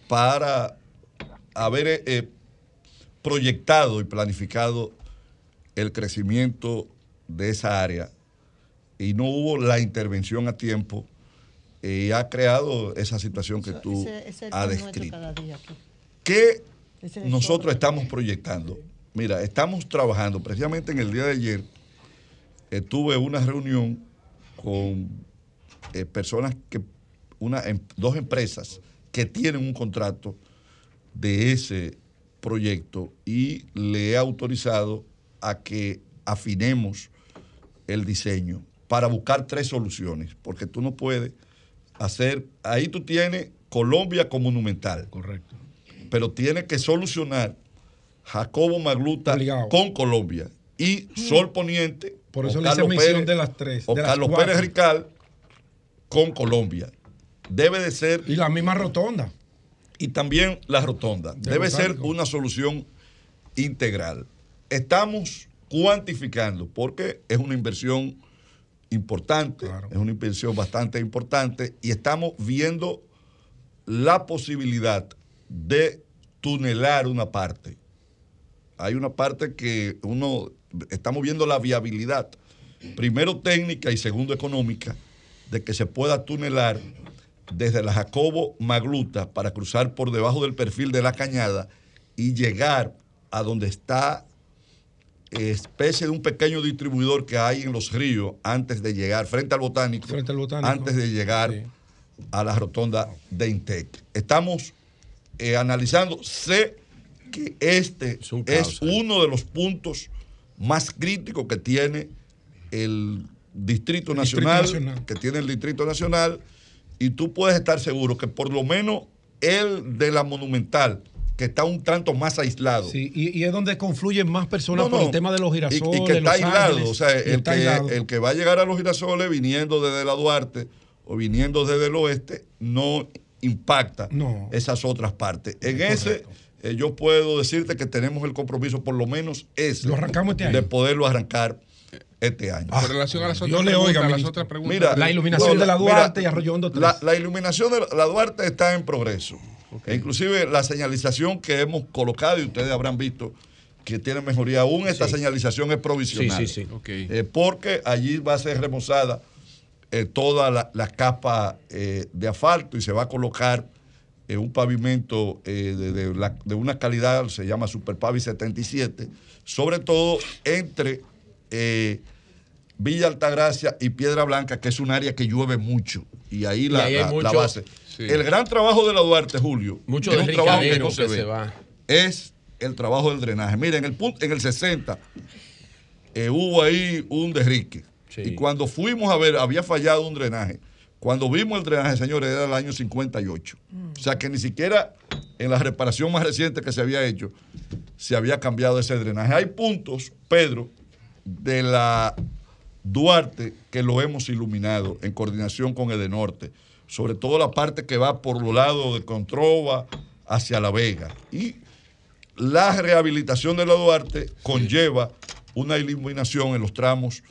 para haber eh, eh, proyectado y planificado el crecimiento de esa área. Y no hubo la intervención a tiempo y ha creado esa situación que tú has descrito. ¿Qué nosotros estamos proyectando? Mira, estamos trabajando, precisamente en el día de ayer, tuve una reunión con eh, personas que, una, em, dos empresas que tienen un contrato de ese proyecto y le he autorizado a que afinemos el diseño para buscar tres soluciones, porque tú no puedes hacer, ahí tú tienes Colombia como monumental. Correcto. Pero tiene que solucionar Jacobo Magluta con Colombia y Sol Poniente. Por eso la misión de las tres. O Carlos Pérez Rical con Colombia. Debe de ser. Y la misma rotonda. Y también la rotonda. Debe ser una solución integral. Estamos cuantificando porque es una inversión importante, es una inversión bastante importante y estamos viendo la posibilidad de tunelar una parte. Hay una parte que uno, estamos viendo la viabilidad, primero técnica y segundo económica, de que se pueda tunelar desde la Jacobo Magluta para cruzar por debajo del perfil de la cañada y llegar a donde está especie de un pequeño distribuidor que hay en los ríos antes de llegar, frente al botánico, frente al botánico. antes de llegar a la rotonda de Intec. Estamos eh, analizando, sé que este es, uno de los puntos más críticos que tiene el Distrito Nacional, que tiene el Distrito Nacional, y tú puedes estar seguro que por lo menos el de la Monumental, que está un tanto más aislado. Sí, y, es donde confluyen más personas por el tema de los girasoles. Y, que está aislado, o sea, el que, el que va a llegar a los girasoles viniendo desde la Duarte o viniendo desde el oeste, no impacta esas otras partes. En ese, eh, yo puedo decirte que tenemos el compromiso, por lo menos ese, ¿Lo arrancamos este de poderlo arrancar este año. Con relación a las otras, preguntas, Mira, la iluminación de la Duarte y Arroyo Hondo la, la, iluminación de la Duarte está en progreso. E inclusive la señalización que hemos colocado, y ustedes habrán visto que tiene mejoría aún, esta señalización es provisional. Sí, sí, sí. Eh, porque allí va a ser remozada eh, toda la, capa eh, de asfalto y se va a colocar un pavimento de, una calidad, se llama Superpavi 77, sobre todo entre Villa Altagracia y Piedra Blanca, que es un área que llueve mucho. Y ahí la, la base. El gran trabajo de la Duarte, Julio, Mucho es un trabajo que no se, ve, es el trabajo del drenaje. Miren, en el, punto, en el 60 eh, hubo ahí un derrique. Y cuando fuimos a ver, había fallado un drenaje. Cuando vimos el drenaje, señores, era el año 58. O sea que ni siquiera en la reparación más reciente que se había hecho, se había cambiado ese drenaje. Hay puntos, Pedro, de la Duarte que lo hemos iluminado en coordinación con Edenorte sobre todo la parte que va por los lados de Controva hacia La Vega. Y la rehabilitación de la Duarte conlleva una iluminación en los tramos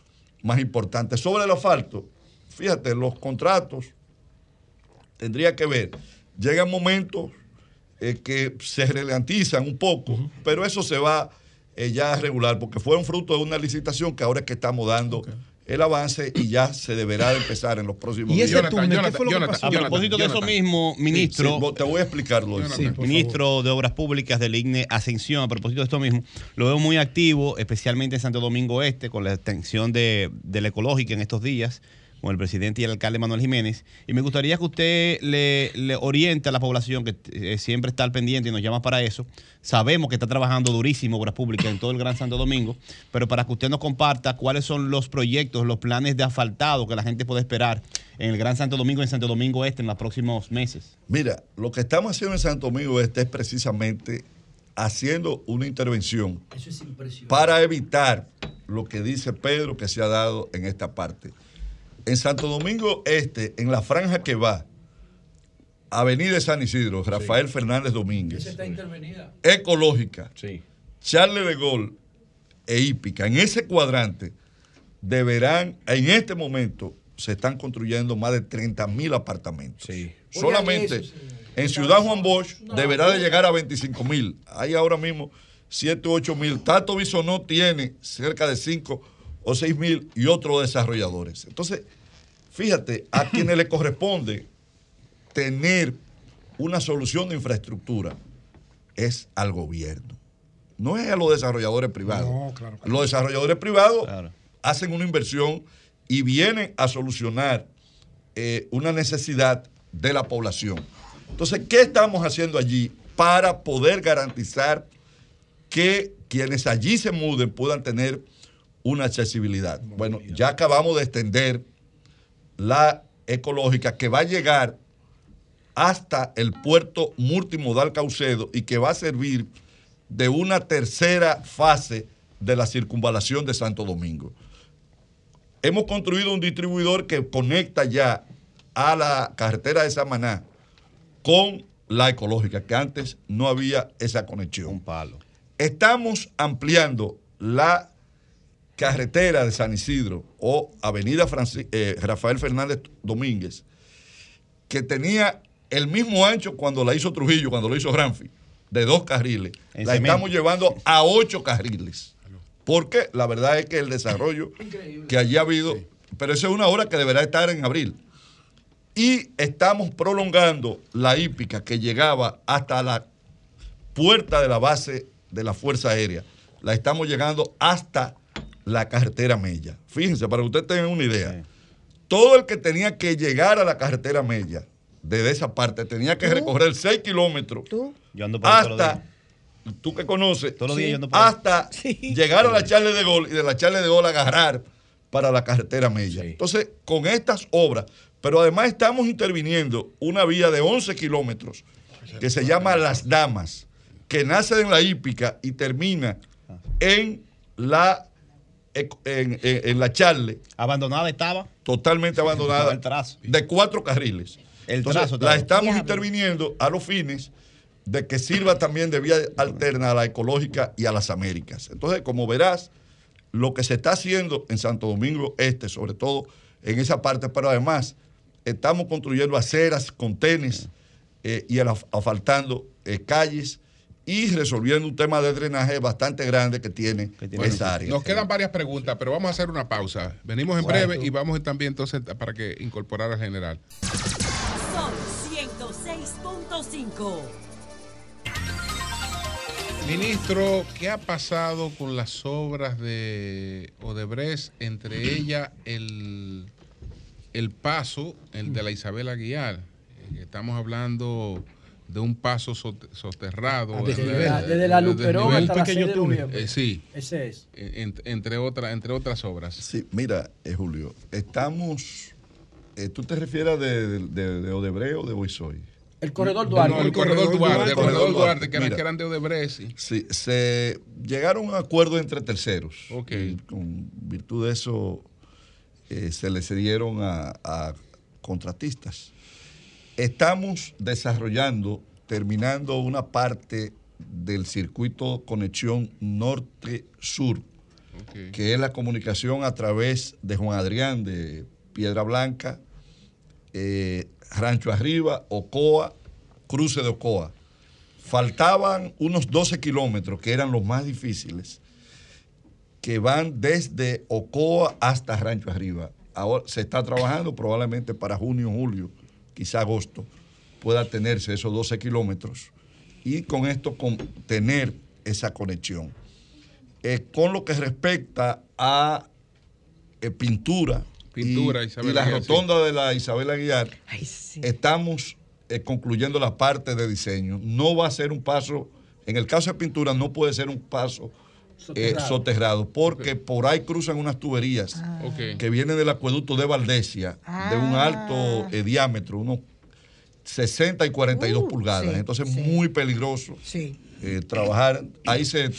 más importantes. Sobre el asfalto, fíjate, los contratos tendría que ver. Llegan momentos eh, que se ralentizan un poco, pero eso se va eh, ya a regular porque fueron fruto de una licitación que ahora es que estamos dando el avance y ya se deberá empezar en los próximos días. a propósito de eso mismo, ministro. te voy a explicarlo. ministro de Obras Públicas del IGNE Ascensión, a propósito de esto mismo, lo veo muy activo, especialmente en Santo Domingo Este, con la extensión de, de la ecológica en estos días con el presidente y el alcalde Manuel Jiménez. Y me gustaría que usted le, oriente a la población que eh, siempre está al pendiente y nos llama para eso. Sabemos que está trabajando durísimo Obras Públicas en todo el Gran Santo Domingo, pero para que usted nos comparta cuáles son los proyectos, los planes de asfaltado que la gente puede esperar en el Gran Santo Domingo y en Santo Domingo Este en los próximos meses. Mira, lo que estamos haciendo en Santo Domingo Este es precisamente haciendo una intervención para evitar lo que dice Pedro que se ha dado en esta parte en Santo Domingo Este, en la franja que va, Avenida de San Isidro, Rafael Fernández Domínguez. Esa está intervenida. Ecológica. Sí. Charles de Gaulle e Hípica. En ese cuadrante deberán, en este momento, se están construyendo más de 30 mil apartamentos. Sí. Solamente en Ciudad Juan Bosch deberá de llegar a 25 mil. Hay ahora mismo 7 o 8 mil. Tato Bisonó tiene cerca de 5 o 6 mil y otros desarrolladores. Entonces, fíjate, a quienes le corresponde tener una solución de infraestructura es al gobierno. No es a los desarrolladores privados. Los desarrolladores privados hacen una inversión y vienen a solucionar eh, una necesidad de la población. Entonces, ¿qué estamos haciendo allí para poder garantizar que quienes allí se muden puedan tener una accesibilidad. Bueno, ya acabamos de extender la ecológica que va a llegar hasta el puerto multimodal Caucedo y que va a servir de una tercera fase de la circunvalación de Santo Domingo. Hemos construido un distribuidor que conecta ya a la carretera de Samaná con la ecológica, que antes no había esa conexión. Un palo. Estamos ampliando la carretera de San Isidro o Avenida eh, Rafael Fernández Domínguez, que tenía el mismo ancho cuando la hizo Trujillo, cuando lo hizo Granfi, de dos carriles, la estamos llevando a ocho carriles. Porque la verdad es que el desarrollo que allí ha habido, pero esa es una hora que deberá estar en abril. Y estamos prolongando la hípica que llegaba hasta la puerta de la base de la Fuerza Aérea. La estamos llegando hasta la carretera Mella. Fíjense, para que ustedes tengan una idea. Todo el que tenía que llegar a la carretera Mella, desde esa parte, tenía que recorrer 6 kilómetros hasta tú que conoces, hasta llegar a la charla de gol y de la charla de gol agarrar para la carretera Mella. Entonces, con estas obras, pero además estamos interviniendo una vía de 11 kilómetros que se llama Las Damas, que nace en la hípica y termina en la en, la Charle. ¿Abandonada estaba? Totalmente abandonada. De cuatro carriles. El trazo, la estamos interviniendo a los fines de que sirva también de vía alterna a la ecológica y a las Américas. Entonces, como verás, lo que se está haciendo en Santo Domingo Este, sobre todo en esa parte, pero además estamos construyendo aceras, contenes eh, y asfaltando eh, calles y resolviendo un tema de drenaje bastante grande que tiene, esa área. Nos quedan varias preguntas, pero vamos a hacer una pausa. Venimos en breve y vamos también entonces para que incorporar al general. Son 106.5. Ministro, ¿qué ha pasado con las obras de Odebrecht, entre ellas el, el paso, el de la Isabel Aguiar? Eh, estamos hablando de un paso soterrado. Ah, desde, la Luperón hasta la pequeño túnel. Eh, sí. Ese es. entre, otra, entre otras obras. Sí, mira, eh, Julio, estamos... ¿Tú te refieres de, de, Odebrecht o de Boisoy? El corredor Duarte. el, corredor Duarte, el corredor Duarte, que, eran de Odebrecht. Sí. se llegaron a un acuerdo entre terceros. Ok. con virtud de eso eh, se le cedieron a, a, contratistas. Estamos desarrollando, terminando una parte del circuito conexión norte-sur, que es la comunicación a través de Juan Adrián, de Piedra Blanca, eh, Rancho Arriba, Ocoa, cruce de Ocoa. Faltaban unos 12 kilómetros, que eran los más difíciles, que van desde Ocoa hasta Rancho Arriba. Ahora se está trabajando probablemente para junio, julio, quizá agosto, pueda tenerse esos 12 kilómetros y con esto tener esa conexión. Eh, con lo que respecta a eh, pintura, Pintura, y, la rotonda de la Isabel Aguiar, estamos eh, concluyendo la parte de diseño. No va a ser un paso, en el caso de pintura, no puede ser un paso eh, soterrado, porque por ahí cruzan unas tuberías ah. que vienen del acueducto de Valdesia, de un ah. alto eh, diámetro, unos 60 y 42 uh, pulgadas. Entonces, es muy peligroso trabajar. Ahí se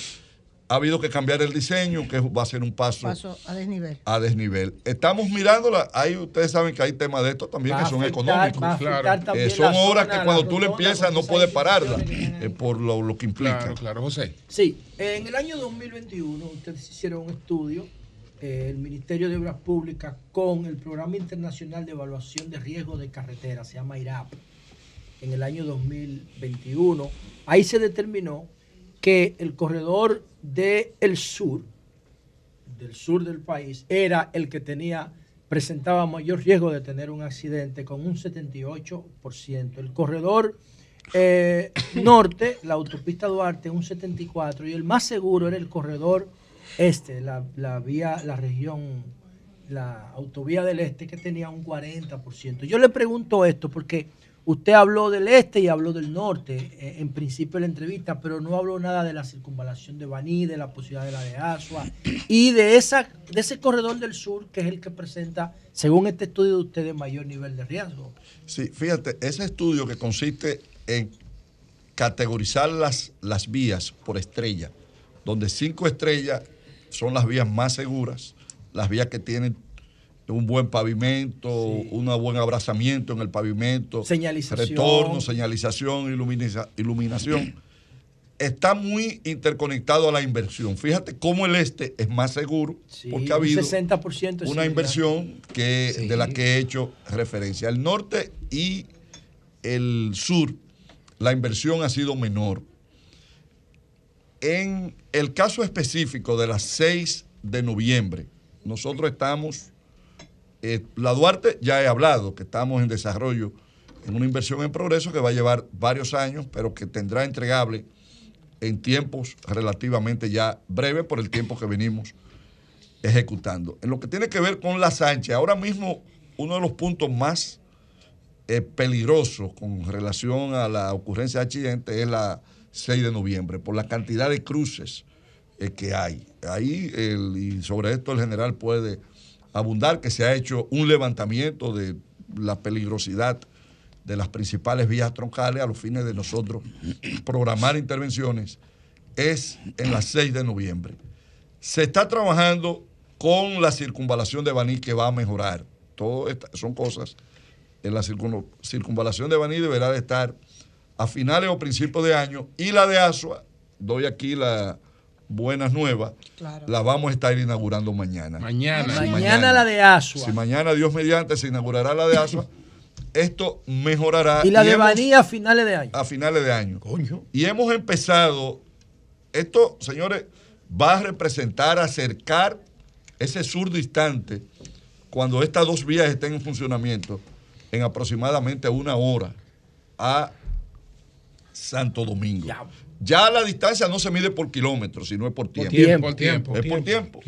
ha habido que cambiar el diseño, que va a ser un paso, a desnivel. A desnivel. Estamos mirándola, ahí ustedes saben que hay temas de esto también que son económicos. Claro. Eh, son obras que cuando tú le empiezas no puedes pararla eh, por lo, que implica. Claro, claro, José. Sí, en el año 2021 ustedes hicieron un estudio, eh, el Ministerio de Obras Públicas, con el Programa Internacional de Evaluación de Riesgo de Carretera, se llama IRAP, en el año 2021. Ahí se determinó que el corredor del sur, del sur del país, era el que tenía, presentaba mayor riesgo de tener un accidente con un 78%. El corredor eh, norte, la autopista Duarte, un 74%, y el más seguro era el corredor este, la, la vía, la región, la autovía del este, que tenía un 40%. Yo le pregunto esto porque Usted habló del este y habló del norte, eh, en principio de la entrevista, pero no habló nada de la circunvalación de Baní, de la posibilidad de la de Asua y de, esa, de ese corredor del sur que es el que presenta, según este estudio de ustedes, mayor nivel de riesgo. Sí, fíjate, ese estudio que consiste en categorizar las, las vías por estrella, donde cinco estrellas son las vías más seguras, las vías que tienen un buen pavimento, un buen abrazamiento en el pavimento, señalización. retorno, señalización, iluminación. Está muy interconectado a la inversión. Fíjate cómo el este es más seguro, porque ha habido 60% una inversión que, de la que he hecho referencia. El norte y el sur, la inversión ha sido menor. En el caso específico de las 6 de noviembre, nosotros estamos eh, la Duarte ya he hablado que estamos en desarrollo en una inversión en progreso que va a llevar varios años, pero que tendrá entregable en tiempos relativamente ya breves por el tiempo que venimos ejecutando. En lo que tiene que ver con la Sánchez, ahora mismo uno de los puntos más eh, peligrosos con relación a la ocurrencia de accidentes es la 6 de noviembre, por la cantidad de cruces eh, que hay. Ahí, y sobre esto el general puede abundar, que se ha hecho un levantamiento de la peligrosidad de las principales vías troncales a los fines de nosotros programar intervenciones, es en las 6 de noviembre. Se está trabajando con la circunvalación de Baní que va a mejorar. Todo son cosas. En la circunvalación de Baní deberá de estar a finales o principios de año y la de Asua, doy aquí la buenas nuevas, la vamos a estar inaugurando mañana. Mañana. mañana. la de Asua. Si mañana, Dios mediante, se inaugurará la de Asua, esto mejorará. Y la de Baní a finales de año. A finales de año. Y hemos empezado, esto, señores, va a representar, acercar ese sur distante cuando estas dos vías estén en funcionamiento en aproximadamente una hora a Santo Domingo. Ya. La distancia no se mide por kilómetros, sino es por tiempo. Por tiempo, Es por tiempo.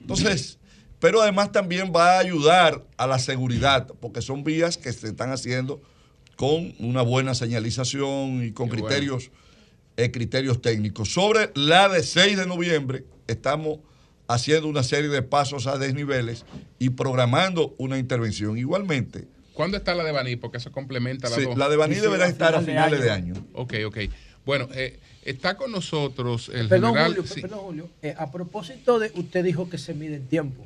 Entonces, pero además también va a ayudar a la seguridad, porque son vías que se están haciendo con una buena señalización y con criterios, eh, criterios técnicos. Sobre la de 6 de noviembre, estamos haciendo una serie de pasos a desniveles y programando una intervención. Igualmente, ¿Cuándo está la de Baní? Porque eso complementa la sí, La de Baní deberá estar a finales de año. Ok, ok. Bueno, eh, está con nosotros el perdón, general... Julio, perdón, Julio. Eh, a propósito de, usted dijo que se mide el tiempo.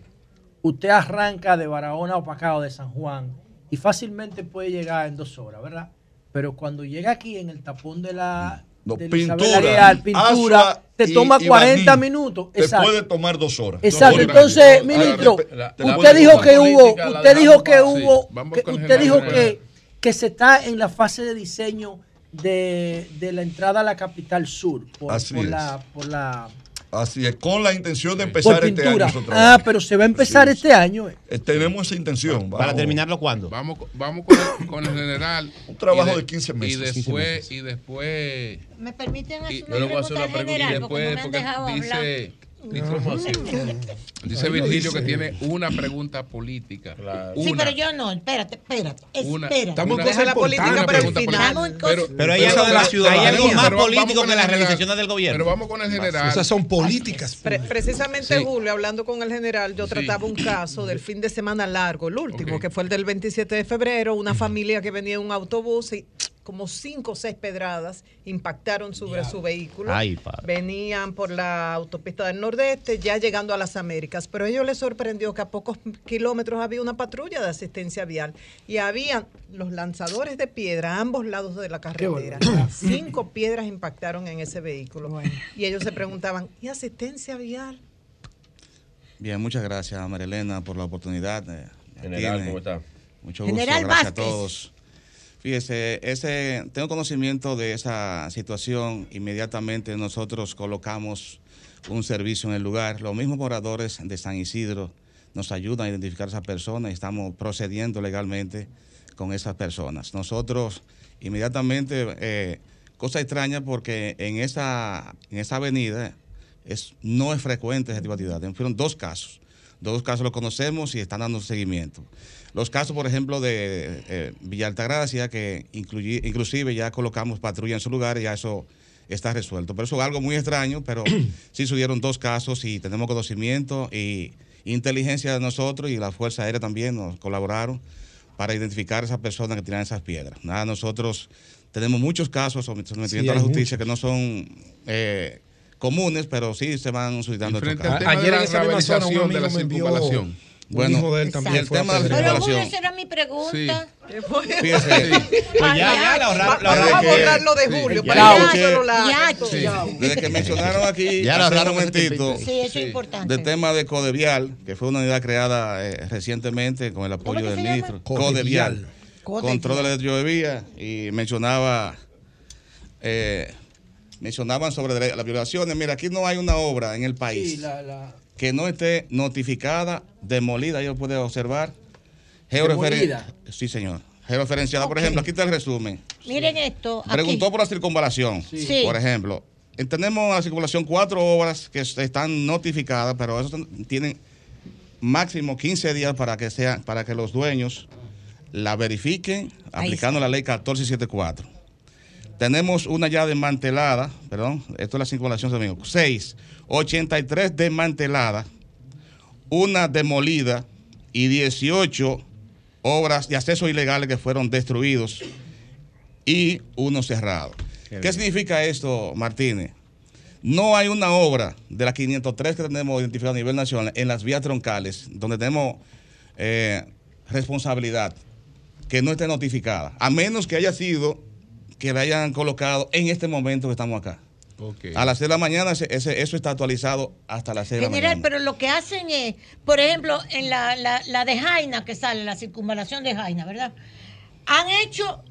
Usted arranca de Barahona o Pacao de San Juan y fácilmente puede llegar en dos horas, ¿verdad? Pero cuando llega aquí en el tapón de la, pintura, pintura te toma 40 minutos. Te puede tomar dos horas. Exacto. Entonces, ministro, usted dijo que hubo, usted dijo que hubo, usted dijo que, que se está en la fase de diseño de, de la entrada a la capital sur por, por la, por la Así es, con la intención de empezar este año. Ah, pero se va a empezar este año. Eh, tenemos esa intención. ¿Para terminarlo cuándo? Vamos, vamos con, el, con el general. Un trabajo de, 15 meses. Y después, y después. ¿Me permiten hacer una, pregunta, al general? Y después, porque, porque dice, Dice Virgilio que tiene una pregunta política. Sí, pero yo no, espérate, espérate. espérate. Estamos en la política para el final. Pero, hay, algo, hay algo más político que las realizaciones del gobierno. Pero vamos con el general. Esas son políticas. precisamente, Julio, hablando con el general, yo trataba un caso del fin de semana largo, el último, que fue el del 27 de febrero, una familia que venía en un autobús y como cinco o seis pedradas impactaron sobre su vehículo. Venían por la autopista del Nordeste, ya llegando a las Américas. Pero a ellos les sorprendió que a pocos kilómetros había una patrulla de asistencia vial y había los lanzadores de piedra a ambos lados de la carretera. Cinco piedras impactaron en ese vehículo. Y ellos se preguntaban, ¿y asistencia vial? Bien, muchas gracias, Marilena, por la oportunidad. General, ¿cómo está? Mucho gusto, gracias a todos. Fíjese, ese, tengo conocimiento de esa situación. Inmediatamente nosotros colocamos un servicio en el lugar. Los mismos moradores de San Isidro nos ayudan a identificar a esas personas y estamos procediendo legalmente con esas personas. Nosotros inmediatamente, eh, cosa extraña porque en esa, en esa avenida es, no es frecuente esa actividad. Fueron dos casos. Dos casos los conocemos y están dando seguimiento. Los casos, por ejemplo, de eh, Villa Altagracia, que inclusive ya colocamos patrulla en su lugar, ya eso está resuelto. Pero eso es algo muy extraño, pero sí sucedieron dos casos y tenemos conocimiento y inteligencia de nosotros y la Fuerza Aérea también nos colaboraron para identificar a esas personas que tiran esas piedras. Nada, nosotros tenemos muchos casos sometimiento a la justicia que no son eh, comunes, pero sí se van suscitando. Ayer en esa misma zona un de la circunvalación bueno, hijo de él también fue tema de la circulación. esa era mi pregunta. Sí. Fíjese. Pues ya, ya, la ahorraron. Vamos a borrar lo de Julio. Ya, ya, ya, Desde que mencionaron aquí, ya hace un momentito, sí, eso es importante. del tema de Codevial, que fue una unidad creada eh, recientemente con el apoyo del ministro. Codevial. Control de la de vía y mencionaba... Eh, mencionaban sobre las violaciones. Mira, aquí no hay una obra en el país. Sí, la, la que no esté notificada, demolida, yo puede observar. Demolida. Sí, señor. Georreferenciada, por ejemplo, aquí está el resumen. Miren esto. Preguntó por la circunvalación. Sí. Por ejemplo, tenemos en la circunvalación cuatro obras que están notificadas, pero eso tienen máximo 15 días para que sea, para que los dueños la verifiquen aplicando la ley 1474. Tenemos una ya desmantelada, perdón, esto es la circulación de domingo. 6, 83 desmanteladas, una demolida y 18 obras de acceso ilegales que fueron destruidos y uno cerrado. ¿Qué, significa esto, Martínez? No hay una obra de las 503 que tenemos identificado a nivel nacional en las vías troncales donde tenemos eh, responsabilidad que no esté notificada, a menos que haya sido que la hayan colocado en este momento que estamos acá. A las 6 de la mañana ese, eso está actualizado hasta las 6 de la mañana. General, pero lo que hacen es, por ejemplo, en la, la de Jaina que sale, la circunvalación de Jaina, ¿verdad? Han hecho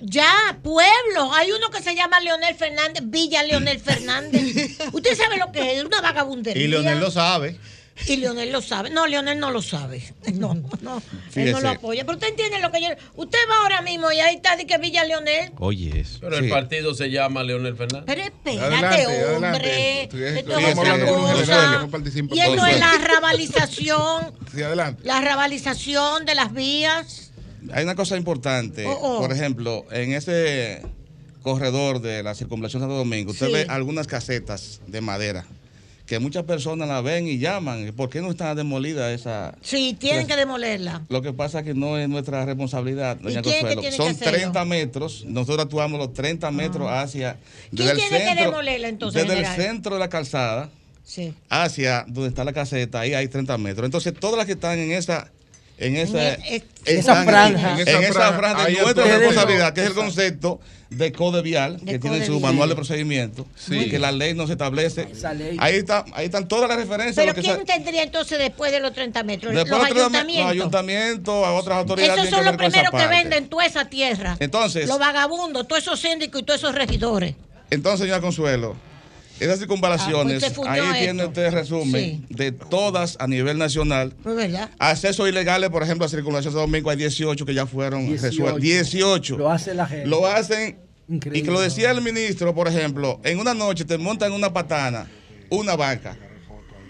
ya, pueblos. Hay uno que se llama Leonel Fernández, Villa Leonel Fernández. Usted sabe lo que es, una vagabundería. Y Leonel lo sabe. Y Leonel lo sabe. No, Leonel no lo sabe. No, no. Él no lo apoya. Pero usted entiende lo que yo. Usted va ahora mismo y ahí está de que Villa Leonel. Oye, eso. Pero el partido se llama Leonel Fernández. Pero espérate, hombre. Cosa. Y eso es la rabalización. Sí, adelante. La rabalización de las vías hay una cosa importante. Oh, oh. Por ejemplo, en ese corredor de la circunvalación Santo Domingo, usted ve algunas casetas de madera que muchas personas la ven y llaman. ¿Por qué no está demolida esa? Sí, tienen que demolerla. Lo que pasa es que no es nuestra responsabilidad, doña Consuelo. Son 30 metros, nosotros actuamos los 30 metros hacia... ¿Quién tiene que demolerla entonces? Desde el centro de la calzada hacia donde está la caseta, ahí hay 30 metros. Entonces, todas las que están en esa en esa, esa franja. En esa franja de nuestra responsabilidad, que es el concepto de code vial, que tiene su manual de procedimiento, que la ley no se establece. Ahí, está, ahí están todas las referencias. ¿Pero quién tendría entonces después de los 30 metros? Después los, ayuntamientos. Los ayuntamientos, a otras autoridades. Esos son los primeros que venden toda esa tierra. Entonces. Los vagabundos, todos esos síndicos y todos esos regidores. Entonces, señor Consuelo, esas circunvalaciones, ah, pues ahí tiene usted resumen de todas a nivel nacional. Pues verdad. Accesos ilegales, por ejemplo, a circulación de domingo hay 18 que ya fueron resueltos. 18. Lo hace la gente. Lo hacen. Increíble. Y que lo decía el ministro, por ejemplo, en una noche te montan una patana, una vaca.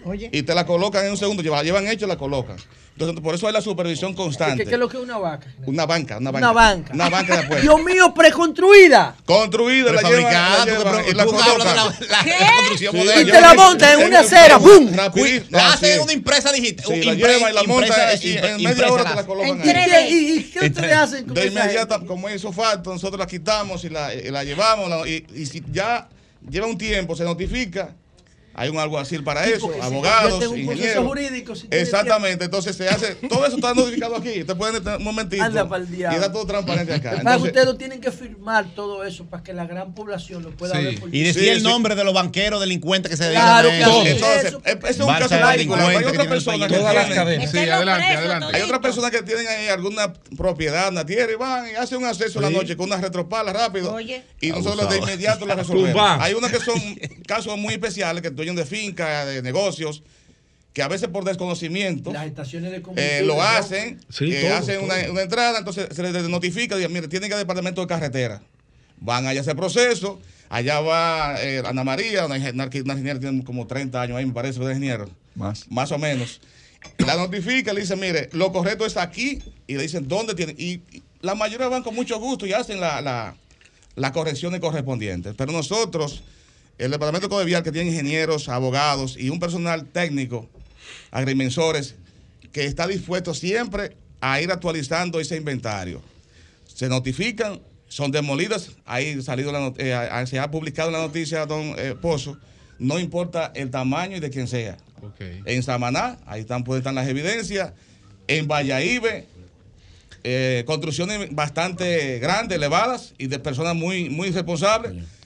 Oye. Y te la colocan en un segundo, llevan, llevan hecho y la colocan. Entonces, por eso hay la supervisión constante. ¿Qué, es lo que es una vaca? Una banca, una banca. Una banca. Una banca de apuestas. Dios mío, preconstruida. Construida, la fabricada. y la, construcción moderna. Y te la monta en una acera, ¡bum! La hace una impresa digital. Sí, la lleva y la monta y en media hora te la colocan ahí. ¿Y qué ustedes hacen con De inmediata, como hizo falta, nosotros la quitamos y la llevamos. Y si ya lleva un tiempo, se notifica hay un alguacil para eso, abogados, ingenieros. Jurídico, Exactamente, entonces se hace, todo eso está notificado aquí. Usted puede un momentito Anda para el y está todo transparente acá. Entonces, ustedes no tienen que firmar todo eso para que la gran población lo pueda ver. y decir el nombre de los banqueros delincuentes que se dedican claro, a eso. Entonces, ese es un caso particular. Hay otra persona que tienen, sí, adelante, adelante. Hay otras personas que tienen ahí alguna propiedad, una tierra y van y hacen un acceso la noche con una retropala rápido. Y nosotros de inmediato la resolvemos. Hay unas que son casos muy especiales que dueños de finca, de negocios, que a veces por desconocimiento las estaciones de eh, lo hacen, eh, hacen Una, entrada, entonces se les notifica, y mire, tienen que ir al departamento de carretera. Van allá a ese proceso, allá va eh, Ana María, una, ingeniera tiene como 30 años ahí, me parece, de ingeniero. Más. Más o menos. La notifica, le dice, mire, lo correcto es aquí, y le dicen, ¿dónde tiene? Y, la mayoría van con mucho gusto y hacen la, la, las correcciones correspondientes. Pero nosotros el Departamento de Code que tiene ingenieros, abogados y un personal técnico, agrimensores, que está dispuesto siempre a ir actualizando ese inventario. Se notifican, son demolidas, ahí salido eh, se ha publicado la noticia, don eh, Pozo, no importa el tamaño y de quién sea. En Samaná, ahí están, pueden estar las evidencias. En Valladolid, eh, construcciones bastante grandes, elevadas y de personas muy, muy responsables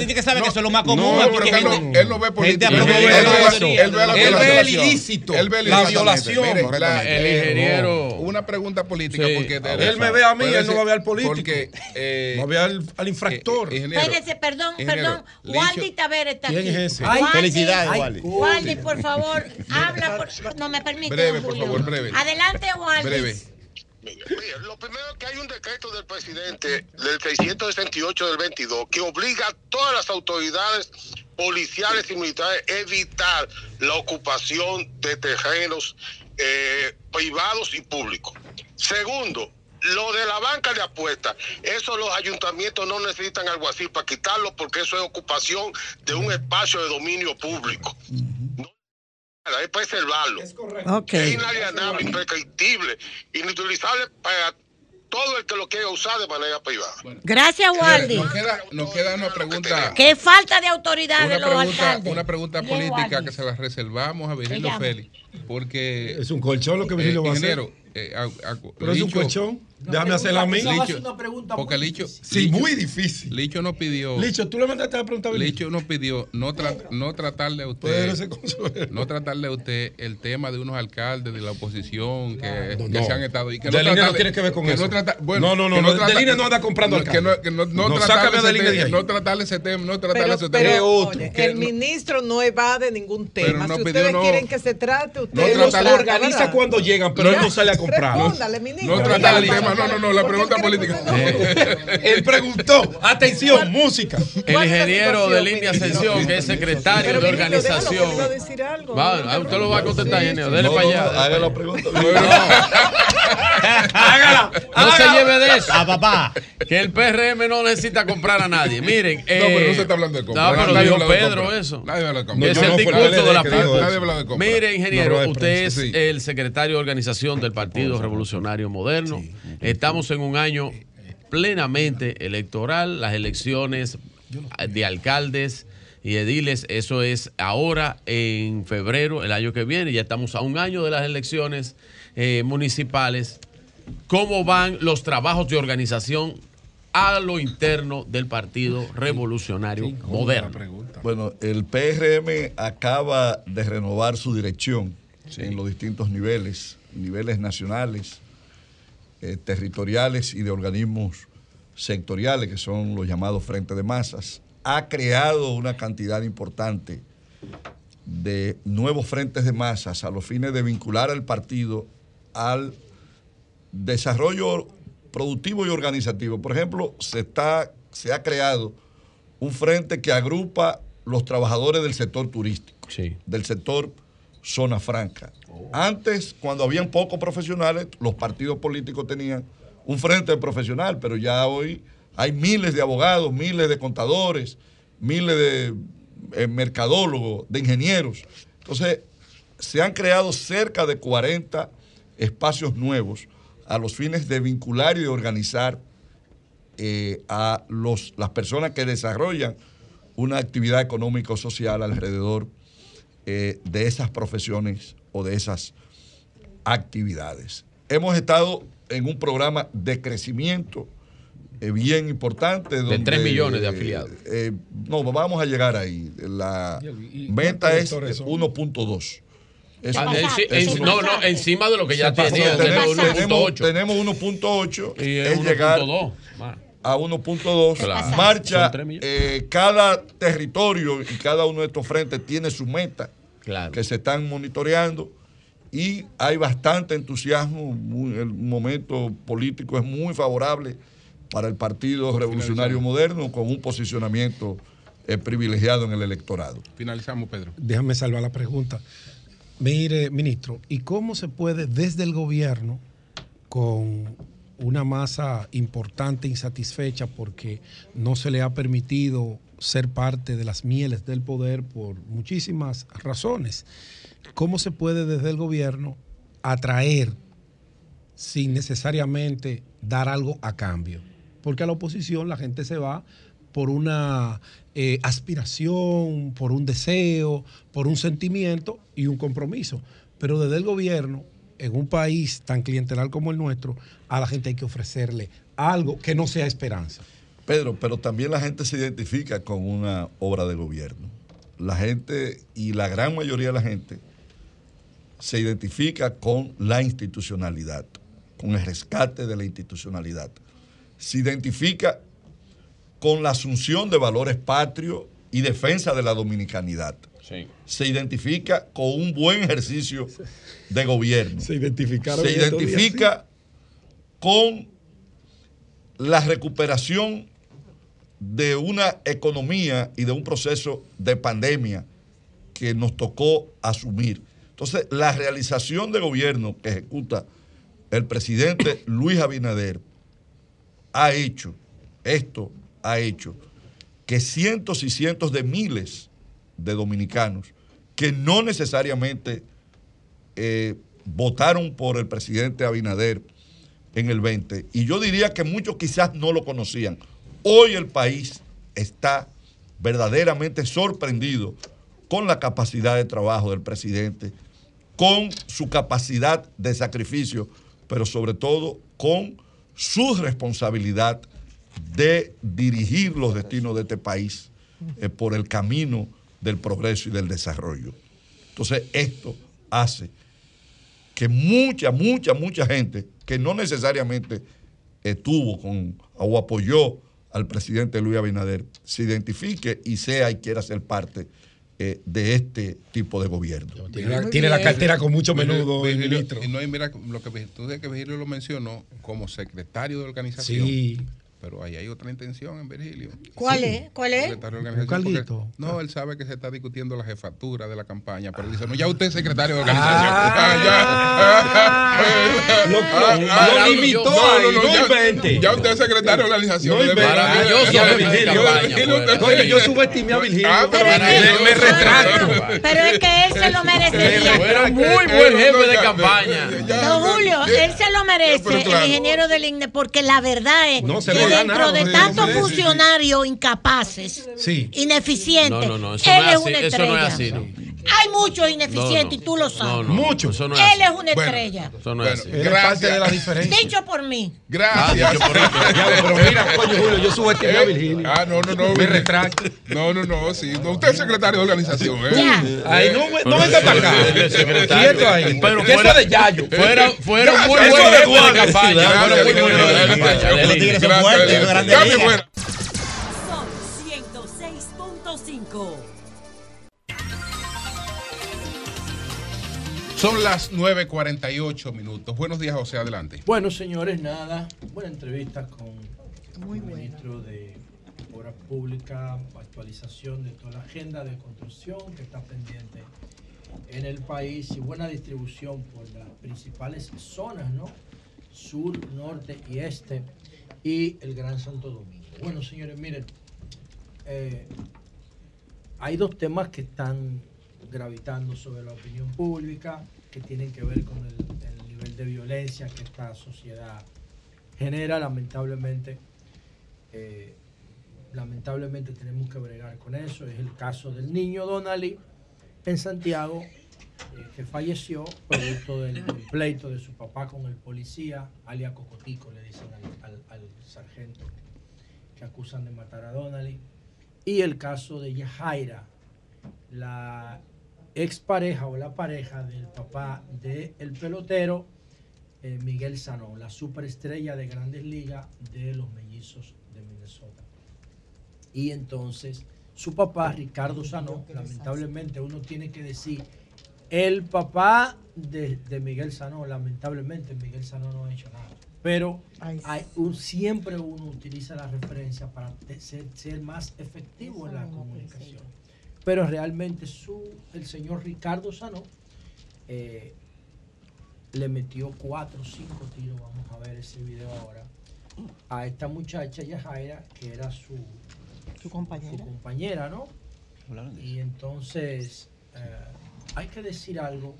gente tiene que saber que eso es lo más común. No, porque él, no, él no ve política. Él, ve el ilícito. Él ve la violación. El ingeniero. Una pregunta política. porque Él me ve a mí, él no va a ver al político. Porque va a ver al infractor. Espérense, perdón, perdón. Waldi Taver está aquí. ¿Quién es ese? Felicidades, Waldi. Waldi, por favor, habla. No me permite. Breve, por favor, breve. Adelante, Waldi. Breve. Lo primero que hay un decreto del presidente del 668 del 22 que obliga a todas las autoridades policiales y militares a evitar la ocupación de terrenos eh, privados y públicos. Segundo, lo de la banca de apuestas, eso los ayuntamientos no necesitan algo así para quitarlo porque eso es ocupación de un espacio de dominio público. Hay que preservarlo. Es correcto. Es inalienable, imprescriptible, inutilizable para todo el que lo quiera usar de manera privada. Gracias, Waldi. Nos queda, nos queda una pregunta. ¿Qué falta de autoridad de los pregunta, alcaldes? Una pregunta política que se la reservamos a Virgilio Félix. Porque. Es un colchón lo que Virgilio va a hacer. Eh, a, Pero es un colchón. Déjame hacerla a mí. Licho, porque Licho. Sí, muy difícil. Licho no pidió. Licho, tú le mandaste la pregunta a Licho no pidió no, tra no tratarle a usted. No tratarle a usted el tema de unos alcaldes de la oposición que, no, que se han estado. Y que no, no tiene que ver con eso. No, trata, bueno, no, no, no. no, de línea no anda comprando alcaldes. Que no, que no, tratarle, ese tema, no tratarle ese tema. No tratarle ese tema. Pero, oye, el ministro no evade ningún tema. Si ustedes quieren que se trate, ustedes los organiza cuando llegan, pero él no sale a comprar. No tratarle el tema. No, no, no. La pregunta política. Él preguntó, atención, música. El ingeniero de línea Ascensión, que es secretario de organización. Va, usted lo va a contestar, ingeniero. Dele para allá. Haga la pregunta. Hágala. No se lleve de eso. A papá. Que el PRM no necesita comprar a nadie. Miren. no, pero no se está hablando de comprar. No, pero dijo Pedro eso. Nadie habla de comprar. Es el discurso de la Nadie habla de comprar. Mire, ingeniero, usted es el secretario de organización del Partido Revolucionario Moderno. Estamos en un año plenamente electoral, las elecciones de alcaldes y ediles, eso es ahora en febrero, el año que viene, ya estamos a un año de las elecciones eh, municipales. ¿Cómo van los trabajos de organización a lo interno del Partido Revolucionario Moderno? Bueno, el PRM acaba de renovar su dirección en los distintos niveles, niveles nacionales, eh, territoriales y de organismos sectoriales, que son los llamados frentes de masas, ha creado una cantidad importante de nuevos frentes de masas a los fines de vincular al partido al desarrollo productivo y organizativo. Por ejemplo, se, está, se ha creado un frente que agrupa los trabajadores del sector turístico, del sector zona franca. Antes, cuando habían pocos profesionales, los partidos políticos tenían un frente profesional, pero ya hoy hay miles de abogados, miles de contadores, miles de eh, mercadólogos, de ingenieros. Entonces, se han creado cerca de 40 espacios nuevos a los fines de vincular y de organizar eh, a los, las personas que desarrollan una actividad económico-social alrededor eh, de esas profesiones o de esas actividades. Hemos estado en un programa de crecimiento eh, bien importante. de 3 millones de afiliados. Eh, no, vamos a llegar ahí. La meta es 1.2. Ah, no, no, encima de lo que ya tenía. Tenemos 1.8 y es llegar a 1.2. Marcha, eh, cada territorio y cada uno de estos frentes tiene su meta que se están monitoreando y hay bastante entusiasmo. el momento político es muy favorable para el Partido Revolucionario Moderno con un posicionamiento eh, privilegiado en el electorado. Finalizamos, Pedro. Déjame salvar la pregunta. Mire, ministro, ¿y cómo se puede desde el gobierno, con una masa importante insatisfecha porque no se le ha permitido ser parte de las mieles del poder por muchísimas razones. ¿Cómo se puede desde el gobierno atraer sin necesariamente dar algo a cambio? Porque a la oposición la gente se va por una eh, aspiración, por un deseo, por un sentimiento y un compromiso. Pero desde el gobierno, en un país tan clientelar como el nuestro, a la gente hay que ofrecerle algo que no sea esperanza. Pedro, pero también la gente se identifica con una obra de gobierno. La gente y la gran mayoría de la gente se identifica con la institucionalidad, con el rescate de la institucionalidad. Se identifica con la asunción de valores patrios y defensa de la dominicanidad. Se identifica con un buen ejercicio de gobierno. Se, identificaron se identifica con la recuperación de una economía y de un proceso de pandemia que nos tocó asumir. Entonces, la realización de gobierno que ejecuta el presidente Luis Abinader ha hecho, esto ha hecho, que cientos y cientos de miles de dominicanos que no necesariamente eh, votaron por el presidente Abinader en el 20, y yo diría que muchos quizás no lo conocían. Hoy el país está verdaderamente sorprendido con la capacidad de trabajo del presidente, con su capacidad de sacrificio, pero sobre todo con su responsabilidad de dirigir los destinos de este país eh, por el camino del progreso y del desarrollo. Entonces, esto hace que mucha, mucha, mucha gente que no necesariamente estuvo con o apoyó al presidente Luis Abinader se identifique y sea y quiera ser parte eh, de este tipo de gobierno. Tiene, la cartera con mucho menudo, ministro. Y no, mira, lo que, tú que Virgilio lo mencionó como secretario de organización. Sí. Pero ahí hay otra intención en Virgilio. ¿Cuál es? ¿Cuál es? no, él sabe que se está discutiendo la jefatura de la campaña, pero él dice, no, ya usted es secretario de organización. Ya. lo, limitó no, no, ya, ya, usted es secretario de organización. Oye, yo subestimé a Virgilio. Ah, me retracto. Pero es que él se lo merecería. Era muy buen jefe de campaña. Don Julio, él se lo merece, el ingeniero del INE, porque la verdad es dentro de tantos funcionarios incapaces, ineficientes, él es una estrella. Eso no es así, ¿no? Hay muchos ineficientes y tú lo sabes. Muchos. Él es una estrella. Eso no es así. Gracias. de la diferencia. Dicho por mí. Gracias. Ah, pero mira, coño, Julio, yo subestimé a Virginia. Ah, no, no, no. Me retracto. No, no, no, sí. usted es secretario de organización, ¿eh? Ya. Ahí no, no venga para acá. Secretario. ahí. Pero fuera de Yayo. Fuera, fuera muy buen jefe de campaña. Fuera muy buen jefe de campaña. Los tigres son fuertes, grandes Son 106.5. Son las 9.48 minutos. Buenos días, José, adelante. Bueno, señores, nada. Buena entrevista con el ministro de Obras Públicas, actualización de toda la agenda de construcción que está pendiente en el país y buena distribución por las principales zonas, ¿no? Sur, norte y este y el Gran Santo Domingo. Bueno, señores, miren, eh, hay dos temas que están gravitando sobre la opinión pública, que tienen que ver con el, nivel de violencia que esta sociedad genera. Lamentablemente, eh, lamentablemente tenemos que bregar con eso. Es el caso del niño Donali en Santiago, eh, que falleció producto del, pleito de su papá con el policía, alia Cocotico, le dicen al, sargento que acusan de matar a Donali. Y el caso de Yajaira, la expareja o la pareja del papá del el pelotero eh, Miguel Sanón, la superestrella de grandes ligas de los mellizos de Minnesota. Y entonces su papá, Ricardo Sanón, lamentablemente uno tiene que decir, el papá de, Miguel Sanón, lamentablemente Miguel Sanón no ha hecho nada. Pero hay un, siempre uno utiliza la referencia para ser, ser más efectivo en la comunicación pero realmente su, el señor Ricardo Sano eh, le metió cuatro o cinco tiros, vamos a ver ese video ahora, a esta muchacha Yajaira, que era su, su compañera, compañera ¿no? Y entonces eh, hay que decir algo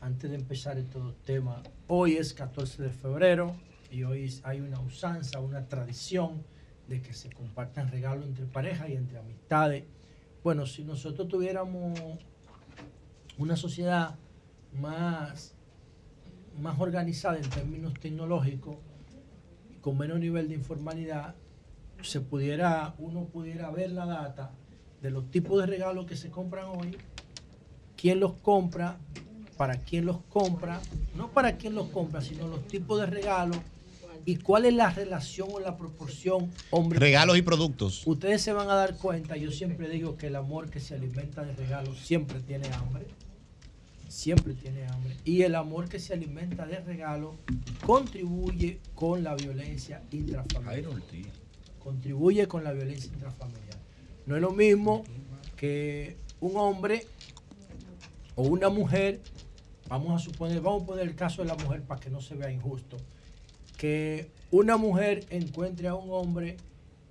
antes de empezar este tema. Hoy es 14 de febrero y hoy hay una usanza, una tradición de que se compartan regalos entre parejas y entre amistades bueno, si nosotros tuviéramos una sociedad más, más organizada en términos tecnológicos, con menos nivel de informalidad, se pudiera, uno pudiera ver la data de los tipos de regalos que se compran hoy, quién los compra, para quién los compra, no para quién los compra, sino los tipos de regalos y cuál es la relación o la proporción hombre. Regalos y productos. Ustedes se van a dar cuenta, yo siempre digo que el amor que se alimenta de regalos siempre tiene hambre. Siempre tiene hambre. Y el amor que se alimenta de regalos contribuye con la violencia intrafamiliar. Contribuye con la violencia intrafamiliar. No es lo mismo que un hombre o una mujer, vamos a suponer, vamos a poner el caso de la mujer para que no se vea injusto, que una mujer encuentre a un hombre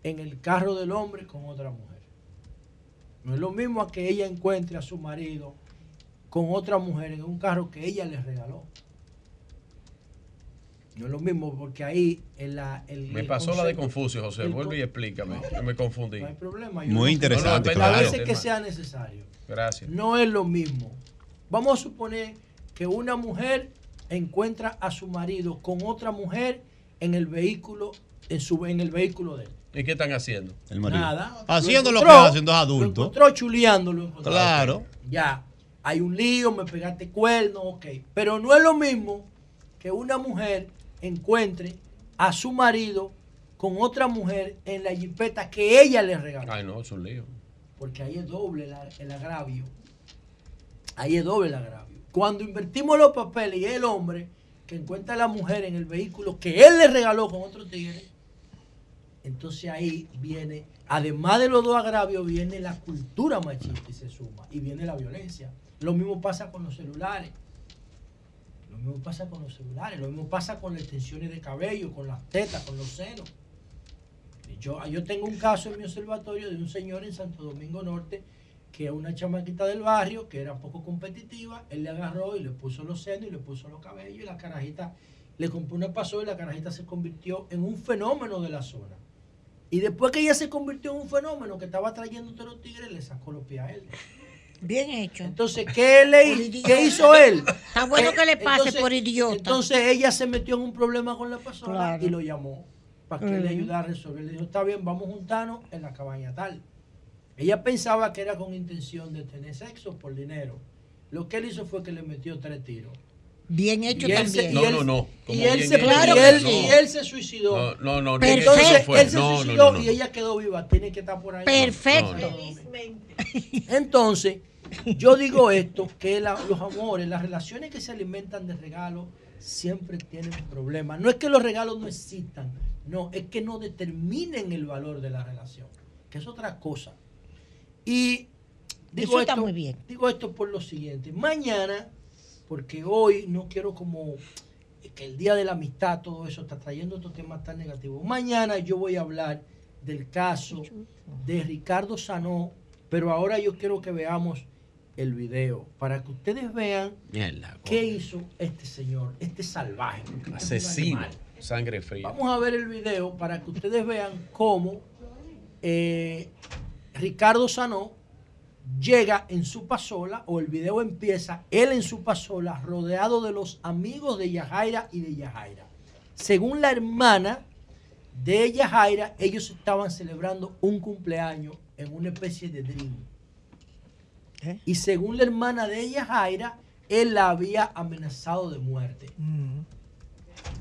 en el carro del hombre con otra mujer. No es lo mismo a que ella encuentre a su marido con otra mujer en un carro que ella le regaló. No es lo mismo porque ahí en la... El, me pasó la de Confucio, José. Vuelve y explícame. me confundí. No hay problema. Muy interesante. a veces que sea necesario. Gracias. No es lo mismo. Vamos a suponer que una mujer encuentra a su marido con otra mujer en el vehículo, en, su, en el vehículo de él. ¿Y qué están haciendo? Nada. Haciendo lo, que hacen dos adultos. Lo encontró chuleándolo. Claro. Ya. Hay un lío, me pegaste cuerno, ok. Pero no es lo mismo que una mujer encuentre a su marido con otra mujer en la jipeta que ella le regaló. Ay, no, es un lío. Porque ahí es doble el agravio. Ahí es doble el agravio. Cuando invertimos los papeles y el hombre que encuentra a la mujer en el vehículo que él le regaló con otro tigre, entonces ahí viene, además de los dos agravios, viene la cultura machista y se suma, y viene la violencia. Lo mismo pasa con los celulares. Lo mismo pasa con los celulares, lo mismo pasa con las extensiones de cabello, con las tetas, con los senos. Yo, yo tengo un caso en mi observatorio de un señor en Santo Domingo Norte que una chamaquita del barrio que era poco competitiva, él le agarró y le puso los senos y le puso los cabellos y la carajita le compró una paso y la carajita se convirtió en un fenómeno de la zona. Y después que ella se convirtió en un fenómeno que estaba trayendo los tigres, le sacó los pies a él. Bien hecho. Entonces, ¿qué, le, ¿qué hizo él? Está bueno que le pase por idiota. Entonces ella se metió en un problema con la persona y lo llamó para que le ayudara a resolver. Le dijo, está bien, vamos a juntarnos en la cabaña tal. Ella pensaba que era con intención de tener sexo por dinero. Lo que él hizo fue que le metió tres tiros. Bien hecho también. no, no, no. Y él, se, y, él, y él, se suicidó. No, no, no. Entonces él se suicidó y ella quedó viva. Tiene que estar por ahí. Perfecto. Entonces, yo digo esto, que los amores, las relaciones que se alimentan de regalos, siempre tienen problemas. No es que los regalos no existan, no, es que no determinen el valor de la relación, que es otra cosa. Y digo, esto, muy bien. digo esto por lo siguiente. Mañana, porque hoy no quiero como que el Día de la Amistad, todo eso está trayendo estos temas tan negativos. Mañana yo voy a hablar del caso de Ricardo Sanó, pero ahora yo quiero que veamos el video para que ustedes vean qué hizo este señor, este salvaje. Asesino, sangre fría. Vamos a ver el video para que ustedes vean cómo eh, Ricardo Sanó llega en su pasola, o el video empieza, él en su pasola, rodeado de los amigos de Yajaira y de Yajaira. Según la hermana de Yajaira, ellos estaban celebrando un cumpleaños en una especie de dream. ¿Eh? Y según la hermana de Yajaira, él la había amenazado de muerte. Mm.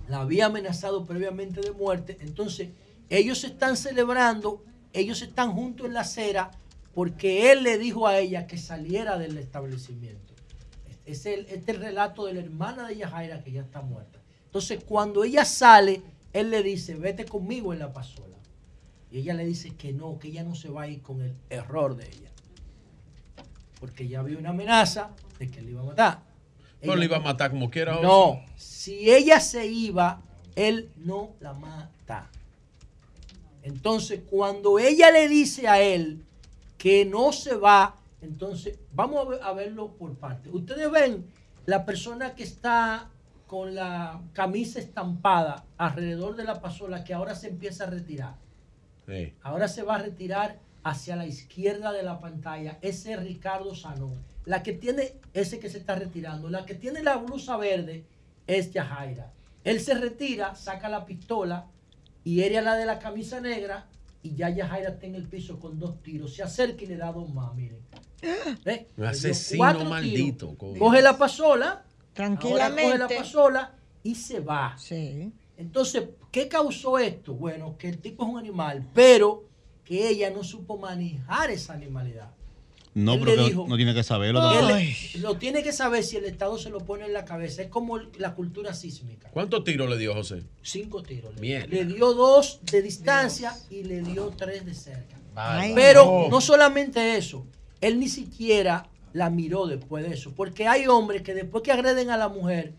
La había amenazado previamente de muerte. Entonces, ellos están celebrando ellos están juntos en la acera porque él le dijo a ella que saliera del establecimiento. Es el, este es el relato de la hermana de Yajaira que ya está muerta. Entonces, cuando ella sale, él le dice, vete conmigo en la pasola. Y ella le dice que no, que ella no se va a ir con el error de ella. Porque ya había una amenaza de que le iba a matar. no le iba a matar como quiera. No, si ella se iba, él no la mata. Entonces, cuando ella le dice a él que no se va, entonces vamos a, verlo por parte. Ustedes ven la persona que está con la camisa estampada alrededor de la pasola que ahora se empieza a retirar. Ahora se va a retirar hacia la izquierda de la pantalla. Ese es Ricardo Sanón. La que tiene, ese que se está retirando, la que tiene la blusa verde es Yajaira. Él se retira, saca la pistola y ella la de la camisa negra y ya Yajaira está en el piso con dos tiros. Se acerca y le da dos más, miren. ¿Eh? Un asesino maldito. Coge la pasola. Tranquilamente. coge la pasola y se va. Sí. Entonces, ¿qué causó esto? Bueno, que el tipo es un animal, pero que ella no supo manejar esa animalidad. No, pero no tiene que saberlo. lo tiene que saber si el Estado se lo pone en la cabeza. Es como la cultura sísmica. ¿Cuántos tiros le dio José? Cinco tiros. Bien. Le dio dos de distancia y le dio tres de cerca. pero no solamente eso. Él ni siquiera la miró después de eso. Porque hay hombres que después que agreden a la mujer,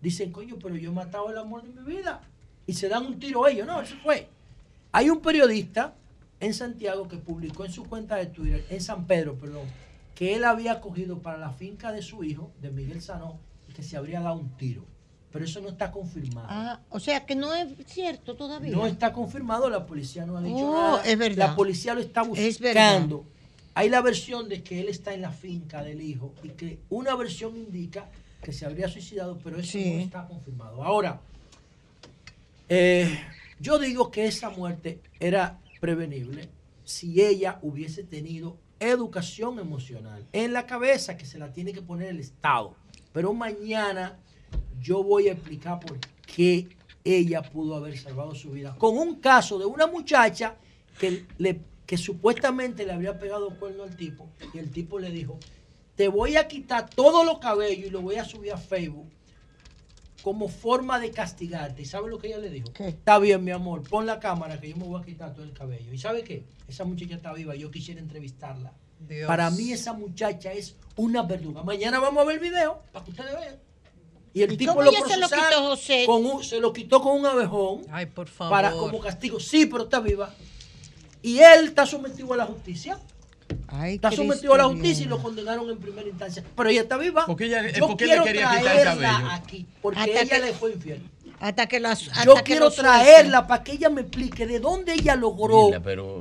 dicen, coño, pero yo he matado el amor de mi vida. Y se dan un tiro a ellos. No, eso fue. Hay un periodista en Santiago que publicó en su cuenta de Twitter, en San Pedro, perdón, que él había cogido para la finca de su hijo, de Miguel Sanó, y que se habría dado un tiro. Pero eso no está confirmado. Ah, o sea que no es cierto todavía. No está confirmado, la policía no ha dicho oh, nada. Es verdad. La policía lo está buscando. Hay la versión de que él está en la finca del hijo y que una versión indica que se habría suicidado, pero eso no está confirmado. Ahora, eh, yo digo que esa muerte era prevenible si ella hubiese tenido educación emocional en la cabeza que se la tiene que poner el Estado. Pero mañana yo voy a explicar por qué ella pudo haber salvado su vida. Con un caso de una muchacha que, le, que supuestamente le había pegado cuerno al tipo y el tipo le dijo, te voy a quitar todos los cabellos y lo voy a subir a Facebook como forma de castigarte. ¿Y sabe lo que ella le dijo? Está bien, mi amor, pon la cámara que yo me voy a quitar todo el cabello. ¿Y sabe qué? Esa muchacha está viva, yo quisiera entrevistarla. Para mí esa muchacha es una verduga. Mañana vamos a ver el video para que ustedes vean. Y el tipo lo se lo quitó José? Con se lo quitó con un abejón. Ay, por favor. Para como castigo. Sí, pero está viva. Y él está sometido a la justicia está sometido a la justicia y lo condenaron en primera instancia. Pero ella está viva. Porque ella, Yo porque quiero le quería quitar el cabello. aquí, porque ella le fue infiel. Hasta que las, Yo quiero traerla para que ella me explique de dónde ella logró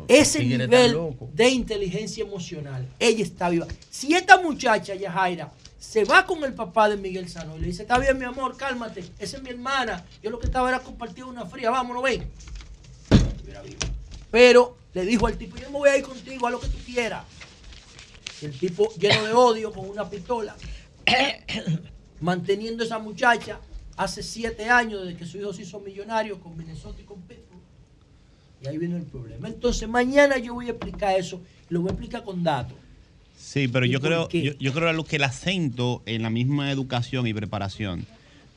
ese nivel de inteligencia emocional. Ella está viva. Si esta muchacha, Yajaira, se va con el papá de Miguel Sano y le dice, está bien, mi amor, cálmate, esa es mi hermana. Yo lo que estaba era compartir una fría, vámonos, ven. Pero le dijo al tipo, yo me voy a ir contigo, a lo que tú quieras. El tipo lleno de odio con una pistola, manteniendo a esa muchacha hace siete años desde que su hijo se hizo millonario con Minnesota y con Pittsburgh. Y ahí viene el problema. Entonces, mañana yo voy a explicar eso y lo voy a explicar con datos. Sí, pero yo creo, yo, yo, creo que el acento en la misma educación y preparación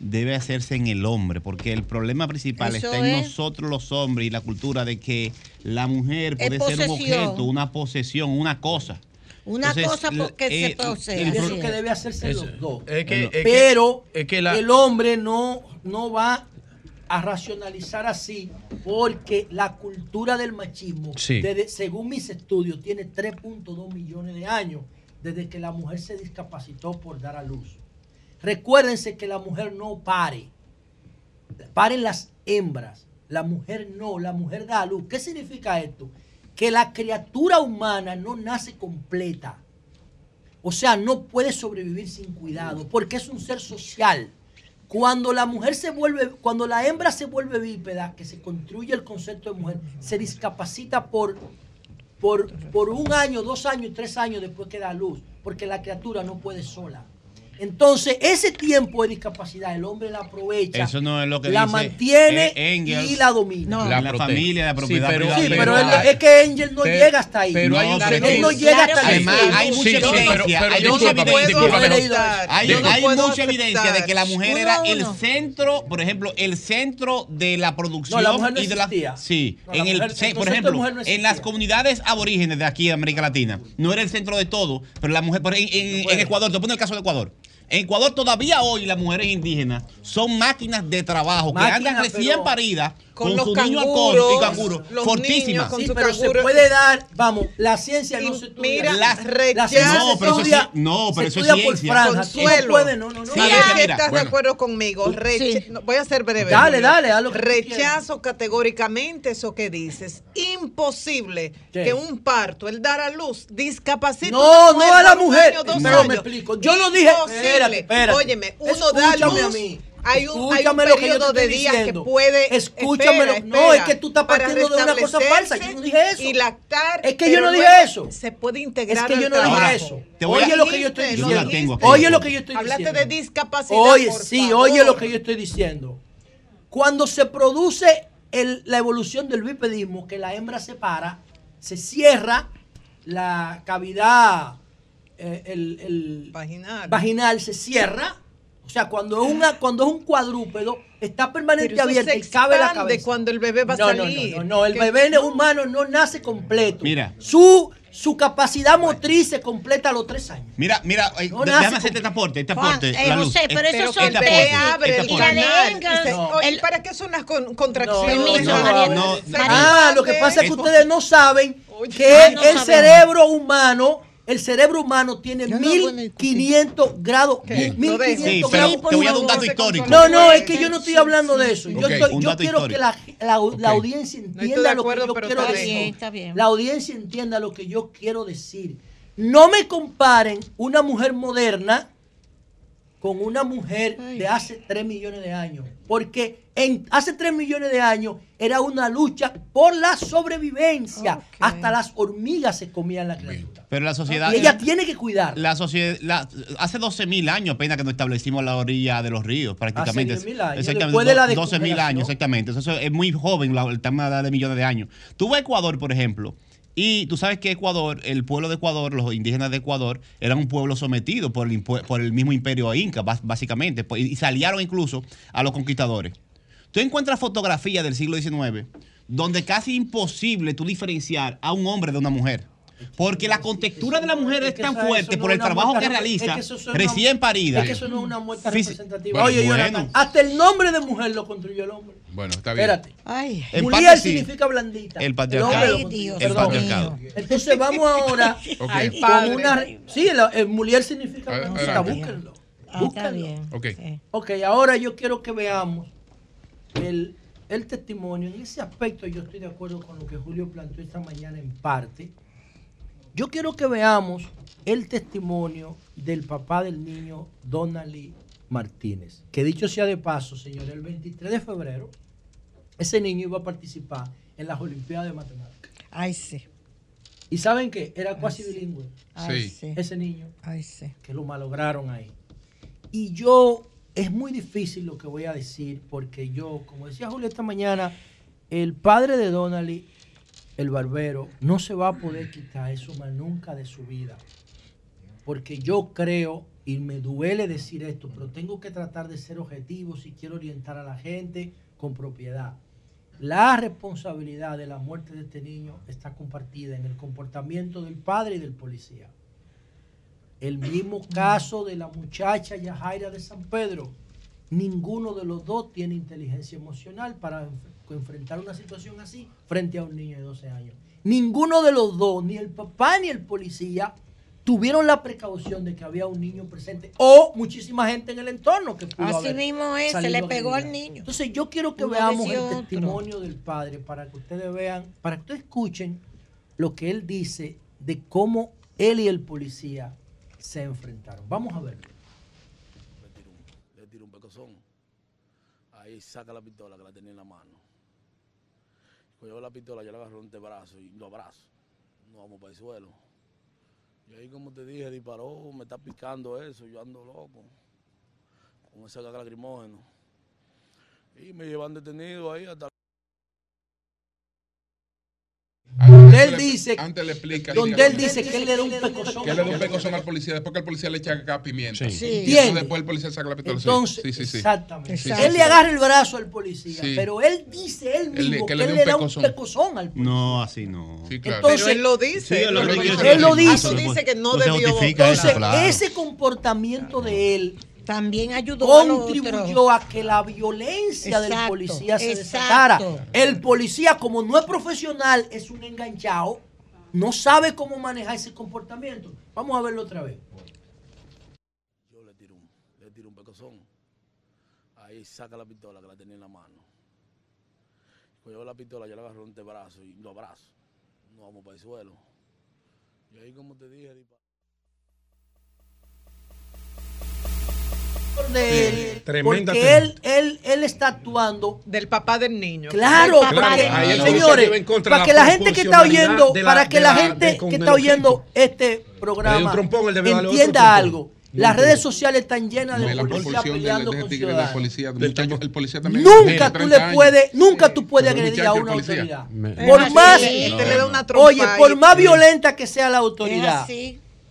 debe hacerse en el hombre, porque el problema principal está en nosotros los hombres y la cultura de que la mujer puede ser un objeto, una posesión, una cosa. Una cosa porque se eh, posee. Eso que debe hacerse los dos. Pero el hombre no, no va a racionalizar así porque la cultura del machismo, según mis estudios, tiene 3.2 millones de años desde que la mujer se discapacitó por dar a luz. Recuérdense que la mujer no pare. Paren las hembras. La mujer no, la mujer da a luz. ¿Qué significa esto? que la criatura humana no nace completa. O sea, no puede sobrevivir sin cuidado, porque es un ser social. Cuando la mujer se vuelve, cuando la hembra se vuelve bípeda, que se construye el concepto de mujer, se discapacita por, por, por un año, dos años, tres años después que da luz, porque la criatura no puede sola. Entonces, ese tiempo de discapacidad el hombre la aprovecha, Eso no es lo que la mantiene y la domina. la, familia, la propiedad sí, pero, Sí, pero, es que Angel no llega hasta ahí. Pero hay un él no llega hasta ahí. Además, hay mucha evidencia, hay mucha evidencia, hay, mucha evidencia de que la mujer era el centro, por ejemplo, el centro de la producción no, la mujer no y de la Sí, en el por ejemplo, en las comunidades aborígenes de aquí de América Latina, no era el centro de todo, pero la mujer en, en Ecuador, te pongo el caso de Ecuador. En Ecuador todavía hoy las mujeres indígenas son máquinas de trabajo que andan recién paridas con, los su niño y canguro, fortísimas. Sí, pero se puede dar, vamos, la ciencia no se estudia. Mira, la, la ciencia no, pero eso, sí, no, pero eso es ciencia. Por Consuelo, no puede, no, no, no. Sí, estás de acuerdo conmigo. Voy a ser breve. Dale, dale, lo Rechazo categóricamente eso que dices. Imposible que un parto, el dar a luz, discapacite No, no a la mujer. Pero me explico. Yo no dije. Espérate, espérate. Óyeme, uno da a luz. Hay un, hay un periodo de días que puede. Escúchame, no, es que tú estás partiendo de una cosa falsa. Yo no dije eso. Y lactar. Es que yo no dije eso. Se puede integrar. Es que yo no dije eso. Oye lo que yo estoy diciendo. Oye lo que yo estoy diciendo. Hablaste de discapacidad. Oye, sí, oye lo que yo estoy diciendo. Cuando se produce la evolución del bipedismo, que la hembra se para, se cierra la cavidad eh, el, vaginal. vaginal se cierra. O sea, cuando es, una, cuando es un cuadrúpedo, está permanente abierto y cabe la cabeza. cuando el bebé va a salir. No, no, no, el bebé humano no nace completo. Mira. Su su capacidad motriz se completa a los tres años. Mira, mira, eh, déjame hacerte este aporte, este aporte. Eh, José, pero eso este son te abre el canal. ¿Para qué son las contracciones? ah, lo que pasa es que ustedes no saben que el cerebro humano el cerebro humano tiene 1500 grados. 1500 grados. Te voy a dar un dato histórico. No, no, es que yo no estoy hablando de eso. Yo, yo quiero que la, la, la audiencia entienda lo que yo quiero decir. La audiencia entienda lo que yo quiero decir. No me comparen una mujer moderna con una mujer de hace 3 millones de años. Porque en, hace 3 millones de años era una lucha por la sobrevivencia. Hasta las hormigas se comían la criatura. Pero la sociedad. Y ella tiene que cuidar. La sociedad. hace 12 mil años apenas que nos establecimos la orilla de los ríos, prácticamente. Hace 10 años. Después de la 12 mil años, exactamente. Eso es muy joven, el tema de millones de años. Tuvo Ecuador, por ejemplo y tú sabes que Ecuador, el pueblo de Ecuador, los indígenas de Ecuador, eran un pueblo sometido por el, mismo imperio inca, básicamente, pues, y salieron incluso a los conquistadores. Tú encuentras fotografías del siglo XIX donde casi imposible tú diferenciar a un hombre de una mujer. Porque la contextura de la mujer es, tan fuerte por el trabajo que realiza recién parida. Es que eso no es una muerte representativa. Oye, hasta el nombre de mujer lo construyó el hombre. Bueno, está bien. Espérate. Ay. Mulier significa blandita. El patriarcado. el patriarcado. Entonces vamos ahora okay. con una. Sí, el, el Mulier significa blandita. Búsquenlo. Ah, está bien. Okay. ok, ahora yo quiero que veamos el, el testimonio. En ese aspecto yo estoy de acuerdo con lo que Julio planteó esta mañana en parte. Yo quiero que veamos el testimonio del papá del niño, Donald Martínez. Que dicho sea de paso, señor, el 23 de febrero ese niño iba a participar en las Olimpiadas de Matemáticas. Ay, sí. ¿Y saben qué? Era casi bilingüe. Ay, sí. Ese niño. Ay, sí. Que lo malograron ahí. Y yo, es muy difícil lo que voy a decir, porque yo, como decía Julio esta mañana, el padre de Donnelly, el barbero, no se va a poder quitar eso más nunca de su vida. Porque yo creo, y me duele decir esto, pero tengo que tratar de ser objetivo si quiero orientar a la gente con propiedad. La responsabilidad de la muerte de este niño está compartida en el comportamiento del padre y del policía. El mismo caso de la muchacha Yajaira de San Pedro. Ninguno de los dos tiene inteligencia emocional para enfrentar una situación así frente a un niño de 12 años. Ninguno de los dos, ni el papá ni el policía, tuvieron la precaución de que había un niño presente o muchísima gente en el entorno que pudo Así mismo es, se le pegó al niño. Entonces yo quiero que veamos el testimonio del padre para que ustedes vean, para que ustedes escuchen lo que él dice de cómo él y el policía se enfrentaron. Vamos a verlo. Le tiro un, pecozón. Ahí saca la pistola que la tenía en la mano. Cuando yo la pistola, yo la agarro en brazo y lo abrazo. No vamos para el suelo y ahí, como te dije, disparó, me está picando eso, yo ando loco, con ese lacrimógeno. Y me llevan detenido ahí hasta dice, antes le explica, donde él dice que él le da un pecozón. Que él le da un pecozón al policía, después que el policía le echa acá pimienta. Sí. Y después el policía saca la pistola. Entonces, sí, sí, sí. Exactamente. Él le agarra el brazo al policía, pero él dice él mismo que, él le, da un pecozón al policía. No, así no. Sí, claro. Entonces, pero él lo dice. él, lo, él lo dice. Él dice que no debió. Entonces, ese comportamiento de él también ayudó contribuyó a, que la violencia del policía se desatara. El policía, como no es profesional, es un enganchado, no sabe cómo manejar ese comportamiento. Vamos a verlo otra vez. Yo le tiro un, le tiro un pecozón. Ahí saca la pistola que la tenía en la mano. Cuando yo la pistola, yo la agarro en brazo y lo abrazo. No vamos para el suelo. Y ahí, como te dije, de él, porque él, él, él está actuando del papá del niño. Claro, señores, para que la gente que está oyendo, para que la, gente que está oyendo este programa entienda algo. Las redes sociales están llenas de policía peleando con ciudadanos. nunca tú le puedes, nunca tú puedes agredir a una autoridad. Por más, oye, por más violenta que sea la autoridad,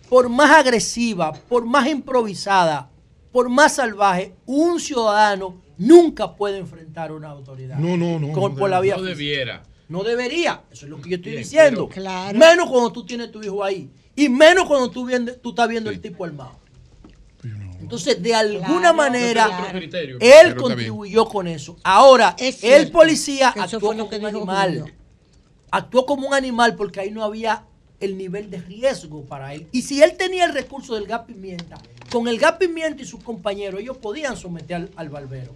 por más agresiva, por más improvisada, por más salvaje, un ciudadano nunca puede enfrentar a una autoridad. No, no, no. por la vía no debiera. No debería. Eso es lo que yo estoy diciendo. Menos cuando tú tienes tu hijo ahí. Y menos cuando tú, tú estás viendo el tipo armado. Entonces, de alguna manera, él contribuyó con eso. Ahora, el policía actuó como un animal. Actuó como un animal porque ahí no había el nivel de riesgo para él. Y si él tenía el recurso del gas pimienta, con el gas pimienta y sus compañeros, ellos podían someter al, barbero.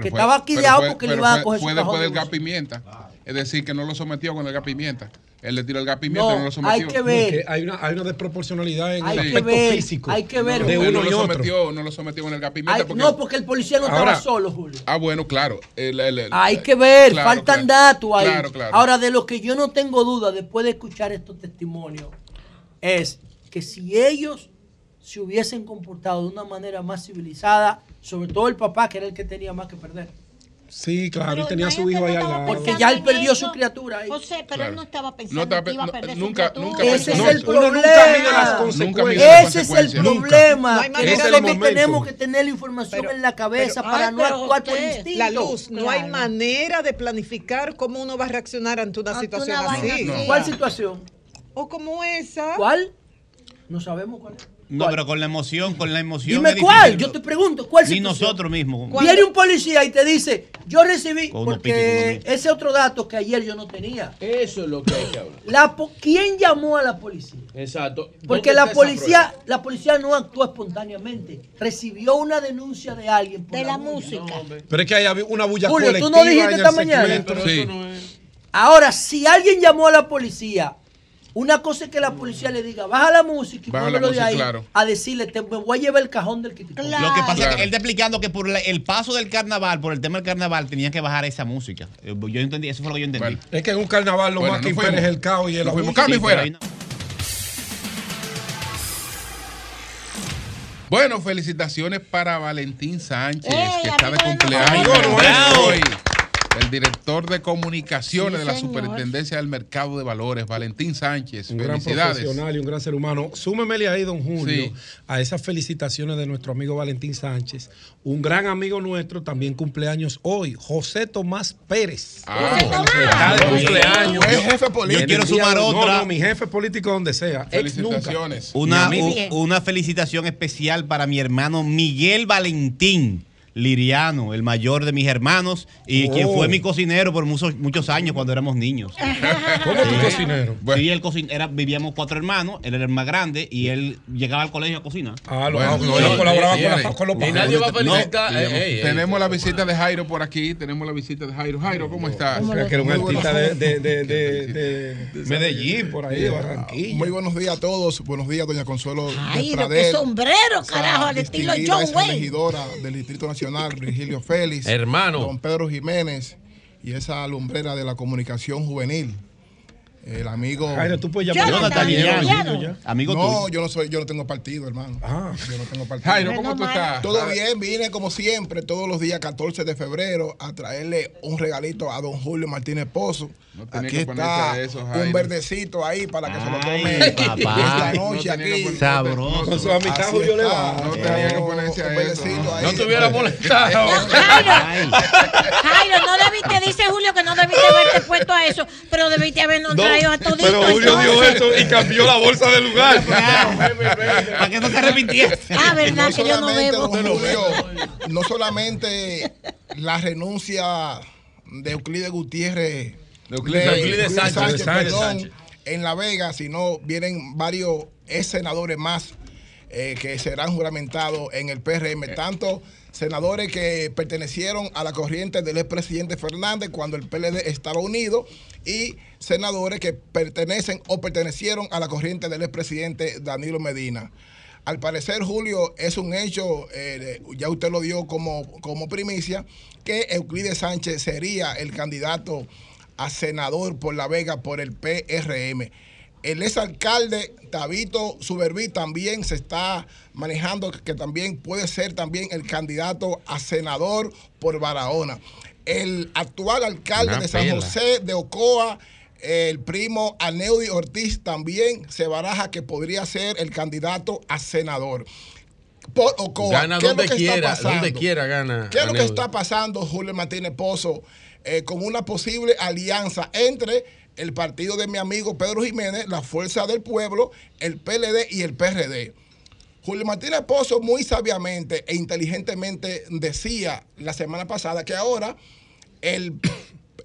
que estaba quillado porque le iban a coger fue, su después del gas pimienta. Es decir, que no lo sometió con el gas pimienta. Él le tiró el gas pimienta no, no lo sometió. Hay que ver. hay, una, hay una desproporcionalidad en el aspecto físico. Hay que ver. De uno no, lo sometió, no lo sometió con el gas pimienta. porque, no, porque el policía no estaba solo, Julio. Ah, bueno, claro. hay que ver, faltan datos ahí. Ahora, de lo que yo no tengo duda después de escuchar estos testimonios, es que si ellos se hubiesen comportado de una manera más civilizada, sobre todo el papá, que era el que tenía más que perder Sí, claro, y tenía a su hijo ahí al lado. Porque ya él perdió su criatura ahí. José, pero él no estaba pensando que iba a perder nunca, su nunca Ese es el problema. Ese es el problema. Es que tenemos que tener la información en la cabeza para no actuar por instinto. La luz, no hay manera de planificar cómo uno va a reaccionar ante una situación así. ¿Cuál situación? O como esa. ¿Cuál? No sabemos cuál es. No, pero con la emoción, con la emoción. Dime cuál, yo te pregunto, ¿cuál Ni nosotros mismos. Viene un policía y te dice, yo recibí, porque ese otro dato que ayer yo no tenía. Eso es lo que hay que hablar. La, ¿Quién llamó a la policía? Exacto. Porque la policía, la policía no actuó espontáneamente. Recibió una denuncia de alguien por de la, música. pero es que hay una bulla Julio, colectiva tú no dijiste esta mañana. Sí. Ahora, si alguien llamó a la policía una cosa es que la policía le diga, baja la música y póngalo de ahí a decirle, te, me voy a llevar el cajón del que Lo que pasa es que él está explicando que por el paso del carnaval, por el tema del carnaval, tenían que bajar esa música. Eh, yo entendí, eso fue lo que yo entendí. es que en un carnaval lo más que impera es el caos y el fuimos. y fuera. Bueno, felicitaciones para Valentín Sánchez, que está de cumpleaños hoy el director de comunicaciones de la Superintendencia del Mercado de Valores, Valentín Sánchez. Un gran profesional y un gran ser humano. Súmemele ahí, don Julio, a esas felicitaciones de nuestro amigo Valentín Sánchez. Un gran amigo nuestro también cumpleaños hoy, José Tomás Pérez. Ah, está de cumpleaños. Es jefe político. Yo quiero sumar otra. No, mi jefe político donde sea. Felicitaciones. Una, una felicitación especial para mi hermano Miguel Valentín Liriano, el mayor de mis hermanos y quien fue oh. mi cocinero por muchos, muchos años cuando éramos niños. ¿Cómo tu cocinero? Sí, él era, vivíamos cuatro hermanos, él era el más grande y él llegaba al colegio a cocinar. Ah, lo, bueno, no, colaboraba con, los Y nadie va a felicitar. tenemos la visita de Jairo por aquí, tenemos la visita de Jairo. Jairo, ¿cómo estás? que era un artista de, de, de, Medellín, por ahí, de Barranquilla. Muy buenos días a todos. Buenos días, doña Consuelo. Jairo, qué sombrero, carajo, al estilo John Wayne. regidora del Distrito Nacional Virgilio Félix, hermano, don Pedro Jiménez y esa lumbrera de la comunicación juvenil. El amigo. tú puedes llamar a Amigo no, yo no soy, yo no tengo partido, hermano. Ah. Yo no tengo partido. Jairo, ¿cómo tú estás? Todo bien, vine como siempre, todos los días 14 de febrero, a traerle un regalito a don Julio Martínez Pozo. Aquí está un verdecito ahí para que se lo tome esta noche aquí. Sabroso. Con su amistad Julio. No tenía que ponerse a eso. No te hubiera molestado. Jairo, Jairo, no debiste, dice Julio que no debiste haberte puesto a eso, pero debiste habernos pero Julio dio eso y cambió la bolsa de lugar. Para que no se arrepintiera. Ah, verdad, que yo no bebo. no solamente la renuncia de Euclides Gutiérrez. De Euclides, Sánchez, perdón, en La Vega, sino vienen varios senadores más eh, que serán juramentados en el PRM, tanto senadores que pertenecieron a la corriente del expresidente Fernández cuando el PLD estaba unido y senadores que pertenecen o pertenecieron a la corriente del expresidente Danilo Medina. Al parecer, Julio, es un hecho, eh, ya usted lo dio como, como primicia, que Euclides Sánchez sería el candidato a senador por La Vega por el PRM. El exalcalde Tabito Suberví también se está manejando que también puede ser también el candidato a senador por Barahona. El actual alcalde de San José de Ocoa, el primo Aneudi Ortiz, también se baraja que podría ser el candidato a senador. Por Ocoa. Gana donde quiera, donde quiera gana. ¿Qué es lo que está pasando, Julio Martínez Pozo, eh, con una posible alianza entre el partido de mi amigo Pedro Jiménez, la Fuerza del Pueblo, el PLD y el PRD. Julio Martínez Pozo muy sabiamente e inteligentemente decía la semana pasada que ahora el,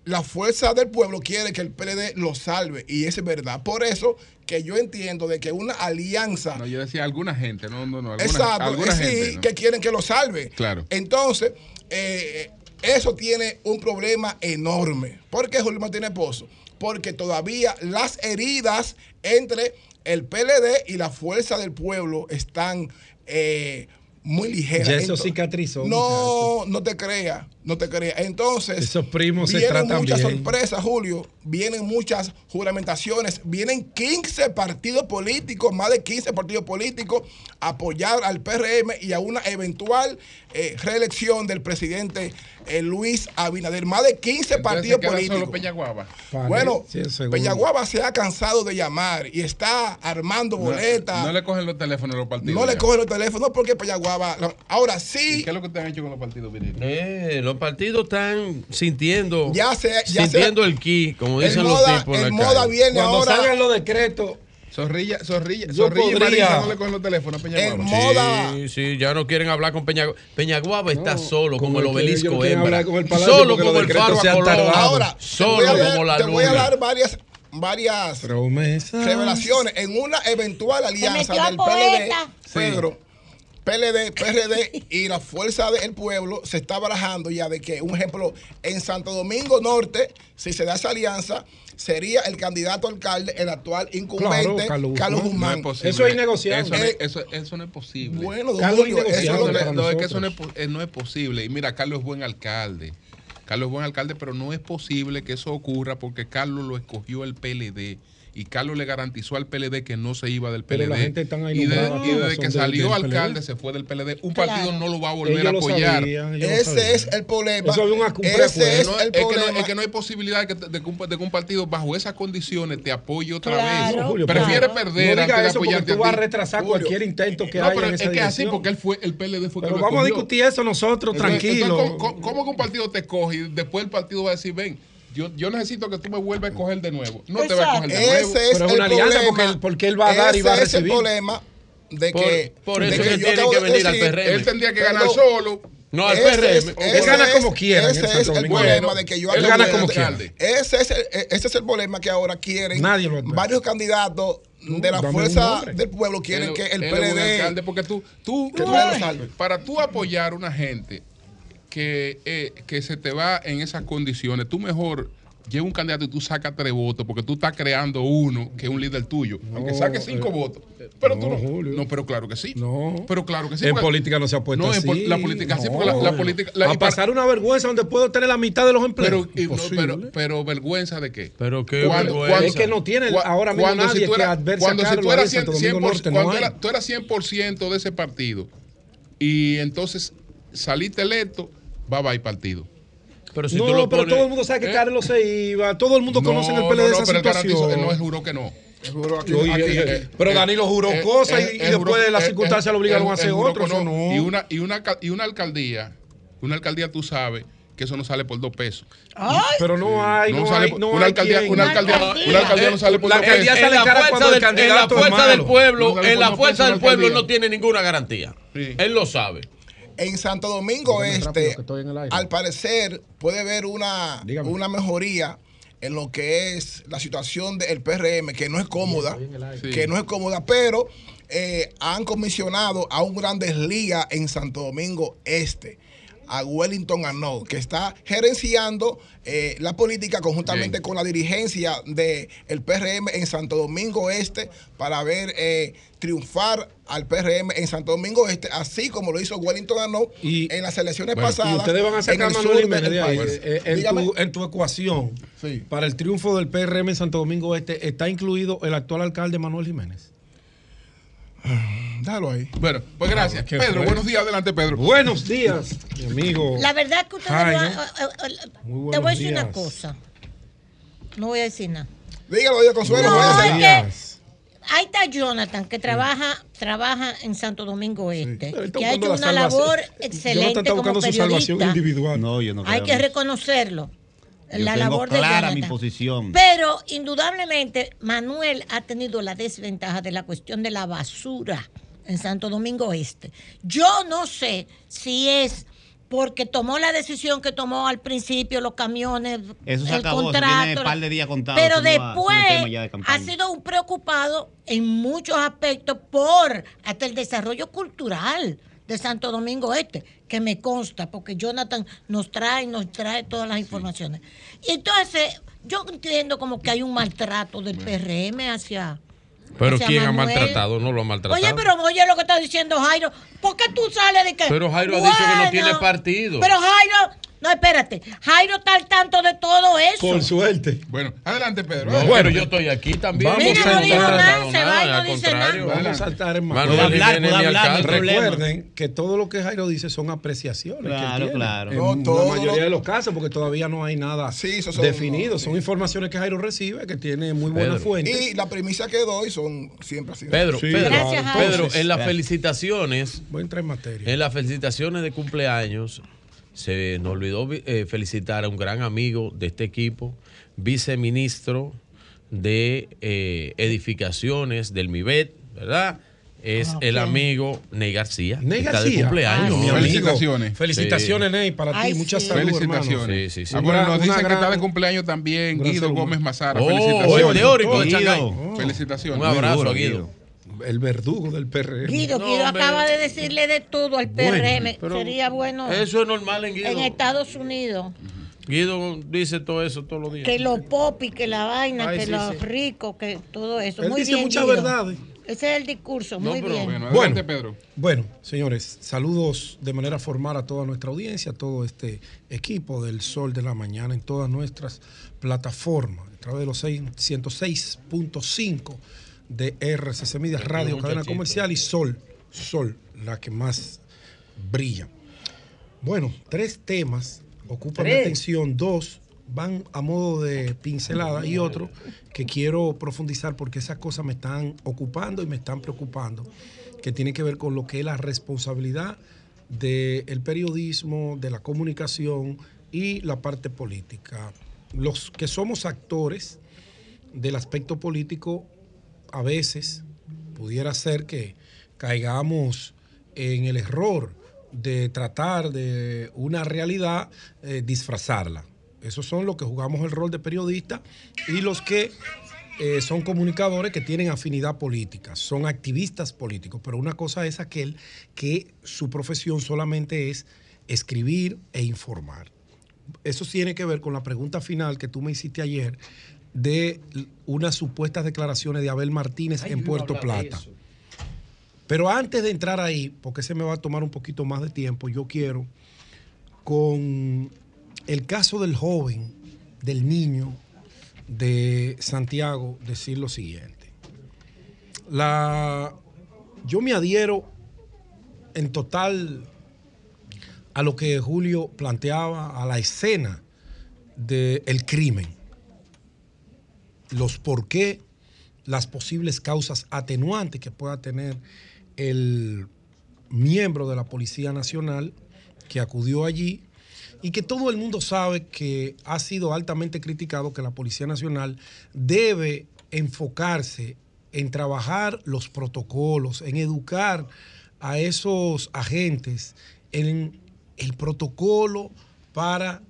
la Fuerza del Pueblo quiere que el PLD lo salve y es verdad. Por eso que yo entiendo de que una alianza... No, yo decía alguna gente, no, no, no. exacto, sí, que quieren que lo salve. Claro. Entonces, eh, eso tiene un problema enorme. ¿Por qué Julio Martínez Pozo? porque todavía las heridas entre el PLD y la Fuerza del Pueblo están eh, muy ligeras. Ya eso cicatrizó. No, no te creas. No te creas. Entonces, esos primos vienen se tratan muchas sorpresas, Julio. Vienen muchas juramentaciones. Vienen 15 partidos políticos, más de 15 partidos políticos, a apoyar al PRM y a una eventual eh, reelección del presidente eh, Luis Abinader. Más de 15 partidos políticos. Solo Peñaguaba. Bueno, Peñaguaba se ha cansado de llamar y está armando boletas. No, le cogen los teléfonos a los partidos. No le cogen los teléfonos porque Peñaguaba. Ahora sí. ¿Qué es lo que te han hecho con los partidos, eh, los partidos están sintiendo, sintiendo el ki, como dicen los tipos. El moda viene Cuando ahora. salgan los decretos. Zorrilla, zorrilla, zorrilla podría, no le cogen los teléfonos a Peñaguaba. Moda. Sí, sí, ya no quieren hablar con Peñaguaba. Peñaguaba está solo, como, el obelisco hembra. Solo como el faro a Ahora, solo como la luna. Te voy a dar varias varias revelaciones en una eventual alianza del PLD, Pedro. PLD, PRD y la Fuerza del Pueblo se está barajando ya de que, un ejemplo, en Santo Domingo Norte, si se da esa alianza, sería el candidato alcalde, el actual incumbente, Carlos, Guzmán. eso es innegociable. Eso, eso, no es posible. Bueno, Julio, eso no, es que eso no es, eh, no es posible. Y mira, Carlos es buen alcalde. Carlos es buen alcalde, pero no es posible que eso ocurra porque Carlos lo escogió el PLD y Carlos le garantizó al PLD que no se iba del PLD. y, desde que salió alcalde se fue del PLD. Un partido no lo va a volver a apoyar. Ese es el problema. Eso es Ese es el problema. Es que, no, hay posibilidad de que, de, que, un partido bajo esas condiciones te apoye otra vez. Prefiere perder no antes de apoyarte. Tú vas a retrasar cualquier intento que haya. es que así porque él fue, el PLD fue pero vamos a discutir eso nosotros, tranquilos. ¿cómo, que un partido te coge y después el partido va a decir, ven, yo, yo necesito que tú me vuelvas a coger de nuevo. No te va a coger de nuevo. Ese es Pero es una alianza porque él, porque él, va a dar y va a recibir. Ese es el problema de que. Por, eso que él tiene que venir al PRM. Él tendría que ganar solo. No, al PRM. él gana como quiera. Ese es el problema de que yo Él gana como quiera. Ese es, el, ese es el problema que ahora quieren varios candidatos de la fuerza del pueblo quieren que el PLD. porque tú, tú, para tú apoyar a una gente que, eh, que se te va en esas condiciones, tú mejor lleva un candidato y tú sacas tres votos porque tú estás creando uno que es un líder tuyo, aunque saque cinco eh, votos. Pero tú no. No, pero claro que sí. No. Pero claro que sí. En política no se ha puesto no, así. En la política sí, porque la, política. a pasar una vergüenza donde puedo tener la mitad de los empleos. Pero, pero, pero, vergüenza de qué? Pero qué cuando, es que no tiene ahora mismo cuando nadie si tú eras, que cuando si tú eras 100, 100 cuando era, tú eras 100% de ese partido y entonces saliste electo, va va a partido. Pero si no, tú lo pero todo el mundo sabe que ¿eh? Carlos se iba. Todo el mundo conoce en el PLD no, esa pero situación. El no, él juró que no. Aquí, aquí, eh, pero Danilo juró eh, cosas y, y después de las circunstancias lo obligaron a hacer otro. No. Y, una, y, una, y una alcaldía, una alcaldía tú sabes que eso no sale por dos pesos. Ay. Pero no hay, no, sale, hay, no una, alcaldía, una, alcaldía, una alcaldía no sale por la dos pesos. Sale en la fuerza, del, en la fuerza del pueblo, en la fuerza del pueblo no tiene ninguna garantía. Él lo sabe. En Santo Domingo Este, al parecer, puede haber una, una mejoría en lo que es la situación del PRM, que no es cómoda, que no es cómoda, pero eh, han comisionado a un Grandes Ligas en Santo Domingo Este. A Wellington Arnaud, que está gerenciando eh, la política conjuntamente con la dirigencia del el PRM en Santo Domingo Este para ver eh, triunfar al PRM en Santo Domingo Este, así como lo hizo Wellington Arnaud en las elecciones pasadas. Y ustedes van a sacar a Manuel Jiménez de ahí. Eh, en, tu, ecuación, para el triunfo del PRM en Santo Domingo Este, ¿está incluido el actual alcalde Manuel Jiménez? Dalo ahí. Bueno, pues gracias. Pedro, buenos días. Adelante, Pedro. Buenos días, mi amigo. La verdad que usted eh, eh, Te voy a decir una cosa. No voy a decir nada. Dígalo, yo Consuelo. No, ahí está Jonathan, que trabaja, trabaja en Santo Domingo Este, que ha hecho una labor excelente como periodista. individual. No, yo no Hay que reconocerlo la labor de clara mi posición. Pero indudablemente Manuel ha tenido la desventaja de la cuestión de la basura en Santo Domingo Este. Yo no sé si es porque tomó la decisión que tomó al principio los camiones, eso se el acabó, contrato, tiene un par de días contados, pero después ha sido un preocupado en muchos aspectos por hasta el desarrollo cultural de Santo Domingo Este, que me consta, porque Jonathan nos trae, nos trae todas las informaciones. Y entonces, yo entiendo como que hay un maltrato del PRM hacia... Pero ¿quién ha maltratado? No lo ha maltratado. Oye, pero oye lo que está diciendo Jairo. ¿Por qué tú sales de que... Pero Jairo ha dicho que no tiene partido. Pero Jairo, no, espérate. Jairo está al tanto de todo eso. Por suerte. Bueno, adelante, Pedro. bueno, yo estoy aquí también. Vamos Mira, no dijo nada, se va y no dice nada. Vamos a saltar en hablar, Recuerden que todo lo que Jairo dice son apreciaciones. Claro, claro. En la mayoría de los casos, porque todavía no hay nada definido. Son informaciones que Jairo recibe, que tiene muy buenas fuentes. Y la premisa que doy son siempre así. Pedro, Pedro, Pedro, en las felicitaciones. Voy a entrar en materia. En las felicitaciones de cumpleaños se nos olvidó eh, felicitar a un gran amigo de este equipo, viceministro de eh, edificaciones del MIBET, ¿verdad? Es ah, el amigo Ney García. Ney García. de cumpleaños. felicitaciones. Felicitaciones, Ney, para ti. Muchas salud, Felicitaciones. Sí, sí, sí. nos dicen que está de cumpleaños también Guido Gómez Mazara. Oh, felicitaciones. El teórico de Guido. Felicitaciones. Un abrazo a Guido el verdugo del PRM. Guido, Guido acaba de decirle de todo al PRM. Sería bueno. Eso es normal en Guido. En Estados Unidos. Guido dice todo eso todos los días. Que los popis, que la vaina, que los ricos, que todo eso. Él muy dice bien, muchas verdades. Ese es el discurso, muy bien. Bueno, Pedro. Bueno, señores, saludos de manera formal a toda nuestra audiencia, a todo este equipo del Sol de la Mañana en todas nuestras plataformas, a través de los 106.5 de RCC Media Radio, cadena comercial y Sol, Sol, la que más brilla. Bueno, tres temas ocupan mi atención, dos van a modo de pincelada y otro que quiero profundizar porque esas cosas me están ocupando y me están preocupando, que tiene que ver con lo que es la responsabilidad del periodismo, de la comunicación y la parte política. Los que somos actores del aspecto político a veces pudiera ser que caigamos en el error de tratar de una realidad eh, disfrazarla. Esos son los que jugamos el rol de periodista y los que eh, son comunicadores que tienen afinidad política, son activistas políticos, pero una cosa es aquel que su profesión solamente es escribir e informar. Eso tiene que ver con la pregunta final que tú me hiciste ayer de unas supuestas declaraciones de Abel Martínez en Puerto Plata. Pero antes de entrar ahí, porque se me va a tomar un poquito más de tiempo, yo quiero, con el caso del joven, del niño de Santiago, decir lo siguiente. La, yo me adhiero en total a lo que Julio planteaba, a la escena del crimen los por qué, las posibles causas atenuantes que pueda tener el miembro de la Policía Nacional que acudió allí y que todo el mundo sabe que ha sido altamente criticado que la Policía Nacional debe enfocarse en trabajar los protocolos, en educar a esos agentes en el protocolo para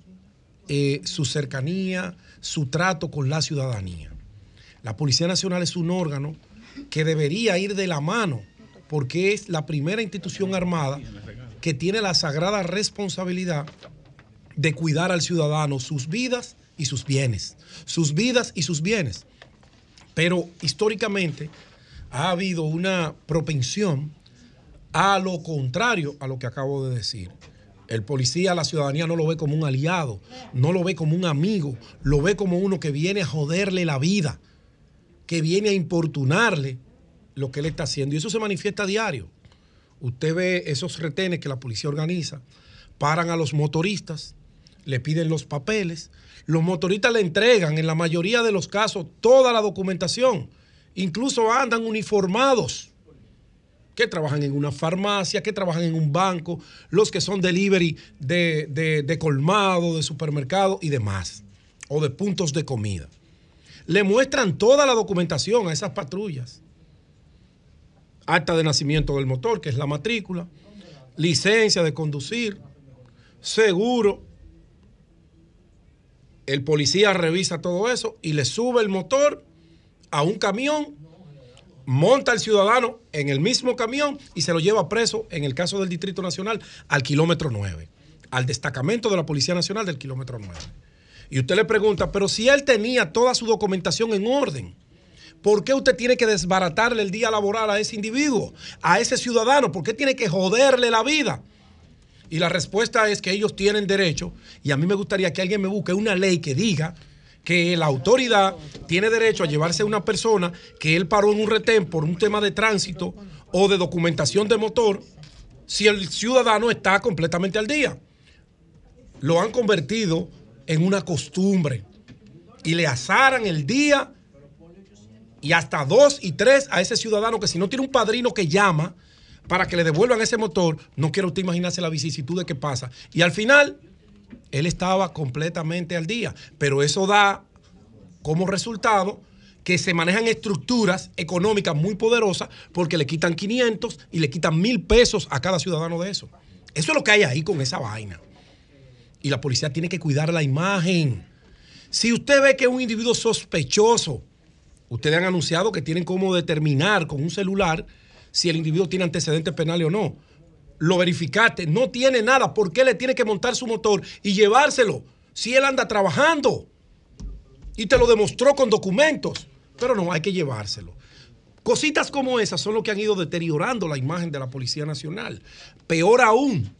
eh, su cercanía, su trato con la ciudadanía. La Policía Nacional es un órgano que debería ir de la mano porque es la primera institución armada que tiene la sagrada responsabilidad de cuidar al ciudadano sus vidas y sus bienes. Sus vidas y sus bienes. Pero históricamente ha habido una propensión a lo contrario a lo que acabo de decir. El policía, la ciudadanía no lo ve como un aliado, no lo ve como un amigo, lo ve como uno que viene a joderle la vida, que viene a importunarle lo que él está haciendo. Y eso se manifiesta a diario. Usted ve esos retenes que la policía organiza, paran a los motoristas, le piden los papeles, los motoristas le entregan en la mayoría de los casos toda la documentación, incluso andan uniformados que trabajan en una farmacia, que trabajan en un banco, los que son delivery de, de, colmado, de supermercado y demás, o de puntos de comida. Le muestran toda la documentación a esas patrullas. Acta de nacimiento del motor, que es la matrícula, licencia de conducir, seguro. El policía revisa todo eso y le sube el motor a un camión monta al ciudadano en el mismo camión y se lo lleva preso, en el caso del Distrito Nacional, al kilómetro 9, al destacamento de la Policía Nacional del kilómetro 9. Y usted le pregunta, pero si él tenía toda su documentación en orden, ¿por qué usted tiene que desbaratarle el día laboral a ese individuo, a ese ciudadano? ¿Por qué tiene que joderle la vida? Y la respuesta es que ellos tienen derecho, y a mí me gustaría que alguien me busque una ley que diga que la autoridad tiene derecho a llevarse a una persona que él paró en un retén por un tema de tránsito o de documentación de motor si el ciudadano está completamente al día. Lo han convertido en una costumbre y le azaran el día y hasta dos y tres a ese ciudadano que si no tiene un padrino que llama para que le devuelvan ese motor, no quiero usted imaginarse la vicisitud de qué pasa. Y al final él estaba completamente al día. Pero eso da como resultado que se manejan estructuras económicas muy poderosas porque le quitan 500 y le quitan mil pesos a cada ciudadano de eso. Eso es lo que hay ahí con esa vaina. Y la policía tiene que cuidar la imagen. Si usted ve que es un individuo sospechoso, ustedes han anunciado que tienen cómo determinar con un celular si el individuo tiene antecedentes penales o no lo verificaste, no tiene nada, ¿por qué le tiene que montar su motor y llevárselo? Si él anda trabajando y te lo demostró con documentos, pero no, hay que llevárselo. Cositas como esas son lo que han ido deteriorando la imagen de la Policía Nacional. Peor aún,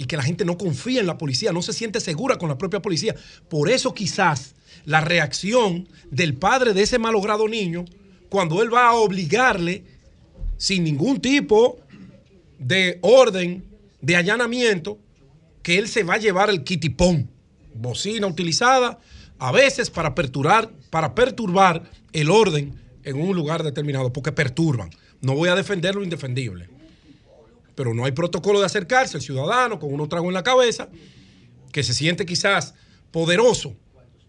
y que la gente no confía en la policía, no se siente segura con la propia policía. Por eso quizás la reacción del padre de ese malogrado niño, cuando él va a obligarle, sin ningún tipo de orden de allanamiento que él se va a llevar el kitipón, bocina utilizada a veces para perturbar, para perturbar el orden en un lugar determinado, porque perturban. No voy a defender lo indefendible. Pero no hay protocolo de acercarse el ciudadano con uno trago en la cabeza, que se siente quizás poderoso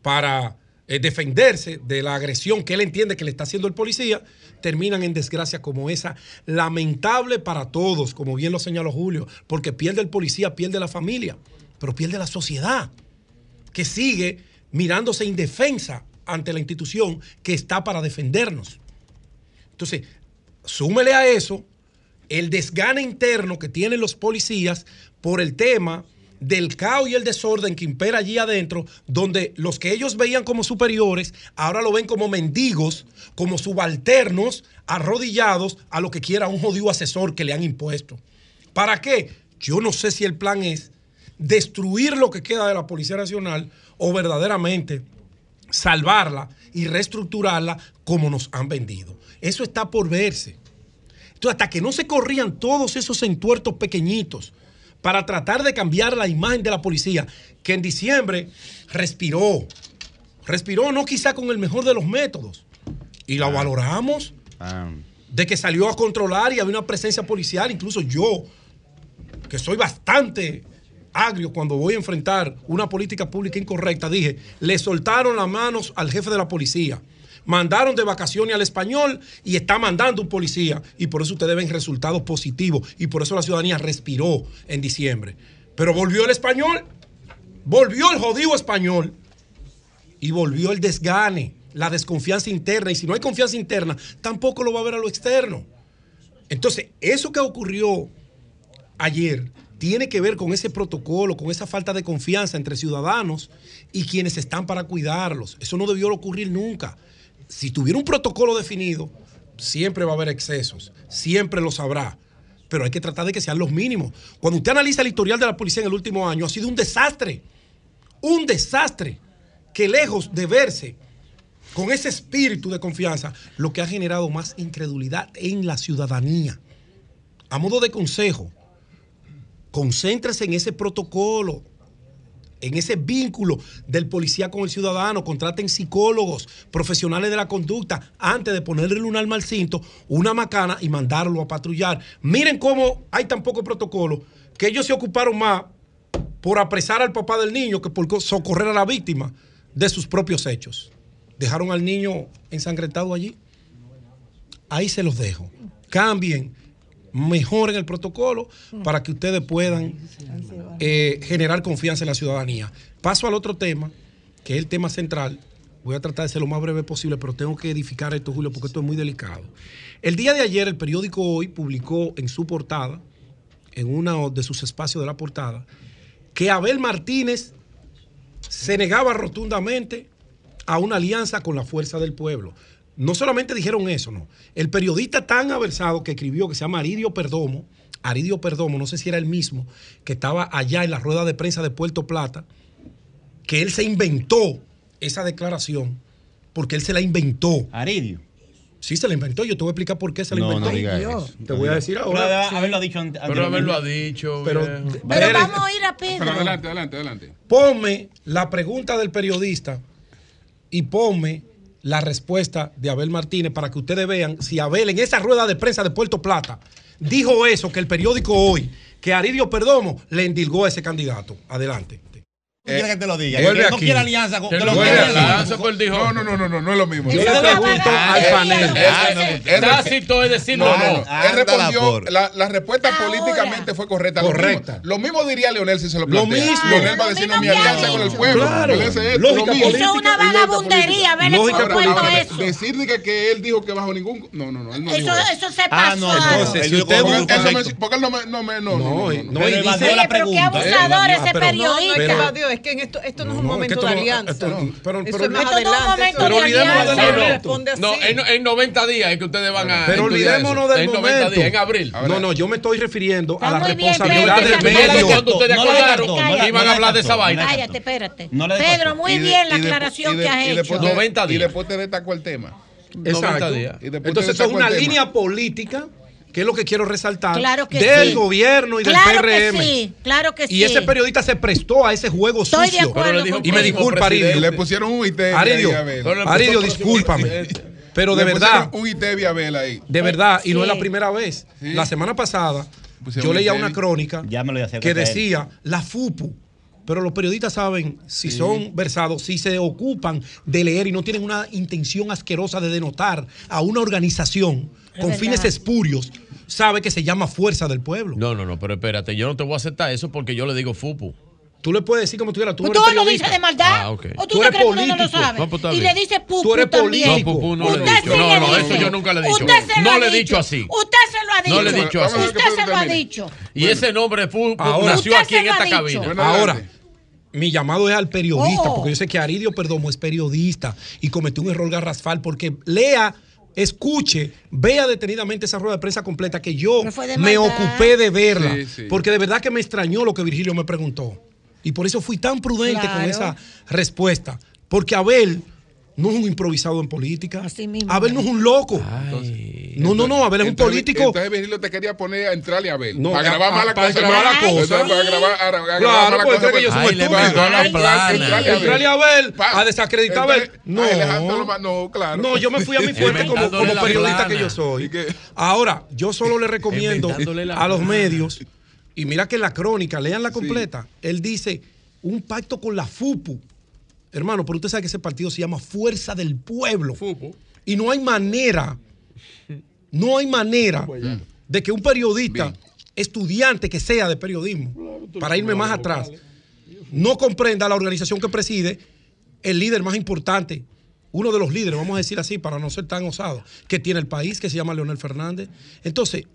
para eh, defenderse de la agresión que él entiende que le está haciendo el policía, terminan en desgracia como esa, lamentable para todos, como bien lo señaló Julio, porque pierde el policía, pierde la familia, pero pierde la sociedad, que sigue mirándose indefensa ante la institución que está para defendernos. Entonces, súmele a eso el desgane interno que tienen los policías por el tema del caos y el desorden que impera allí adentro, donde los que ellos veían como superiores, ahora lo ven como mendigos, como subalternos, arrodillados a lo que quiera un jodido asesor que le han impuesto. ¿Para qué? Yo no sé si el plan es destruir lo que queda de la Policía Nacional o verdaderamente salvarla y reestructurarla como nos han vendido. Eso está por verse. Entonces, hasta que no se corrían todos esos entuertos pequeñitos, para tratar de cambiar la imagen de la policía, que en diciembre respiró, respiró no quizá con el mejor de los métodos, y la ah. valoramos, ah. de que salió a controlar y había una presencia policial, incluso yo, que soy bastante agrio cuando voy a enfrentar una política pública incorrecta, dije, le soltaron las manos al jefe de la policía mandaron de vacaciones al español y está mandando un policía. Y por eso ustedes ven resultados positivos. Y por eso la ciudadanía respiró en diciembre. Pero volvió el español, volvió el jodido español y volvió el desgane, la desconfianza interna. Y si no hay confianza interna, tampoco lo va a ver a lo externo. Entonces, eso que ocurrió ayer tiene que ver con ese protocolo, con esa falta de confianza entre ciudadanos y quienes están para cuidarlos. Eso no debió ocurrir nunca. Si tuviera un protocolo definido, siempre va a haber excesos, siempre lo sabrá, pero hay que tratar de que sean los mínimos. Cuando usted analiza el historial de la policía en el último año, ha sido un desastre, un desastre que lejos de verse con ese espíritu de confianza, lo que ha generado más incredulidad en la ciudadanía. A modo de consejo, concéntrese en ese protocolo, en ese vínculo del policía con el ciudadano, contraten psicólogos, profesionales de la conducta, antes de ponerle un arma al cinto, una macana y mandarlo a patrullar. Miren cómo hay tan poco protocolo que ellos se ocuparon más por apresar al papá del niño que por socorrer a la víctima de sus propios hechos. Dejaron al niño ensangrentado allí. Ahí se los dejo. Cambien mejoren el protocolo para que ustedes puedan eh, generar confianza en la ciudadanía. Paso al otro tema, que es el tema central. Voy a tratar de ser lo más breve posible, pero tengo que edificar esto, Julio, porque esto es muy delicado. El día de ayer, el periódico Hoy publicó en su portada, en uno de sus espacios de la portada, que Abel Martínez se negaba rotundamente a una alianza con la fuerza del pueblo no solamente dijeron eso, no. El periodista tan aversado que escribió, que se llama Aridio Perdomo, Aridio Perdomo, no sé si era el mismo, que estaba allá en la rueda de prensa de Puerto Plata, que él se inventó esa declaración, porque él se la inventó. Aridio. Sí, se la inventó. Yo te voy a explicar por qué se la inventó. No diga eso. Te voy a decir ahora. Pero haberlo dicho antes. Pero haberlo ha dicho. Pero, pero vamos a ir a Pedro. Pero adelante, adelante, adelante. Ponme la pregunta del periodista y ponme la respuesta de Abel Martínez para que ustedes vean si Abel en esa rueda de prensa de Puerto Plata dijo eso que el periódico hoy, que Aridio Perdomo le endilgó a ese candidato. Adelante. Eh, que te lo diga. Vuelve no quiere alianza con. Que lo alianza, pues dijo. No, no, no, no, no, no es lo mismo. Yo le pregunto al panel. Tácito es decir no, no. Él respondió, la, respuesta políticamente fue correcta. Correcta. Lo mismo diría Leonel si se lo plantea. Lo mismo. Leonel va a decir, no, mi alianza con el pueblo. Claro. Eso es una vagabundería. Ver eso. Decir que él dijo que bajo ningún. No, no, no. Él no eso, eso se pasó. Ah, no, entonces. Si usted Porque él no me. No, no, no. No, la pregunta. Qué abusador ese periodista. Es que esto no es un momento de alianza. pero, Eso es más adelante. Pero olvidémonos del momento. No, en 90 días es que ustedes van a. Pero olvidémonos del momento. En 90 días, en abril. No, no, yo me estoy refiriendo a la responsabilidad del medio. Cuando ustedes acordaron iban a hablar de esa vaina. Cállate, espérate. Pedro, muy bien la aclaración que has hecho. 90 días. Y después te destacó el tema. Exacto. Entonces, eso es una línea política que es lo que quiero resaltar, del gobierno y del PRM. Sí, claro que y sí. ese periodista se prestó a ese juego Estoy sucio. De y me disculpa, Aridio. Le pusieron un ITV. Aridio, Aridio discúlpame. Pero de verdad. Un Abel ahí. De verdad, y no es la primera vez. La semana pasada, yo leía una crónica que decía la FUPU. Pero los periodistas saben si son versados, si se ocupan de leer y no tienen una intención asquerosa de denotar a una organización con fines espurios, sabe que se llama Fuerza del Pueblo. No, no, no, pero espérate, yo no te voy a aceptar eso porque yo le digo FUPU. Tú le puedes decir como tú quieras. Tú, pues eres tú lo dices de maldad. Ah, okay. ¿O tú, tú no eres crees que uno no lo sabe? No, pues, y le dice pupu Tú eres político. también. No, pupu no le he dicho. sí No, no, eso yo nunca le he dicho. Usted se lo no le he dicho. así. Usted se lo ha dicho. No le he dicho así. Usted se lo ha dicho. Y ese nombre pupu Ahora, nació aquí en esta cabina. Ahora, mi llamado es al periodista, Oh. porque yo sé que Aridio Perdomo es periodista y cometió un error garrafal porque lea, escuche, vea detenidamente esa rueda de prensa completa que yo me ocupé de verla, Sí, sí. porque de verdad que me extrañó lo que Virgilio me preguntó. Y por eso fui tan prudente con esa respuesta, porque Abel no es un improvisado en política. Así mismo. Abel no es un loco. no, no, no, Abel es un político. Entonces Virgilio te quería poner a entrarle a Abel. No, para grabar a- mala para cosa. grabar la Entonces, cosa. Para grabar, a- a grabar Claro, mala cosa, que yo soy Ay, Entrarle a Abel Pa- a desacreditar a Abel. No. no, claro. No, yo me fui a mi fuerte como, periodista plana. que yo soy. Ahora, yo solo le recomiendo a los medios, y mira que en la crónica, lean la completa, él dice un pacto con la FUPU. Hermano, pero usted sabe que ese partido se llama Fuerza del Pueblo. Fupo. Y no hay manera, no hay manera de que un periodista, estudiante que sea de periodismo, para irme más atrás, no comprenda la organización que preside el líder más importante, uno de los líderes, vamos a decir así, para no ser tan osado, que tiene el país, que se llama Leonel Fernández. Entonces,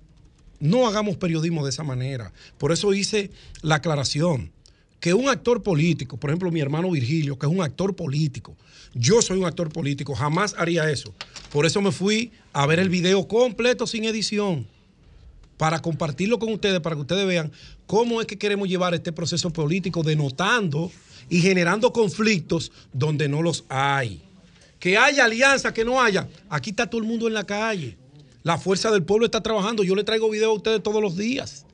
no hagamos periodismo de esa manera. Por eso hice la aclaración que un actor político, por ejemplo mi hermano Virgilio, que es un actor político, yo soy un actor político, jamás haría eso. Por eso me fui a ver el video completo sin edición, para compartirlo con ustedes, para que ustedes vean cómo es que queremos llevar este proceso político denotando y generando conflictos donde no los hay. Que haya alianza, que no haya. Aquí está todo el mundo en la calle. La fuerza del pueblo está trabajando. Yo le traigo video a ustedes todos los días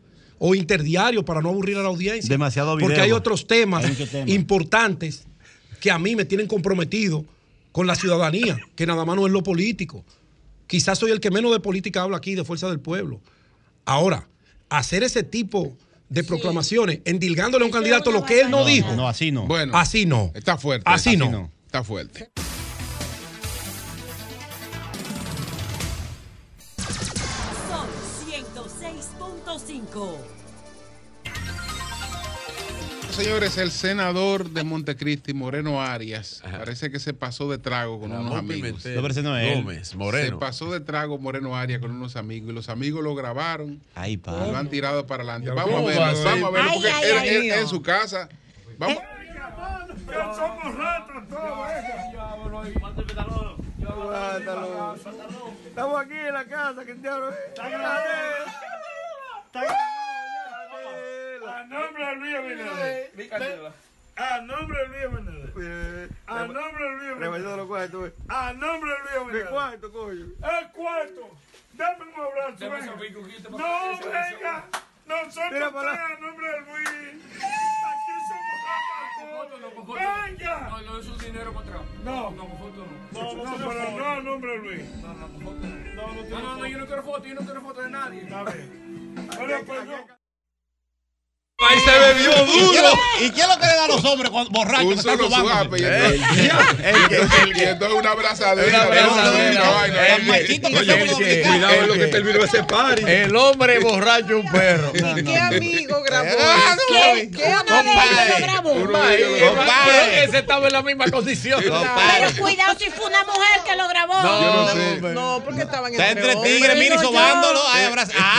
o interdiario para no aburrir a la audiencia. Demasiado video. Porque hay otros temas importantes que a mí me tienen comprometido con la ciudadanía, que nada más no es lo político. Quizás soy el que menos de política habla aquí, de fuerza del pueblo. Ahora, hacer ese tipo de proclamaciones, endilgándole a un candidato lo que él no, dijo. No, así no. Bueno, así no. Está fuerte. Así, no. Está fuerte. Son 106.5. Señores, el senador de Montecristi, Moreno Arias, parece que se pasó de trago con unos amigos. Gómez, Moreno. Se pasó de trago Moreno Arias con unos amigos y los amigos lo grabaron. Ay, y lo han tirado para adelante. Vamos a verlo, vamos a verlo, porque Ay, él, ay, él- en su casa. Vamos. somos ratas todos, Estamos aquí en la casa, que diablo es? A nombre de Luis Abinader. A nombre de Luis Abinader. A nombre de Luis Abinader. A nombre de Luis Abinader. ¿De cuarto, coño? El cuarto. Dame un abrazo. venga. No, venga. Nosotros tres a nombre de Luis. Venga. No, no es un dinero para atrás. No. No, con foto no. No, no, pero no a nombre de Luis. No, no, con foto no. No, no, no, yo no quiero foto, yo no quiero foto de nadie. Está bien. Pues, no. Ahí se bebió duro. ¿Y qué es lo que le da a los hombres borrachos? Un que están solo robando? suape y entonces- una abrazadera. Cuidado lo que terminó ese party. El hombre borracho un perro. ¿Qué amigo grabó Ah, eso? ¿qué? ¿Qué Uno de ellos lo grabó. Compadre, ese estaba en la misma condición. Pero cuidado si fue una mujer que lo grabó. No, porque estaban Está entre tigres, mira, y Digo sobándolo.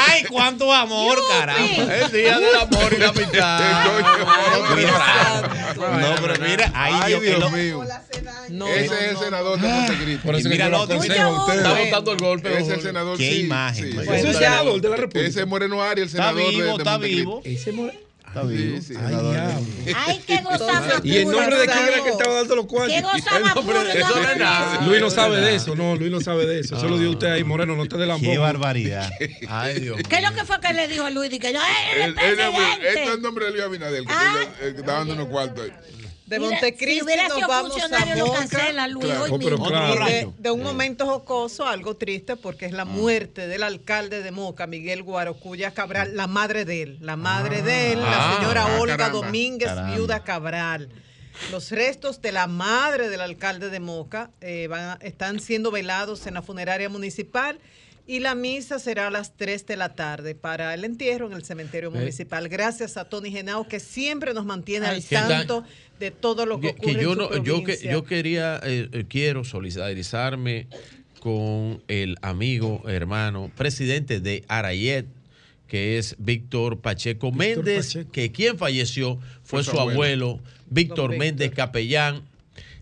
Ay, cuánto amor, caramba. El día del amor y la No, pero mira, ay, Ay, Dios, Dios lo- mío. No, Ese no, es el no. senador de Montecristi. Por eso Y que mira yo lo lo otro, aconsejo a ustedes. Está botando el golpe. Ese es el senador. Qué sí, imagen, sí. man. Ese es el senador de la República. Ese es Moreno Arias, el Está senador de- vivo, está vivo. Ese more- Está vivo. Sí, sí. Ay. Ay, qué gozaba. ¿Y el nombre de quién era que estaba dando los cuartos? Qué. Eso no es nada. Luis no sabe de eso, no, Luis no sabe de eso. Eso lo dio usted ahí, Moreno, no te dé la Qué barbaridad. Ay, Dios mío. ¿Qué es lo que fue que le dijo a Luis? Que yo, ¡eh, el El- el- Este es el presidente! nombre de Luis Abinader, que Ah. el que está dando unos cuartos ahí. De Mira, Montecristi si hubiera nos sido vamos a funcionario, lo Moca. cancela Luis Claro. hoy pero mismo. claro. de, de un momento jocoso, algo triste, porque es la muerte del alcalde de Moca, Miguel Guarocuya Cabral, la madre de él, la madre de él, la Ah, señora ah, Olga caramba. Domínguez, Caramba. viuda Cabral. Los restos de la madre del alcalde de Moca eh, van a- están siendo velados en la funeraria municipal y la misa será a las 3 de la tarde para el entierro en el cementerio Eh. municipal. Gracias a Tony Genao que siempre nos mantiene Ay, al tanto de todo lo que que, ocurre que yo en su no yo que yo quería eh, eh, quiero solidarizarme con el amigo hermano presidente de Arayet que es Víctor Pacheco Méndez Pacheco. que quien falleció fue Fue su su abuelo. abuelo Víctor Don Méndez Víctor. Capellán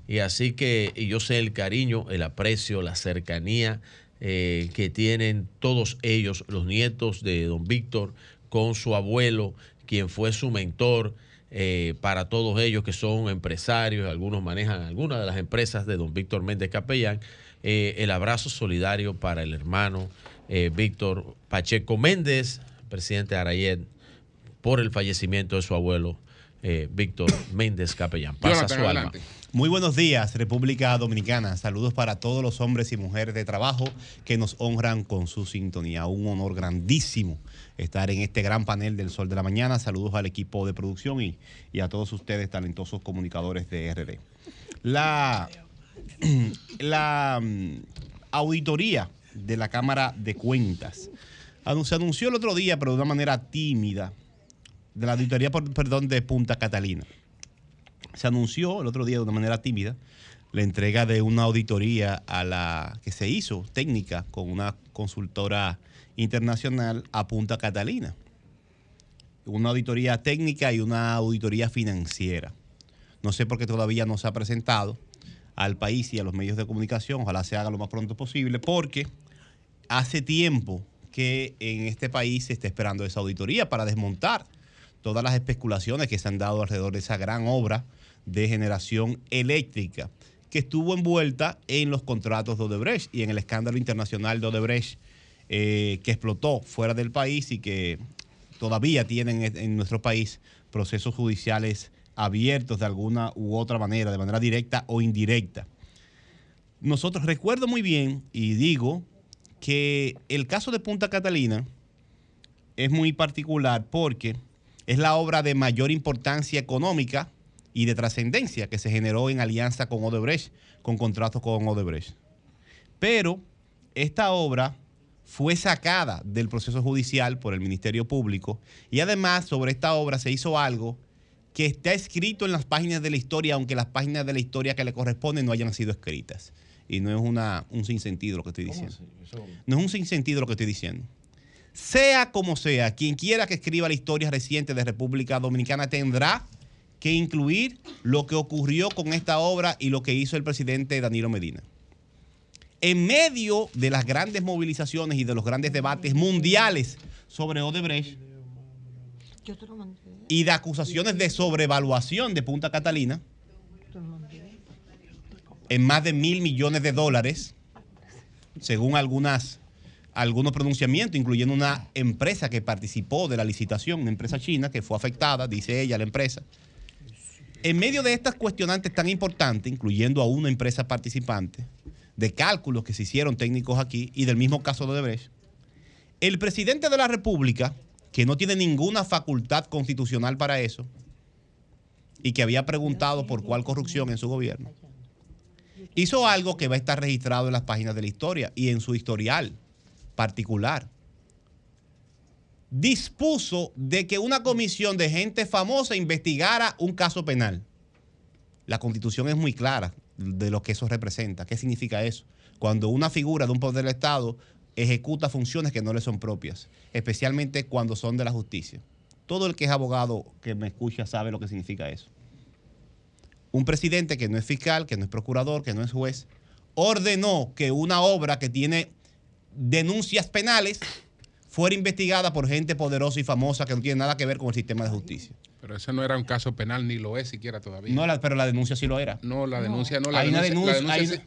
y así que y yo sé el cariño el aprecio la cercanía eh, que tienen todos ellos los nietos de don Víctor con su abuelo quien fue su mentor eh, para todos ellos que son empresarios, algunos manejan algunas de las empresas de don Víctor Méndez Capellán, eh, el abrazo solidario para el hermano eh, Víctor Pacheco Méndez, presidente de Arayet, por el fallecimiento de su abuelo eh, Víctor Méndez Capellán. Pasa Jonathan, su alma. adelante. Muy buenos días, República Dominicana. Saludos para todos los hombres y mujeres de trabajo que nos honran con su sintonía. Un honor grandísimo estar en este gran panel del Sol de la Mañana. Saludos al equipo de producción y, a todos ustedes, talentosos comunicadores de RD. La, la mm, auditoría de la Cámara de Cuentas se anunció el otro día, pero de una manera tímida, de la auditoría, perdón, de Punta Catalina se anunció el otro día de una manera tímida la entrega de una auditoría a la que se hizo técnica con una consultora internacional a Punta Catalina. Una auditoría técnica y una auditoría financiera. No sé por qué todavía no se ha presentado al país y a los medios de comunicación. Ojalá se haga lo más pronto posible porque hace tiempo que en este país se está esperando esa auditoría para desmontar todas las especulaciones que se han dado alrededor de esa gran obra de generación eléctrica que estuvo envuelta en los contratos de Odebrecht y en el escándalo internacional de Odebrecht eh, que explotó fuera del país y que todavía tienen en nuestro país procesos judiciales abiertos de alguna u otra manera, de manera directa o indirecta. Nosotros recuerdo muy bien y digo que el caso de Punta Catalina es muy particular porque es la obra de mayor importancia económica y de trascendencia que se generó en alianza con Odebrecht, con contratos con Odebrecht. Pero esta obra fue sacada del proceso judicial por el Ministerio Público y además sobre esta obra se hizo algo que está escrito en las páginas de la historia, aunque las páginas de la historia que le corresponden no hayan sido escritas. Y no es una, un sinsentido lo que estoy diciendo. No es un sinsentido lo que estoy diciendo. Sea como sea, quien quiera que escriba la historia reciente de República Dominicana tendrá que incluir lo que ocurrió con esta obra y lo que hizo el presidente Danilo Medina. En medio de las grandes movilizaciones y de los grandes debates mundiales sobre Odebrecht y de acusaciones de sobrevaluación de Punta Catalina, en más de mil millones de dólares, según algunas, algunos pronunciamientos, incluyendo una empresa que participó de la licitación, una empresa china que fue afectada, dice ella, la empresa. En medio de estas cuestionantes tan importantes, incluyendo a una empresa participante, de cálculos que se hicieron técnicos aquí y del mismo caso de Odebrecht, el presidente de la República, que no tiene ninguna facultad constitucional para eso, y que había preguntado por cuál corrupción en su gobierno, hizo algo que va a estar registrado en las páginas de la historia y en su historial particular. Dispuso de que una comisión de gente famosa investigara un caso penal. La constitución es muy clara de lo que eso representa. ¿Qué significa eso? Cuando una figura de un poder del Estado ejecuta funciones que no le son propias, especialmente cuando son de la justicia. Todo el que es abogado que me escucha sabe lo que significa eso un presidente que no es fiscal, que no es procurador, que no es juez, ordenó que una obra que tiene denuncias penales fuera investigada por gente poderosa y famosa que no tiene nada que ver con el sistema de justicia. Pero ese no era un caso penal, ni lo es siquiera todavía. No, pero la denuncia sí lo era. No, la denuncia no. La, denuncia,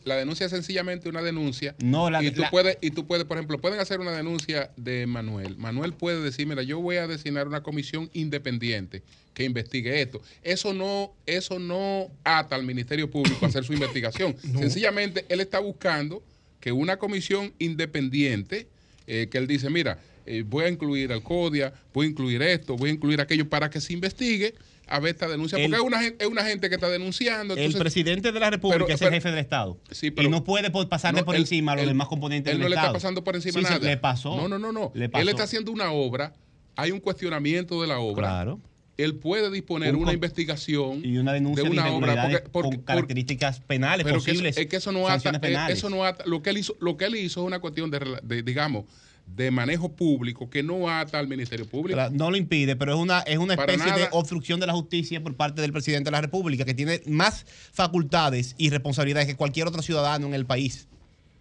la, denuncia, es sencillamente una denuncia. No, la, y tú puedes, y tú puedes, por ejemplo, pueden hacer una denuncia de Manuel. Manuel puede decir, mira, yo voy a designar una comisión independiente que investigue esto. Eso no, eso no ata al Ministerio Público a hacer su investigación. Sencillamente, él está buscando que una comisión independiente, eh, que él dice, mira, eh, voy a incluir al CODIA, voy a incluir esto, voy a incluir aquello para que se investigue a ver esta denuncia. Porque es, una, es una gente que está denunciando. el presidente de la República es el jefe del Estado. y no puede pasarle por encima a los demás componentes del Estado. Él no le está pasando por encima nada. le pasó. No, no, no. no. Él está haciendo una obra, hay un cuestionamiento de la obra. Claro él puede disponer una investigación y una denuncia de una obra con características penales posibles. es que eso no ata, eh, eso no lo que él hizo, lo que él hizo es una cuestión de digamos, de manejo público que no ata al Ministerio Público. no lo impide, pero es una, es una especie de obstrucción de la justicia por parte del presidente de la República, que tiene más facultades y responsabilidades que cualquier otro ciudadano en el país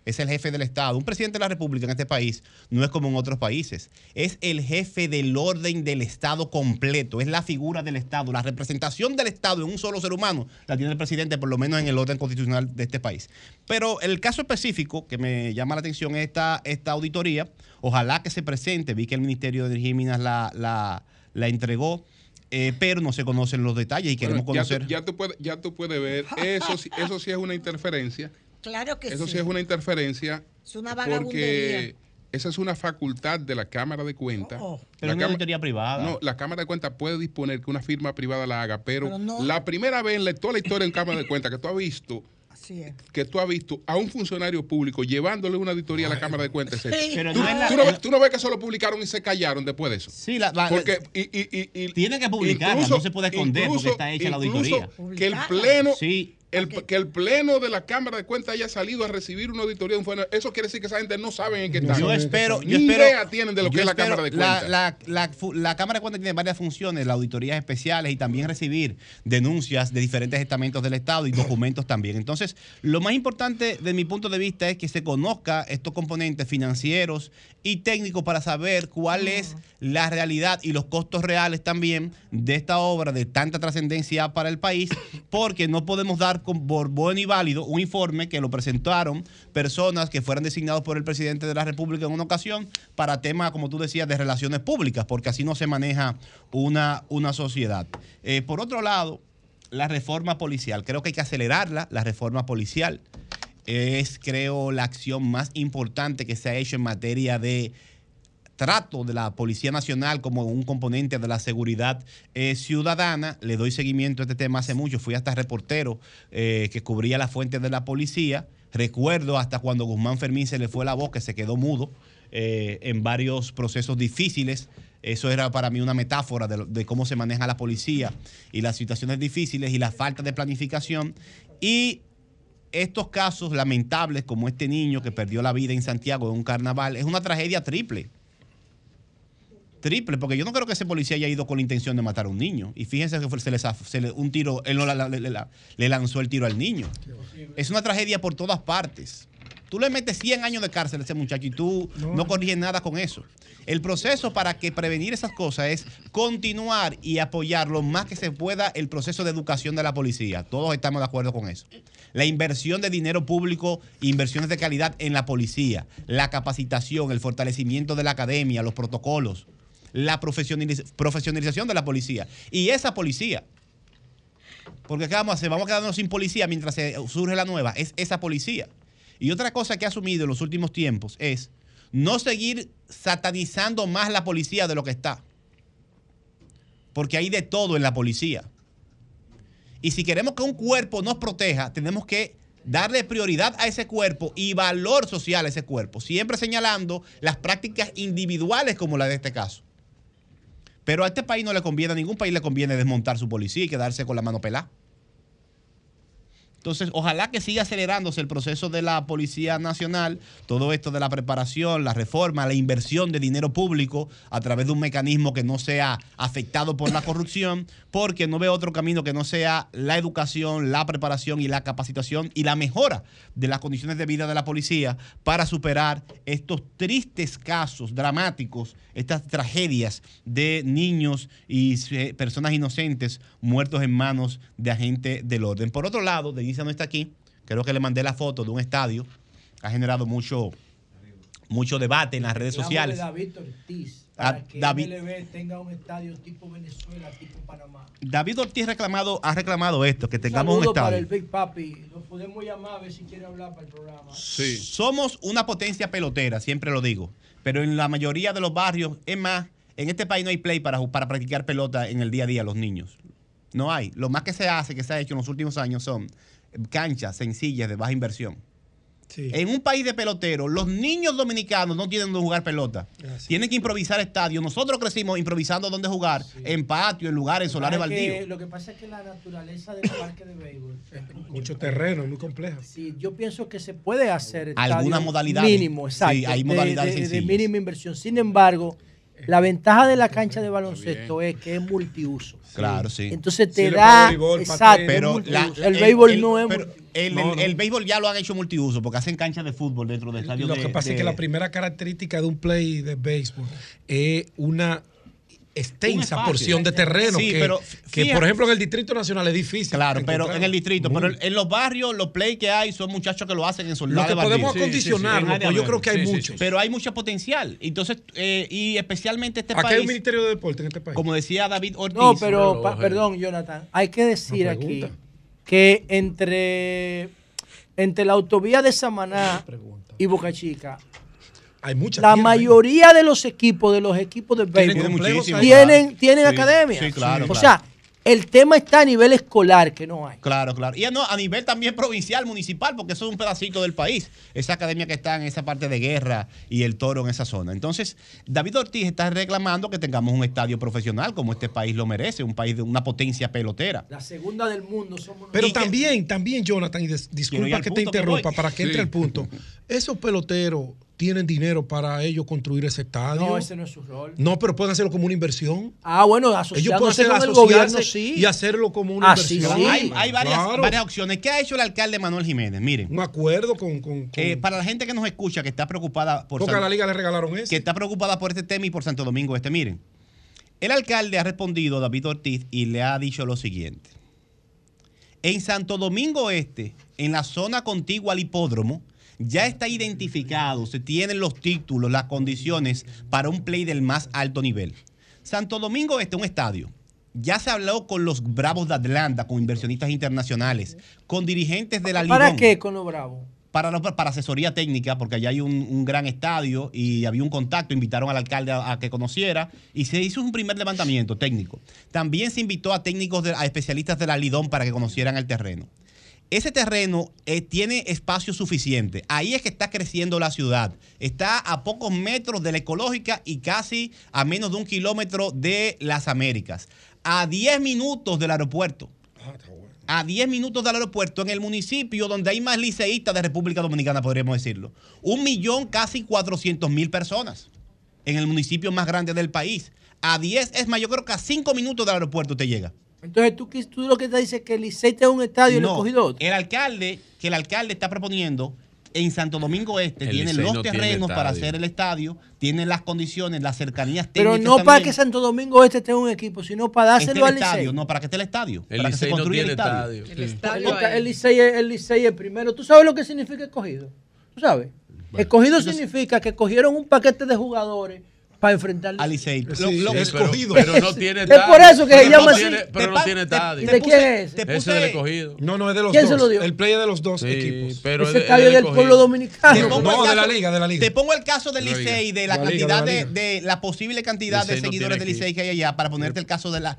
es el jefe del Estado. Un presidente de la República en este país no es como en otros países. Es el jefe del orden del Estado completo. Es la figura del Estado. La representación del Estado en un solo ser humano la tiene el presidente, por lo menos en el orden constitucional de este país. Pero el caso específico que me llama la atención es esta, esta auditoría. Ojalá que se presente. Vi que el Ministerio de Energía la, la, entregó. Eh, pero no se conocen los detalles y queremos conocer. Ya tú, puedes, ya tú puedes ver, eso, eso sí es una interferencia Claro que Eso sí. es una interferencia. Es una Porque esa es una facultad de la Cámara de Cuentas. Oh, pero una auditoría privada. No, la Cámara de Cuentas puede disponer que una firma privada la haga, pero, la primera vez en toda la historia en Cámara de Cuentas que tú has visto que tú has visto a un funcionario público llevándole una auditoría a la Cámara de Cuentas. ¿Tú, no, ves que solo publicaron y se callaron después de eso. Sí, la, porque y, y, tiene que publicar, no se puede esconder porque está hecha la auditoría. Que el pleno, sí el, que el pleno de la Cámara de Cuentas haya salido a recibir una auditoría, eso quiere decir que esa gente no sabe en qué está. Yo espero, yo Ni idea tienen de lo que es la Cámara de Cuentas. La, la, la, Cámara de Cuentas tiene varias funciones, las auditorías especiales y también recibir denuncias de diferentes estamentos del Estado y documentos también. Entonces, lo más importante de mi punto de vista es que se conozca estos componentes financieros y técnicos para saber cuál es la realidad y los costos reales también de esta obra de tanta trascendencia para el país, porque no podemos dar por bueno y válido un informe que lo presentaron personas que fueran designados por el presidente de la República en una ocasión para temas, como tú decías, de relaciones públicas, porque así no se maneja una, una sociedad. Eh, por otro lado, la reforma policial, creo que hay que acelerarla, la reforma policial es, creo, la acción más importante que se ha hecho en materia de trato de la Policía Nacional como un componente de la seguridad eh, ciudadana. Le doy seguimiento a este tema hace mucho. Fui hasta reportero eh, que cubría la fuente de la policía. Recuerdo hasta cuando Guzmán Fermín se le fue la voz, que se quedó mudo eh, en varios procesos difíciles. Eso era para mí una metáfora de, de, cómo se maneja la policía y las situaciones difíciles y la falta de planificación. Y estos casos lamentables, como este niño que perdió la vida en Santiago en un carnaval, es una tragedia triple triple, porque yo no creo que ese policía haya ido con la intención de matar a un niño. Y fíjense que se le, un tiro, él no le, lanzó el tiro al niño. Es una tragedia por todas partes. Tú le metes 100 años de cárcel a ese muchacho y tú no, no corriges nada con eso. El proceso para que prevenir esas cosas es continuar y apoyar lo más que se pueda el proceso de educación de la policía. Todos estamos de acuerdo con eso. La inversión de dinero público, inversiones de calidad en la policía, la capacitación, el fortalecimiento de la academia, los protocolos la profesionalización de la policía. Y esa policía, porque ¿qué vamos a hacer? Vamos a quedarnos sin policía mientras surge la nueva, es esa policía. Y otra cosa que ha asumido en los últimos tiempos es no seguir satanizando más la policía de lo que está. Porque hay de todo en la policía. Y si queremos que un cuerpo nos proteja, tenemos que darle prioridad a ese cuerpo y valor social a ese cuerpo, siempre señalando las prácticas individuales como la de este caso. Pero a este país no le conviene, a ningún país le conviene desmontar su policía y quedarse con la mano pelada. Entonces, ojalá que siga acelerándose el proceso de la Policía Nacional, todo esto de la preparación, la reforma, la inversión de dinero público a través de un mecanismo que no sea afectado por la corrupción, porque no veo otro camino que no sea la educación, la preparación y la capacitación y la mejora de las condiciones de vida de la policía para superar estos tristes casos dramáticos, estas tragedias de niños y eh, personas inocentes muertos en manos de agentes del orden. Por otro lado, de no está aquí. Creo que le mandé la foto de un estadio. Ha generado mucho, mucho debate en las redes sociales. David Ortiz, para que David, tenga un estadio tipo Venezuela, tipo Panamá. David Ortiz reclamado, ha reclamado esto, que tengamos un, estadio. para el Big Papi. Lo podemos llamar a ver si quiere hablar para el programa. Sí. Somos una potencia pelotera, siempre lo digo. Pero en la mayoría de los barrios, es más, en este país no hay play para, para practicar pelota en el día a día los niños. No hay. Lo más que se hace, que se ha hecho en los últimos años son canchas sencillas de baja inversión. En un país de peloteros, los niños dominicanos no tienen donde jugar pelota. Tienen que improvisar estadios. Nosotros crecimos improvisando donde jugar, en patio, en lugares, solares baldíos. Lo que pasa es que la naturaleza del parque de béisbol mucho terreno, muy compleja. Sí, yo pienso que se puede hacer alguna modalidad mínimo, exacto, sí, hay modalidades de, de mínima inversión. Sin embargo, la ventaja de la cancha de baloncesto es que es multiuso. Claro, sí. Entonces te da. exacto, pero el, béisbol no es. el, el, béisbol ya lo han hecho multiuso porque hacen canchas de fútbol dentro del estadio. Lo que pasa es que la primera característica de un play de béisbol es una extensa porción de terreno que, por ejemplo en el Distrito Nacional es difícil. Claro, pero en el distrito, pero en los barrios los play que hay son muchachos que lo hacen en soldados. Lo que podemos acondicionar, yo creo que hay muchos. Pero hay mucho potencial. Entonces, eh, y especialmente este país. Hay un Ministerio de Deporte en este país. Como decía David Ortiz. No, pero, perdón, Jonathan, hay que decir aquí que entre, entre la autovía de Samaná y Boca Chica la mayoría de los equipos, de los equipos de béisbol, tienen, tienen academia. o sea, El tema está a nivel escolar, que no hay. Claro, claro. Y no, a nivel también provincial, municipal, porque eso es un pedacito del país. Esa academia que está en esa parte de guerra y el toro en esa zona. Entonces, David Ortiz está reclamando que tengamos un estadio profesional como este país lo merece, un país de una potencia pelotera. La segunda del mundo somos Pero también, también, Jonathan, y disculpa que te interrumpa para que entre el punto. Esos peloteros tienen dinero para ellos construir ese estadio. No, ese no es su rol. No, pero pueden hacerlo como una inversión. Ah, bueno, ellos pueden hacer con el gobierno, sí. Y hacerlo como una ah, inversión. Sí, Hay, hay varias, varias, opciones. ¿Qué ha hecho el alcalde Manuel Jiménez? Miren. Un acuerdo con... con, eh, para la gente que nos escucha, que está preocupada por... Porque a la liga le regalaron eso. Que está preocupada por este tema y por Santo Domingo Este. Miren, el alcalde ha respondido, David Ortiz, y le ha dicho lo siguiente. En Santo Domingo Este, en la zona contigua al hipódromo, ya está identificado, se tienen los títulos, las condiciones para un play del más alto nivel. Santo Domingo Este, un estadio. Ya se habló con los Bravos de Atlanta, con inversionistas internacionales, con dirigentes de la Liga. ¿Para qué con los Bravos? Para, para asesoría técnica, porque allá hay un, gran estadio y había un contacto, invitaron al alcalde a, que conociera y se hizo un primer levantamiento técnico. También se invitó a técnicos, a especialistas de la Lidón para que conocieran el terreno ese terreno eh, tiene espacio suficiente. Ahí es que está creciendo la ciudad. Está a pocos metros de la ecológica y casi a menos de un kilómetro de las Américas. A 10 minutos del aeropuerto. A 10 minutos del aeropuerto, en el municipio donde hay más liceístas de República Dominicana, podríamos decirlo. Un millón, casi 400 mil personas. En el municipio más grande del país. A 10, es más, yo creo que a 5 minutos del aeropuerto te llega. Entonces, ¿tú, tú lo que te dices es que el Licey es un estadio y el escogido otro. El alcalde, que el alcalde está proponiendo en Santo Domingo Este, tiene los terrenos para hacer el estadio, tiene las condiciones, las cercanías técnicas. Pero no para que Santo Domingo Este tenga un equipo, sino para dárselo al estadio. No, para que esté el estadio. El para que se construya el estadio. El, estadio el, Licey, el Licey es primero. ¿Tú sabes lo que significa escogido? ¿Tú sabes? escogido significa que cogieron un paquete de jugadores para enfrentar al Licey. Lo, escogido. Pero, no tiene estadio. Es por eso que se llama así. pero no tiene estadio. ¿De quién es? Ese es el escogido. No, no, es de los ¿Quién dos. se lo dio? El player de los dos equipos. Pero Ese estadio del pueblo dominicano. No, de la liga, de la liga. Te pongo el caso del Licey, de la, cantidad de, de, la posible cantidad de seguidores del Licey que hay allá, para ponerte el caso de la,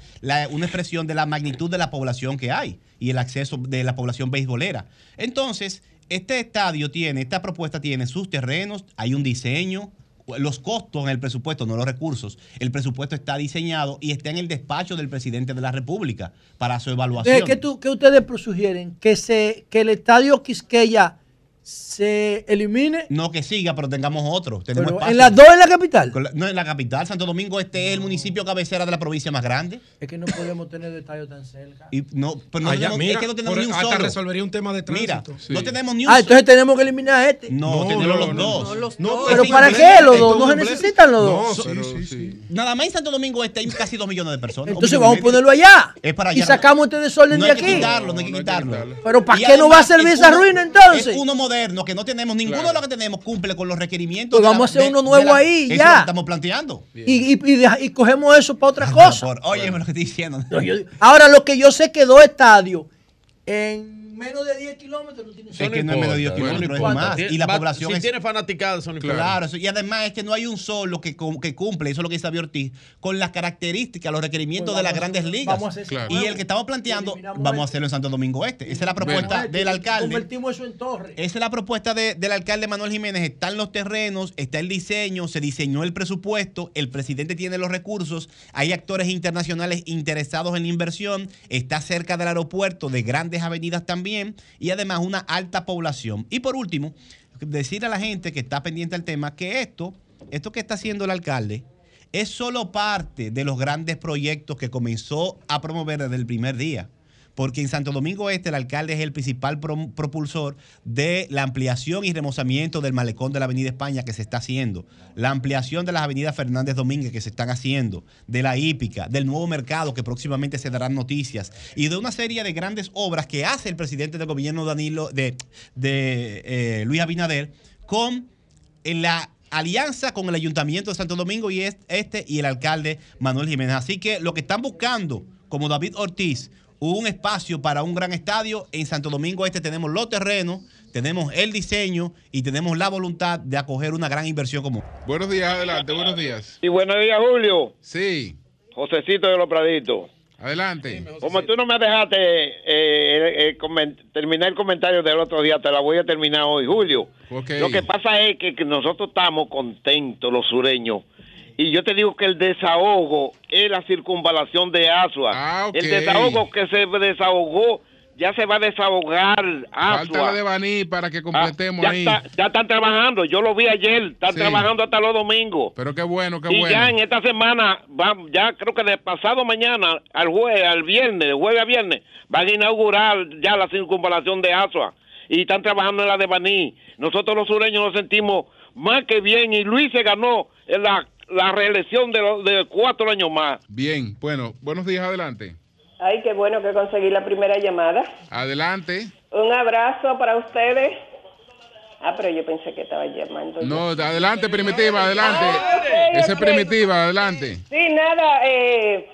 una expresión de la magnitud de la población que hay y el acceso de la población beisbolera. Entonces, este estadio tiene, esta propuesta tiene sus terrenos, hay un diseño, los costos en el presupuesto, no los recursos. El presupuesto está diseñado y está en el despacho del presidente de la República para su evaluación. ¿Qué, tú, qué ustedes sugieren? Que, se, que el estadio Quisqueya se elimine. No que siga, pero tengamos otro. Tenemos ¿En las dos en la capital? no, en la capital. Santo Domingo Este es el municipio cabecera de la provincia más grande. Es que no podemos tener estadio tan cerca. Y no, pero no, es que no tenemos ni un solo. resolvería un tema de tránsito. Mira, no tenemos ni un Ah, entonces tenemos que eliminar este. No, tenemos los dos. pero ¿para qué los dos? ¿No se necesitan los dos? No, sí, sí, Nada más en Santo Domingo Este hay casi dos millones de personas. Entonces vamos a ponerlo allá. Es para allá. Y sacamos este desorden de aquí. No hay que quitarlo, no hay que quitarlo. Pero ¿para qué no va a servir esa ruina entonces? Es uno moderno que no tenemos ninguno de los que tenemos cumple con los requerimientos. Pues vamos a hacer uno nuevo ahí, ya. estamos planteando. Y, y, cogemos eso para otra cosa. oye, me lo que estoy diciendo. ahora, lo que yo sé que dos estadios en menos de 10 kilómetros no tiene Es que no es menos de 10 kilómetros, es más. Y la población si es, tiene fanaticada, son Claro, y además es que no hay un solo que, que cumple, eso es lo que dice Xavier Ortiz, con las características, los requerimientos pues de las grandes ligas. Vamos a hacer Y el que estamos planteando, vamos a hacerlo en Santo Domingo Este. Esa es la propuesta del alcalde. Convertimos eso en torre. Esa es la propuesta del alcalde Manuel Jiménez. Están los terrenos, está el diseño, se diseñó el presupuesto, el presidente tiene los recursos, hay actores internacionales interesados en la inversión, está cerca del aeropuerto, de grandes avenidas también, y además una alta población. Y por último, decir a la gente que está pendiente del tema que esto, esto que está haciendo el alcalde, es solo parte de los grandes proyectos que comenzó a promover desde el primer día porque en Santo Domingo Este el alcalde es el principal propulsor de la ampliación y remozamiento del malecón de la Avenida España que se está haciendo, la ampliación de las avenidas Fernández Domínguez que se están haciendo, de la hípica, del nuevo mercado que próximamente se darán noticias y de una serie de grandes obras que hace el presidente del gobierno Danilo de, eh, Luis Abinader con la alianza con el Ayuntamiento de Santo Domingo y este y el alcalde Manuel Jiménez. Así que lo que están buscando, como David Ortiz, un espacio para un gran estadio. En Santo Domingo Este tenemos los terrenos, tenemos el diseño y tenemos la voluntad de acoger una gran inversión común. Buenos días, adelante, buenos días. Y buenos días, Julio. Sí. Josecito de los Praditos. Adelante. Como tú no me dejaste eh, eh, terminar el comentario del otro día, te la voy a terminar hoy, Julio. Lo que pasa es que, nosotros estamos contentos, los sureños. Y yo te digo que el desahogo es la circunvalación de Asua. Ah, el desahogo que se desahogó ya se va a desahogar. Falta la de Baní para que completemos ah, ahí. ya están trabajando, yo lo vi ayer, están trabajando hasta los domingos. Pero qué bueno, qué y bueno. Y ya en esta semana, ya creo que de pasado mañana al jueves, al viernes, de jueves a viernes, van a inaugurar ya la circunvalación de Asua. Y están trabajando en la de Baní. Nosotros los sureños nos sentimos más que bien y Luis se ganó la, la reelección de, de cuatro años más. Bien, bueno, buenos días, adelante. Ay, qué bueno que conseguí la primera llamada. Adelante. Un abrazo para ustedes. Ah, pero yo pensé que estaba llamando. No, adelante, Primitiva, adelante. Ah, Esa es Primitiva, adelante. Sí, nada, eh,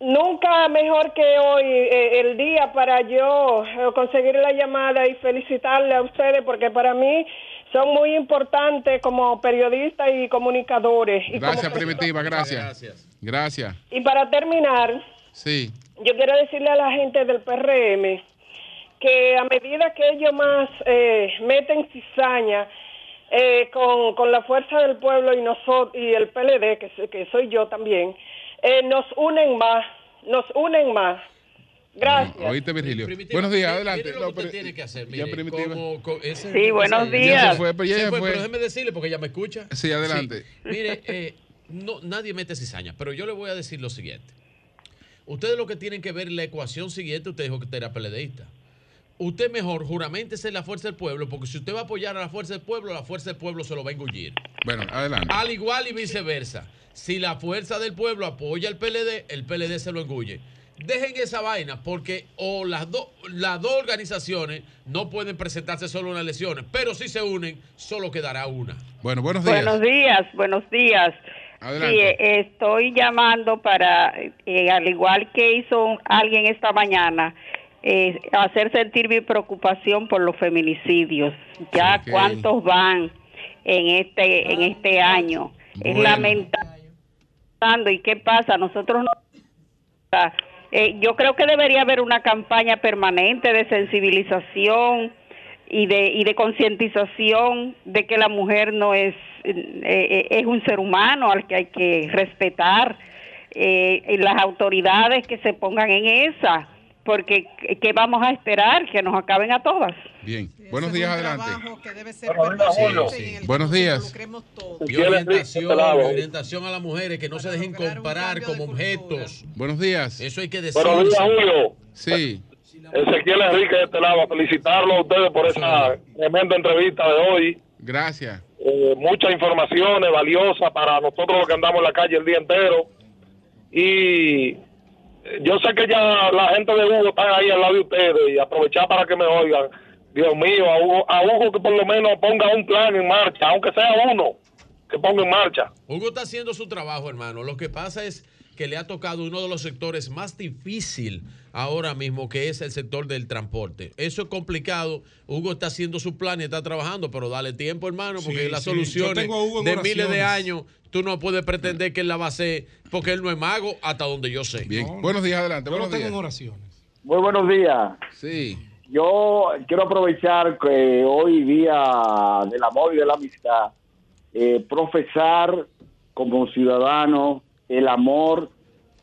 nunca mejor que hoy eh, el día para yo eh, conseguir la llamada y felicitarle a ustedes porque para mí son muy importantes como periodistas y comunicadores. Gracias, Primitiva, gracias. Gracias. Gracias. Y para terminar, Sí. Yo quiero decirle a la gente del PRM que a medida que ellos más eh, meten cizaña eh, con, la fuerza del pueblo y nosotros y el PLD, que, que soy yo también, eh, nos unen más, nos unen más. Gracias. oíste, Virgilio. buenos días, adelante. Mire lo que usted tiene que hacer. Mire, sí, buenos días. Fue, pero, ya fue, pero déjeme decirle porque ella me escucha. Sí, adelante. Mire, no, nadie mete cizaña, pero yo le voy a decir lo siguiente. Ustedes lo que tienen que ver la ecuación siguiente, usted dijo que usted era peledeísta. Usted mejor juramentese la fuerza del pueblo, porque si usted va a apoyar a la fuerza del pueblo, la fuerza del pueblo se lo va a engullir. Bueno, adelante. Al igual y viceversa. Si la fuerza del pueblo apoya al PLD, el PLD se lo engulle. Dejen esa vaina, porque o las, dos las dos organizaciones no pueden presentarse solo en las elecciones, pero si se unen, solo quedará una. Bueno, buenos días. Buenos días, buenos días. Sí, estoy llamando para, eh, al igual que hizo alguien esta mañana, eh, hacer sentir mi preocupación por los feminicidios. Ya cuántos van en este en este año. Es lamentable. ¿Y qué pasa? Nosotros no... Eh, yo creo que debería haber una campaña permanente de sensibilización y de, y de concientización de que la mujer no es, eh, eh, es un ser humano al que hay que respetar, eh, las autoridades que se pongan en esa, porque ¿qué vamos a esperar? Que nos acaben a todas. Bien, buenos días, adelante. Buenos días. Y orientación, orientación a las mujeres que no se dejen comparar como objetos. Buenos días. Eso hay que decir. Buenos días, Julio. Sí. Ezequiel Enrique de este lado, felicitarlo a ustedes por esa tremenda entrevista de hoy. Gracias. Eh, muchas informaciones valiosas para nosotros los que andamos en la calle el día entero. Y yo sé que ya la gente de Hugo está ahí al lado de ustedes y aprovechar para que me oigan. Dios mío, a Hugo, que por lo menos ponga un plan en marcha, aunque sea uno, que ponga en marcha. Hugo está haciendo su trabajo, hermano. Lo que pasa es que le ha tocado uno de los sectores más difícil ahora mismo, que es el sector del transporte. Eso es complicado. Hugo está haciendo su plan y está trabajando, pero dale tiempo, hermano, porque las soluciones de miles de años, tú no puedes pretender que él la va a hacer, porque él no es mago, hasta donde yo sé. Bien. Buenos días, adelante. Buenos días. oraciones. Muy buenos días. Sí. Yo quiero aprovechar que hoy día del amor y de la amistad, eh, profesar como ciudadano el amor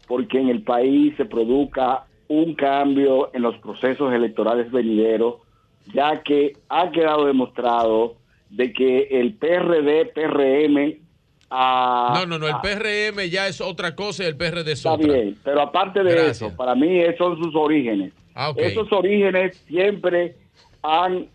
porque en el país se produzca un cambio en los procesos electorales venideros, ya que ha quedado demostrado de que el PRD, PRM... no, no, no, el PRM ya es otra cosa y el PRD es está bien, pero aparte de eso, para mí esos son sus orígenes. Ah, Esos orígenes siempre han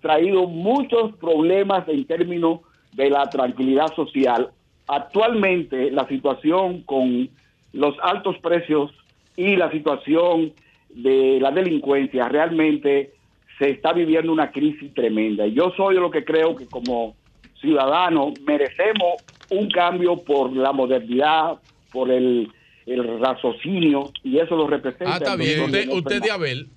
traído muchos problemas en términos de la tranquilidad social. Actualmente la situación con los altos precios y la situación de la delincuencia realmente se está viviendo una crisis tremenda. Y yo soy de lo que creo que como ciudadanos merecemos un cambio por la modernidad, por el, raciocinio, y eso lo representa. Ah, está bien. Usted, usted de Abel.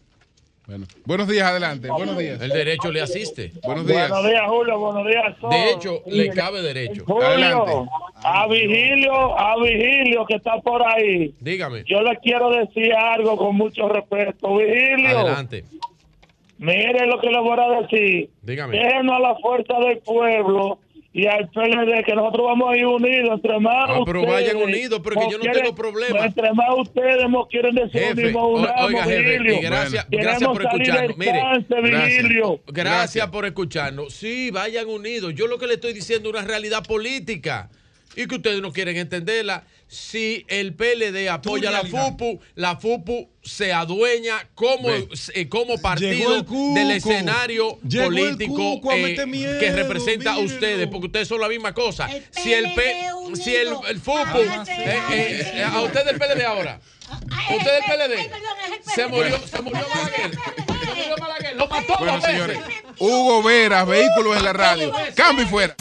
Bueno, buenos días, adelante. Buenos días. El derecho le asiste. Buenos días. Buenos días, Julio. Buenos días. De hecho, le cabe derecho. Julio, adelante. A Vigilio, a Vigilio que está por ahí. Dígame. Yo le quiero decir algo con mucho respeto. Vigilio. Adelante. Mire lo que le voy a decir. Dígame. Déjenos a la fuerza del pueblo y al PLD que nosotros vamos a ir unidos entre más ah, pero vayan unidos pero que yo no tengo problema. entre más ustedes nos quieren decir jefe, oiga jefe y gracias, gracias por escucharnos. Mire gracias, gracias por escucharnos. Sí vayan unidos. Yo lo que le estoy diciendo es una realidad política y que ustedes no quieren entenderla. Si el PLD apoya a la FUPU, la FUPU se adueña como, eh, como partido del escenario político eh, que representa a ustedes, porque ustedes son la misma cosa. si el, si el, FUPU, eh, a ustedes el PLD ahora. Usted del PLD. Se murió, se murió Malaguer. Se murió Malaguer. Lo mató bueno, señores. Hugo Vera, vehículos en la radio. Cambio y fuera.